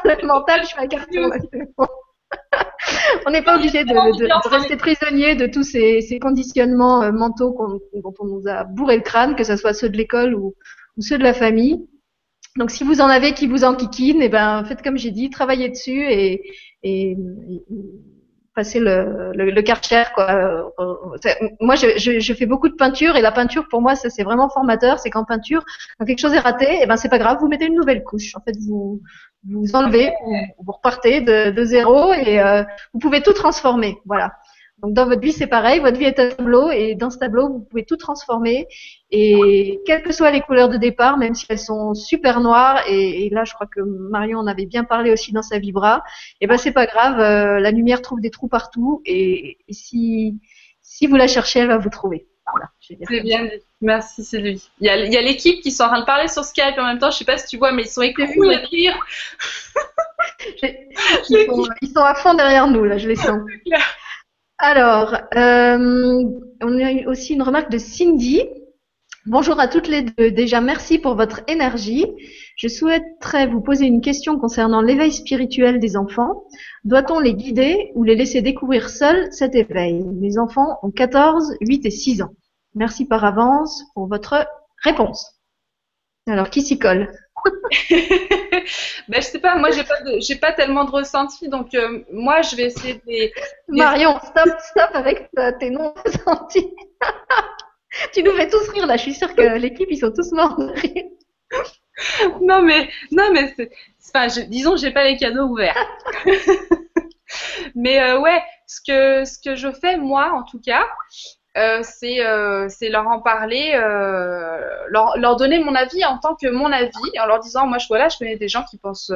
le, mental. Je fais un carton. on n'est pas obligé de, de, rester prisonnier de tous ces, ces conditionnements mentaux dont on nous a bourré le crâne, que ce soit ceux de l'école ou, ou ceux de la famille. Donc, si vous en avez qui vous enquiquinent, eh ben, faites comme j'ai dit, travaillez dessus et, et, passez le, le, le quoi. Moi, je, je, je, fais beaucoup de peinture et la peinture, pour moi, c'est vraiment formateur. C'est qu'en peinture, quand quelque chose est raté, eh ben, c'est pas grave, vous mettez une nouvelle couche. En fait, vous vous enlevez, vous, vous repartez de, de zéro et euh, vous pouvez tout transformer. Voilà. Donc dans votre vie, c'est pareil, votre vie est un tableau et dans ce tableau, vous pouvez tout transformer et quelles que soient les couleurs de départ, même si elles sont super noires et, là, je crois que Marion en avait bien parlé aussi dans sa vibra, et eh ben c'est pas grave, euh, la lumière trouve des trous partout et, si si vous la cherchez, elle va vous trouver. Voilà, c'est bien dit. Merci Sylvie. Il y a, il y a l'équipe qui sont en train de parler sur Skype en même temps. Je sais pas si tu vois, mais ils sont écoutés à lire. ils, sont, ils sont à fond derrière nous là, je les sens. Alors, euh, on a eu aussi une remarque de Cindy. Bonjour à toutes les deux. Déjà, merci pour votre énergie. Je souhaiterais vous poser une question concernant l'éveil spirituel des enfants. Doit-on les guider ou les laisser découvrir seuls cet éveil? Mes enfants ont 14, 8 et 6 ans. Merci par avance pour votre réponse. Alors, qui s'y colle? ben, je sais pas, moi j'ai pas j'ai pas tellement de ressenti, donc euh, moi je vais essayer de. Marion, stop, stop avec tes non ressentis. tu nous fais tous rire là. Je suis sûre que l'équipe ils sont tous morts de rire. non mais non mais enfin, je, disons j'ai pas les canaux ouverts. mais euh, ouais, ce que ce que je fais moi en tout cas, euh, euh, c'est leur en parler, euh, leur, leur, donner mon avis en tant que mon avis, en leur disant, moi, je, voilà, je connais des gens qui pensent,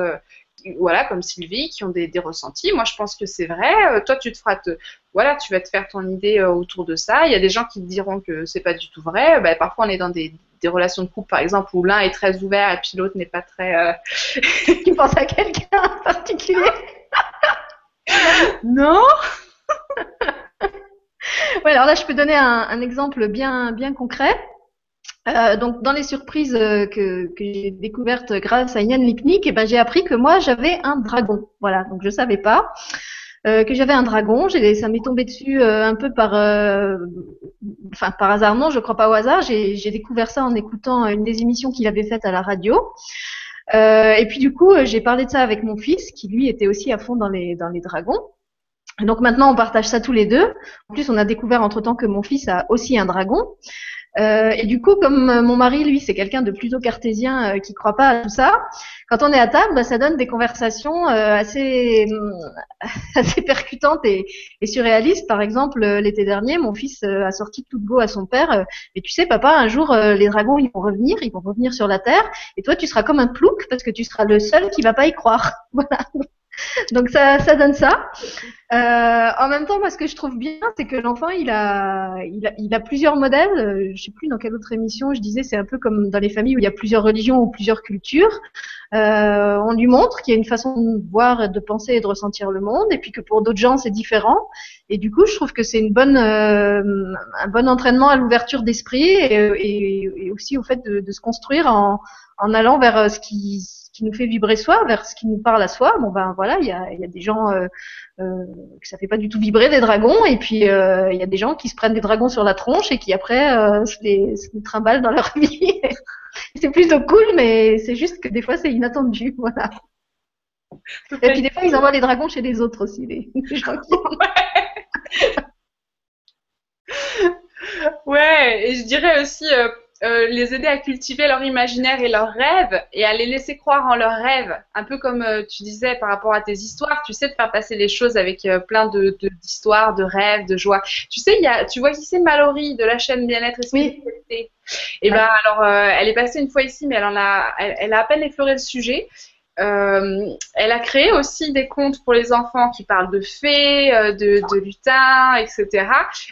voilà, comme Sylvie, qui ont des, des, ressentis. Moi, je pense que c'est vrai. toi, tu te feras, voilà, tu vas te faire ton idée autour de ça. Il y a des gens qui te diront que c'est pas du tout vrai. Ben, parfois, on est dans des, des relations de couple, par exemple, où l'un est très ouvert et puis l'autre n'est pas très. tu penses à quelqu'un en particulier Non ouais, alors là, je peux donner un, un exemple bien, bien concret. Euh, donc, dans les surprises euh, que, que j'ai découvertes grâce à Yann Lipnik, eh ben, j'ai appris que moi, j'avais un dragon. Voilà, donc je savais pas euh, que j'avais un dragon. Ça m'est tombé dessus euh, un peu par, euh, enfin par hasard non, je crois pas au hasard. J'ai découvert ça en écoutant une des émissions qu'il avait faites à la radio. et puis du coup, j'ai parlé de ça avec mon fils, qui lui était aussi à fond dans les dans les dragons. Donc maintenant, on partage ça tous les deux. En plus, on a découvert entre-temps que mon fils a aussi un dragon. Euh, et du coup, comme euh, mon mari, lui, c'est quelqu'un de plutôt cartésien euh, qui croit pas à tout ça, quand on est à table, bah, ça donne des conversations euh, assez, assez percutantes et, et, surréalistes. Par exemple, l'été dernier, mon fils a sorti tout go à son père. et tu sais, papa, un jour, les dragons, ils vont revenir, ils vont revenir sur la terre, et toi, tu seras comme un plouc parce que tu seras le seul qui va pas y croire. Voilà. Donc ça, ça donne ça. Euh, en même temps, moi, ce que je trouve bien, c'est que l'enfant, il a, il a, il a plusieurs modèles. Euh, je sais plus dans quelle autre émission je disais, c'est un peu comme dans les familles où il y a plusieurs religions ou plusieurs cultures. Euh, on lui montre qu'il y a une façon de voir, de penser et de ressentir le monde, et puis que pour d'autres gens, c'est différent. Et du coup, je trouve que c'est une bonne, euh, un bon entraînement à l'ouverture d'esprit et, et, et, aussi au fait de, de se construire en, en allant vers ce qui qui nous fait vibrer soi, vers ce qui nous parle à soi. Bon ben voilà, il y a, y a, des gens euh, euh, que ça fait pas du tout vibrer des dragons, et puis euh, il y a des gens qui se prennent des dragons sur la tronche et qui après se, les, se trimballent dans leur vie. c'est plutôt cool, mais c'est juste que des fois c'est inattendu, voilà. Et puis des fois ils envoient les dragons chez les autres aussi, les, gens ouais, et je dirais aussi euh, les aider à cultiver leur imaginaire et leurs rêves et à les laisser croire en leurs rêves. Un peu comme euh, tu disais par rapport à tes histoires, tu sais de faire passer les choses avec euh, plein de d'histoires, de, rêves, de joie. Tu sais, il y a, tu vois qui c'est Mallory de la chaîne Bien-être et Spiritualité. Et ben alors, elle est passée une fois ici, mais elle en a, elle a à peine effleuré le sujet. Euh, elle a créé aussi des contes pour les enfants qui parlent de fées, euh, de, de lutins, etc.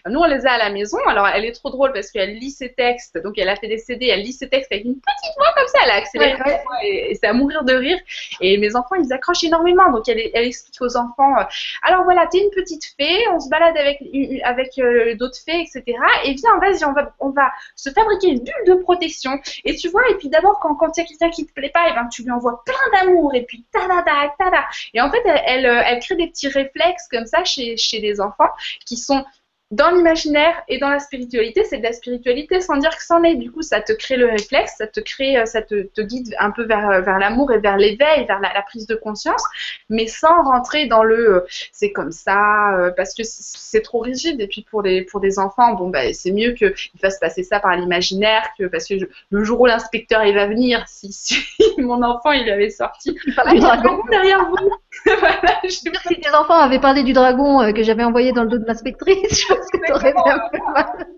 Nous, on les a à la maison. Alors, elle est trop drôle parce qu'elle lit ses textes. Donc, elle a fait des CD, elle lit ses textes avec une petite voix comme ça. Elle a accéléré et, c'est à mourir de rire. Et mes enfants, ils accrochent énormément. Donc, elle, elle explique aux enfants euh, alors voilà, t'es une petite fée, on se balade avec, avec d'autres fées, etc. Et viens, vas-y, on va, on va se fabriquer une bulle de protection. Et tu vois, et puis d'abord, quand, quand il y a quelqu'un qui te plaît pas, et ben, tu lui envoies plein d'amour et puis tada tada. Et en fait, elle, elle, elle, crée des petits réflexes comme ça chez, chez les enfants qui sont dans l'imaginaire et dans la spiritualité, c'est de la spiritualité sans dire que c'en est. Du coup, ça te crée le réflexe, ça te crée, euh, ça te, te guide un peu vers, euh, vers l'amour et vers l'éveil, vers la, la, prise de conscience, mais sans rentrer dans le euh, c'est comme ça, parce que c'est trop rigide. Et puis pour des, pour des enfants, bon, bah, c'est mieux qu'ils fassent passer ça par l'imaginaire que parce que le jour où l'inspecteur il va venir, si, si mon enfant il avait sorti, il dragon derrière vous. voilà, je... Si tes enfants avaient parlé du dragon que j'avais envoyé dans le dos de l'inspectrice, ça aurait fait un peu mal.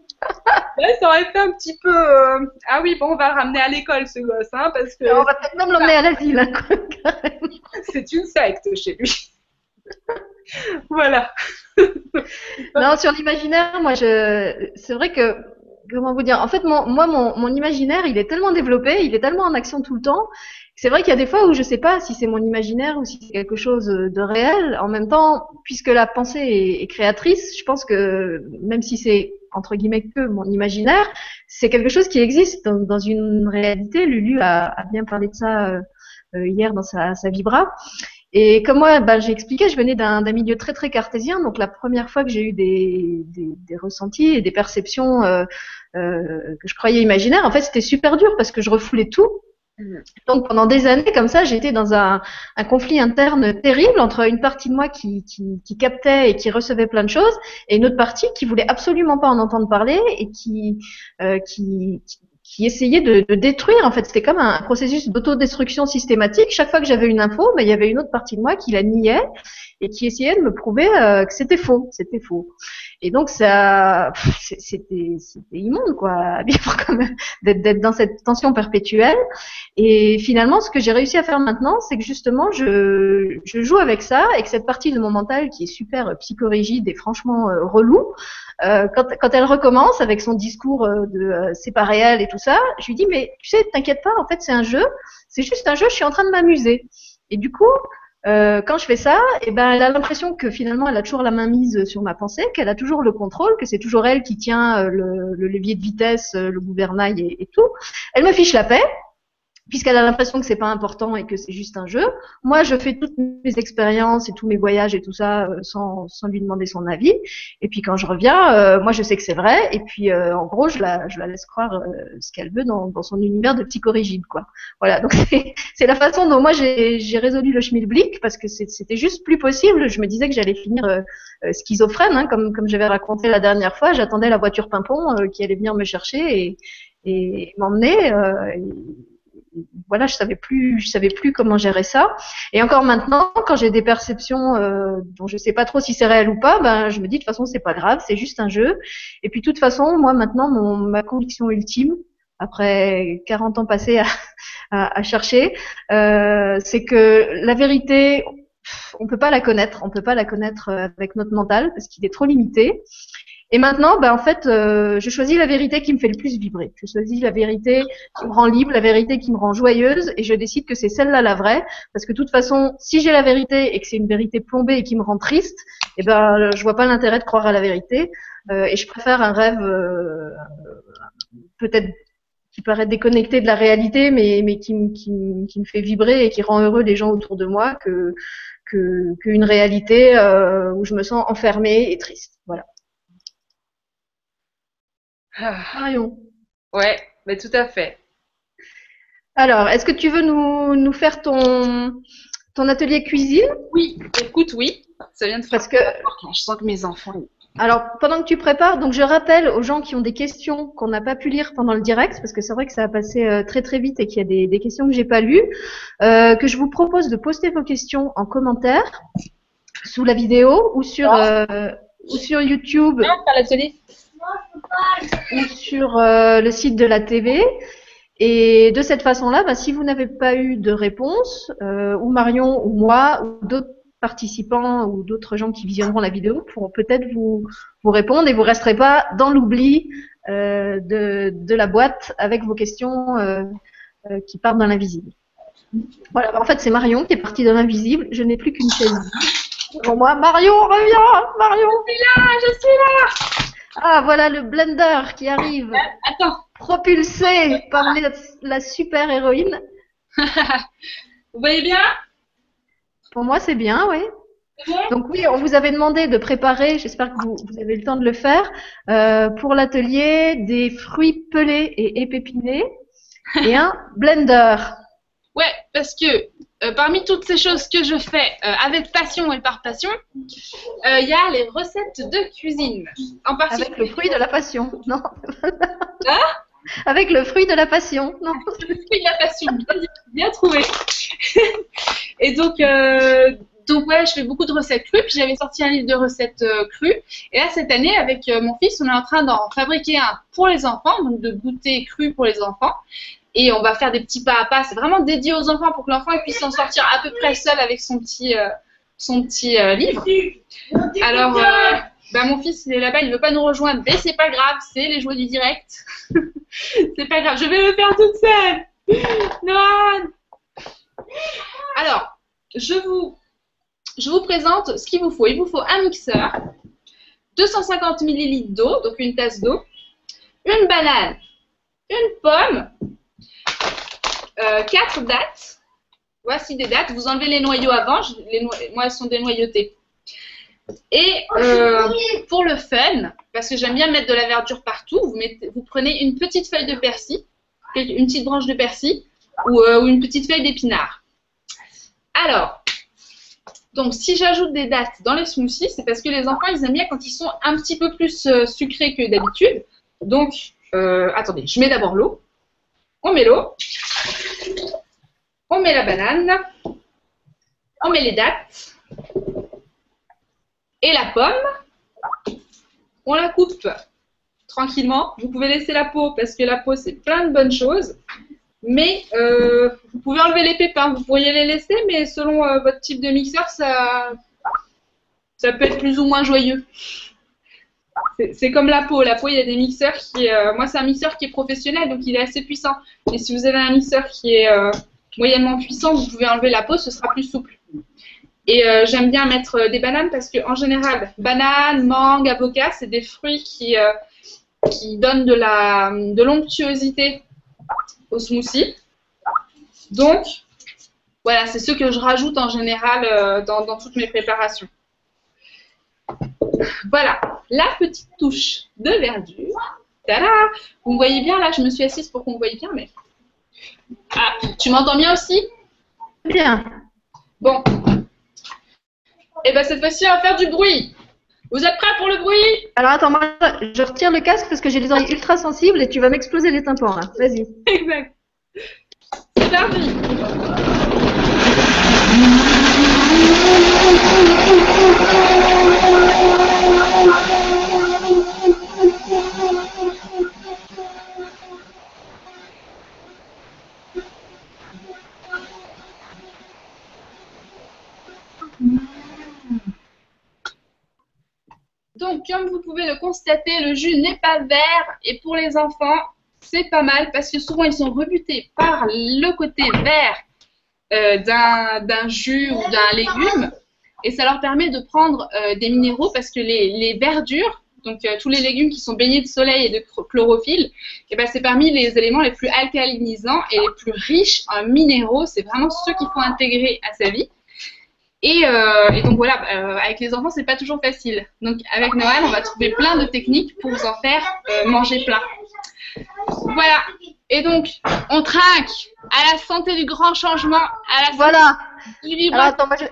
ça aurait fait un petit peu. Euh, ah oui, bon, on va le ramener à l'école, ce gosse, hein, parce que. on va peut-être même l'emmener à l'asile, hein, C'est une secte chez lui. voilà. non, sur l'imaginaire, moi, je, c'est vrai que, comment vous dire, en fait, moi, mon, mon imaginaire, il est tellement développé, il est tellement en action tout le temps, c'est vrai qu'il y a des fois où je sais pas si c'est mon imaginaire ou si c'est quelque chose de réel. En même temps, puisque la pensée est, créatrice, je pense que même si c'est entre guillemets que mon imaginaire, c'est quelque chose qui existe dans, une réalité. Lulu a, bien parlé de ça euh, euh, hier dans sa, vibra. Et comme moi, bah, j'ai expliqué, je venais d'un milieu très très cartésien, donc la première fois que j'ai eu des, ressentis et des perceptions euh, que je croyais imaginaires, en fait, c'était super dur parce que je refoulais tout. Donc pendant des années comme ça, j'étais dans un, un, conflit interne terrible entre une partie de moi qui, qui, qui, captait et qui recevait plein de choses, et une autre partie qui voulait absolument pas en entendre parler et qui, euh, qui, qui essayait de, de, détruire. En fait, c'était comme un, processus d'autodestruction systématique. Chaque fois que j'avais une info, ben, il y avait une autre partie de moi qui la niait et qui essayait de me prouver euh, que c'était faux, c'était faux. Et donc ça, c'était immonde quoi, vivre même, d'être dans cette tension perpétuelle. Et finalement, ce que j'ai réussi à faire maintenant, c'est que justement, je, je joue avec ça et que cette partie de mon mental qui est super psychorigide et franchement euh, relou, euh, quand, quand, elle recommence avec son discours euh, de euh, c'est pas réel et tout ça, je lui dis mais tu sais, t'inquiète pas, en fait c'est un jeu, c'est juste un jeu, je suis en train de m'amuser. Et du coup, euh, quand je fais ça, eh ben, elle a l'impression que finalement, elle a toujours la main mise sur ma pensée, qu'elle a toujours le contrôle, que c'est toujours elle qui tient euh, le, le, levier de vitesse, euh, le gouvernail et, et, tout. Elle me fiche la paix puisqu'elle a l'impression que c'est pas important et que c'est juste un jeu. Moi, je fais toutes mes expériences et tous mes voyages et tout ça euh, sans, sans lui demander son avis. Et puis quand je reviens, euh, moi, je sais que c'est vrai. Et puis, euh, en gros, je la, je la laisse croire ce qu'elle veut dans, dans, son univers de psychorigide, quoi. Voilà. Donc c'est la façon dont moi j'ai résolu le schmilblick parce que c'était juste plus possible. Je me disais que j'allais finir schizophrène, hein, comme comme j'avais raconté la dernière fois. J'attendais la voiture pimpon qui allait venir me chercher et, et m'emmener voilà, je savais plus, je savais plus comment gérer ça. Et encore maintenant, quand j'ai des perceptions euh, dont je sais pas trop si c'est réel ou pas, ben je me dis de toute façon c'est pas grave, c'est juste un jeu. Et puis de toute façon, moi maintenant, mon, ma conviction ultime, après 40 ans passés à, à, à chercher, euh, c'est que la vérité, on peut pas la connaître, on peut pas la connaître avec notre mental parce qu'il est trop limité. Et maintenant, ben, en fait, euh, je choisis la vérité qui me fait le plus vibrer. Je choisis la vérité qui me rend libre, la vérité qui me rend joyeuse, et je décide que c'est celle-là la vraie, parce que de toute façon, si j'ai la vérité et que c'est une vérité plombée et qui me rend triste, eh ben, je vois pas l'intérêt de croire à la vérité, euh, et je préfère un rêve euh, peut-être qui paraît déconnecté de la réalité, mais, mais qui, qui, qui, me fait vibrer et qui rend heureux les gens autour de moi, que qu'une réalité euh, où je me sens enfermée et triste. Voilà. Ah. Marion. Ouais, mais tout à fait. Alors, est-ce que tu veux nous, nous faire ton, ton atelier cuisine? Oui, écoute, oui. Ça vient de Parce que je sens que mes enfants. Alors, pendant que tu prépares, donc je rappelle aux gens qui ont des questions qu'on n'a pas pu lire pendant le direct, parce que c'est vrai que ça a passé euh, très très vite et qu'il y a des, des questions que j'ai pas lues, euh, que je vous propose de poster vos questions en commentaire sous la vidéo ou sur euh, ou sur YouTube. Non, pas l'atelier ou sur euh, le site de la TV. Et de cette façon-là, bah, si vous n'avez pas eu de réponse, euh, ou Marion ou moi, ou d'autres participants ou d'autres gens qui visionneront la vidéo pourront peut-être vous, répondre et vous resterez pas dans l'oubli euh, de, la boîte avec vos questions qui partent dans l'invisible. Voilà, en fait c'est Marion qui est partie dans l'invisible, je n'ai plus qu'une chaise. Pour moi, Marion, reviens Marion Je suis là, je suis là ah, voilà le blender qui arrive. Euh, attends. Propulsé par la super héroïne. vous voyez bien? Pour moi, c'est bien, oui. Donc oui, on vous avait demandé de préparer, j'espère que vous, avez le temps de le faire, euh, pour l'atelier des fruits pelés et épépinés et un blender. Ouais, parce que euh, parmi toutes ces choses que je fais euh, avec passion et par passion, euh, il y a les recettes de cuisine. En particulier. Avec le fruit de la passion, non hein Avec le fruit de la passion, non Le fruit de la passion, bien, trouvé. et donc, donc ouais, je fais beaucoup de recettes crues. Puis j'avais sorti un livre de recettes crues. Et là, cette année, avec mon fils, on est en train d'en fabriquer un pour les enfants, donc de goûter cru pour les enfants et on va faire des petits pas à pas. C'est vraiment dédié aux enfants pour que l'enfant puisse s'en sortir à peu près seul avec son petit, euh, son petit euh, livre. Alors, euh, bah, mon fils, il est là-bas, il veut pas nous rejoindre, mais c'est pas grave, c'est les joies du direct. c'est pas grave, je vais le faire toute seule. Non. Alors, je vous, je vous présente ce qu'il vous faut. Il vous faut un mixeur, 250 ml d'eau, donc une tasse d'eau, une banane, une pomme, euh, quatre dates. Voici des dates. Vous enlevez les noyaux avant. les moi, elles sont dénoyautées. Et euh, pour le fun, parce que j'aime bien mettre de la verdure partout, vous, mettez, vous prenez une petite feuille de persil, une petite branche de persil, ou, euh, ou une petite feuille d'épinard. Alors, donc si j'ajoute des dattes dans les smoothies, c'est parce que les enfants, ils aiment bien quand ils sont un petit peu plus euh, sucrés que d'habitude. Donc, attendez, je mets d'abord l'eau. On met l'eau. On met la banane. On met les dattes. Et la pomme. On la coupe tranquillement. Vous pouvez laisser la peau parce que la peau, c'est plein de bonnes choses. Mais euh, vous pouvez enlever les pépins. Vous pourriez les laisser, mais selon euh, votre type de mixeur, ça, peut être plus ou moins joyeux. C'est- comme la peau. La peau, il y a des mixeurs qui. euh, moi, c'est un mixeur qui est professionnel, donc il est assez puissant. Et si vous avez un mixeur qui est moyennement puissant, vous pouvez enlever la peau, ce sera plus souple. Et euh, j'aime bien mettre euh, des bananes parce que en général, bananes, mangue, avocat, c'est des fruits qui, euh, qui donnent de la de l'onctuosité au smoothie. Donc, voilà, c'est ce que je rajoute en général dans, dans toutes mes préparations. Voilà, la petite touche de verdure. Tada Vous me voyez bien là, je me suis assise pour qu'on me voie bien, mais. Ah, tu m'entends bien aussi? Bien. Bon. Et ben cette fois-ci, on va faire du bruit. Vous êtes prêts pour le bruit? Alors attends, moi, je retire le casque parce que j'ai les oreilles ultra sensibles et tu vas m'exploser les tympans là. Vas-y. Exact. C'est parti. Donc, comme vous pouvez le constater, le jus n'est pas vert et pour les enfants, c'est pas mal parce que souvent ils sont rebutés par le côté vert euh, d'un jus ou d'un légume et ça leur permet de prendre euh, des minéraux parce que les, les verdures, donc euh, tous les légumes qui sont baignés de soleil et de chlorophylle, eh ben, c'est parmi les éléments les plus alcalinisants et les plus riches en minéraux. C'est vraiment ceux qu'il faut intégrer à sa vie. Et, euh, et donc voilà, euh, avec les enfants, c'est pas toujours facile. Donc avec Noël, on va trouver plein de techniques pour vous en faire euh, manger plein. Voilà. Et donc, on trinque à la santé du grand changement, à la Voilà. santé du libre. Alors attends, moi je.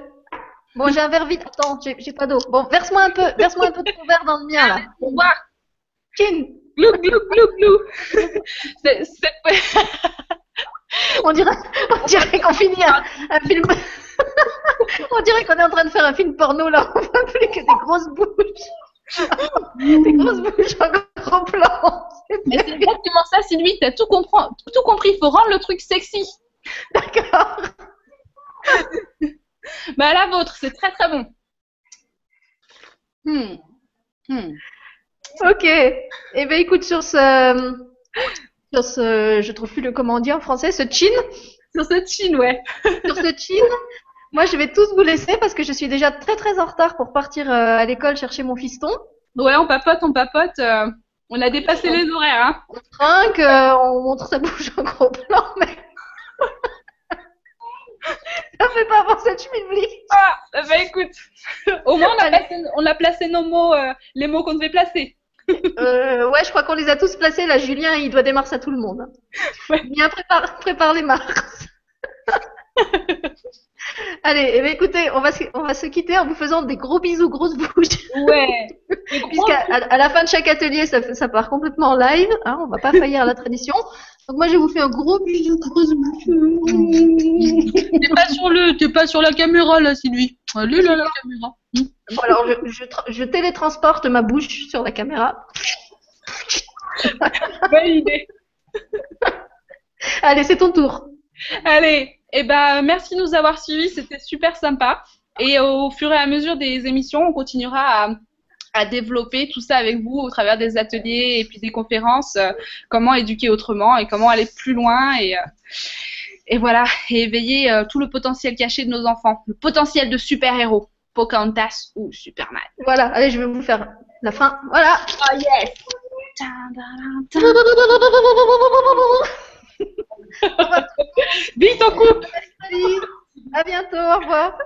Bon, j'ai un verre vide. Attends, j'ai pas d'eau. Bon, verse-moi un peu, verse-moi un peu de ton verre dans le mien là. Pour boire. Chin. Glou, glou, glou, glou. C'est- c'est- On dirait, on dirait qu'on finit un, un film. On dirait qu'on est en train de faire un film porno là. On voit plus que des grosses bouches. des grosses bouches en gros plan. Mais c'est exactement ça, Sylvie, t'as tout, comprend- tout compris. Il faut rendre le truc sexy. D'accord. Bah, la vôtre, c'est très très bon. Hmm. Hmm. Ok. Eh ben écoute, sur ce, sur ce, je trouve plus le comment on dit en français, ce chin, Sur cette chine, ouais. sur ce chin, moi je vais tous vous laisser parce que je suis déjà très très en retard pour partir euh, à l'école chercher mon fiston. Ouais, on papote, on papote. euh, on a dépassé les horaires, hein. On trinque, euh, on montre sa bouche en gros plan, mais ça fait pas avancer schmilblick. Ah, bah écoute, au moins on a, placé, on a placé nos mots, euh, les mots qu'on devait placer. Euh, ouais, je crois qu'on les a tous placés. Là, Julien, il doit des mars à tout le monde. Ouais. Bien, prépare, prépare les mars. Allez, eh ben, écoutez, on va, se, on va se quitter en vous faisant des gros bisous, grosses bouches. Ouais. Puisqu'à à, à la fin de chaque atelier, ça, ça part complètement en live. Hein, on va pas faillir à la tradition. Donc moi, je vous fais un gros bisou, grosse bouche. T'es pas sur le, t'es pas sur la caméra là, Sylvie. Allez là, la caméra. Bon, alors, je, je télétransporte ma bouche sur la caméra. Bonne idée. Allez, c'est ton tour. Allez, et ben merci de nous avoir suivis, c'était super sympa. Et au fur et à mesure des émissions, on continuera à, à développer tout ça avec vous au travers des ateliers et puis des conférences, euh, comment éduquer autrement et comment aller plus loin et, euh, et voilà, et éveiller euh, tout le potentiel caché de nos enfants, le potentiel de super-héros, Pocahontas ou Superman. Voilà, allez, je vais vous faire la fin. Voilà. Oh yes! Vite, on coupe! À bientôt, au revoir.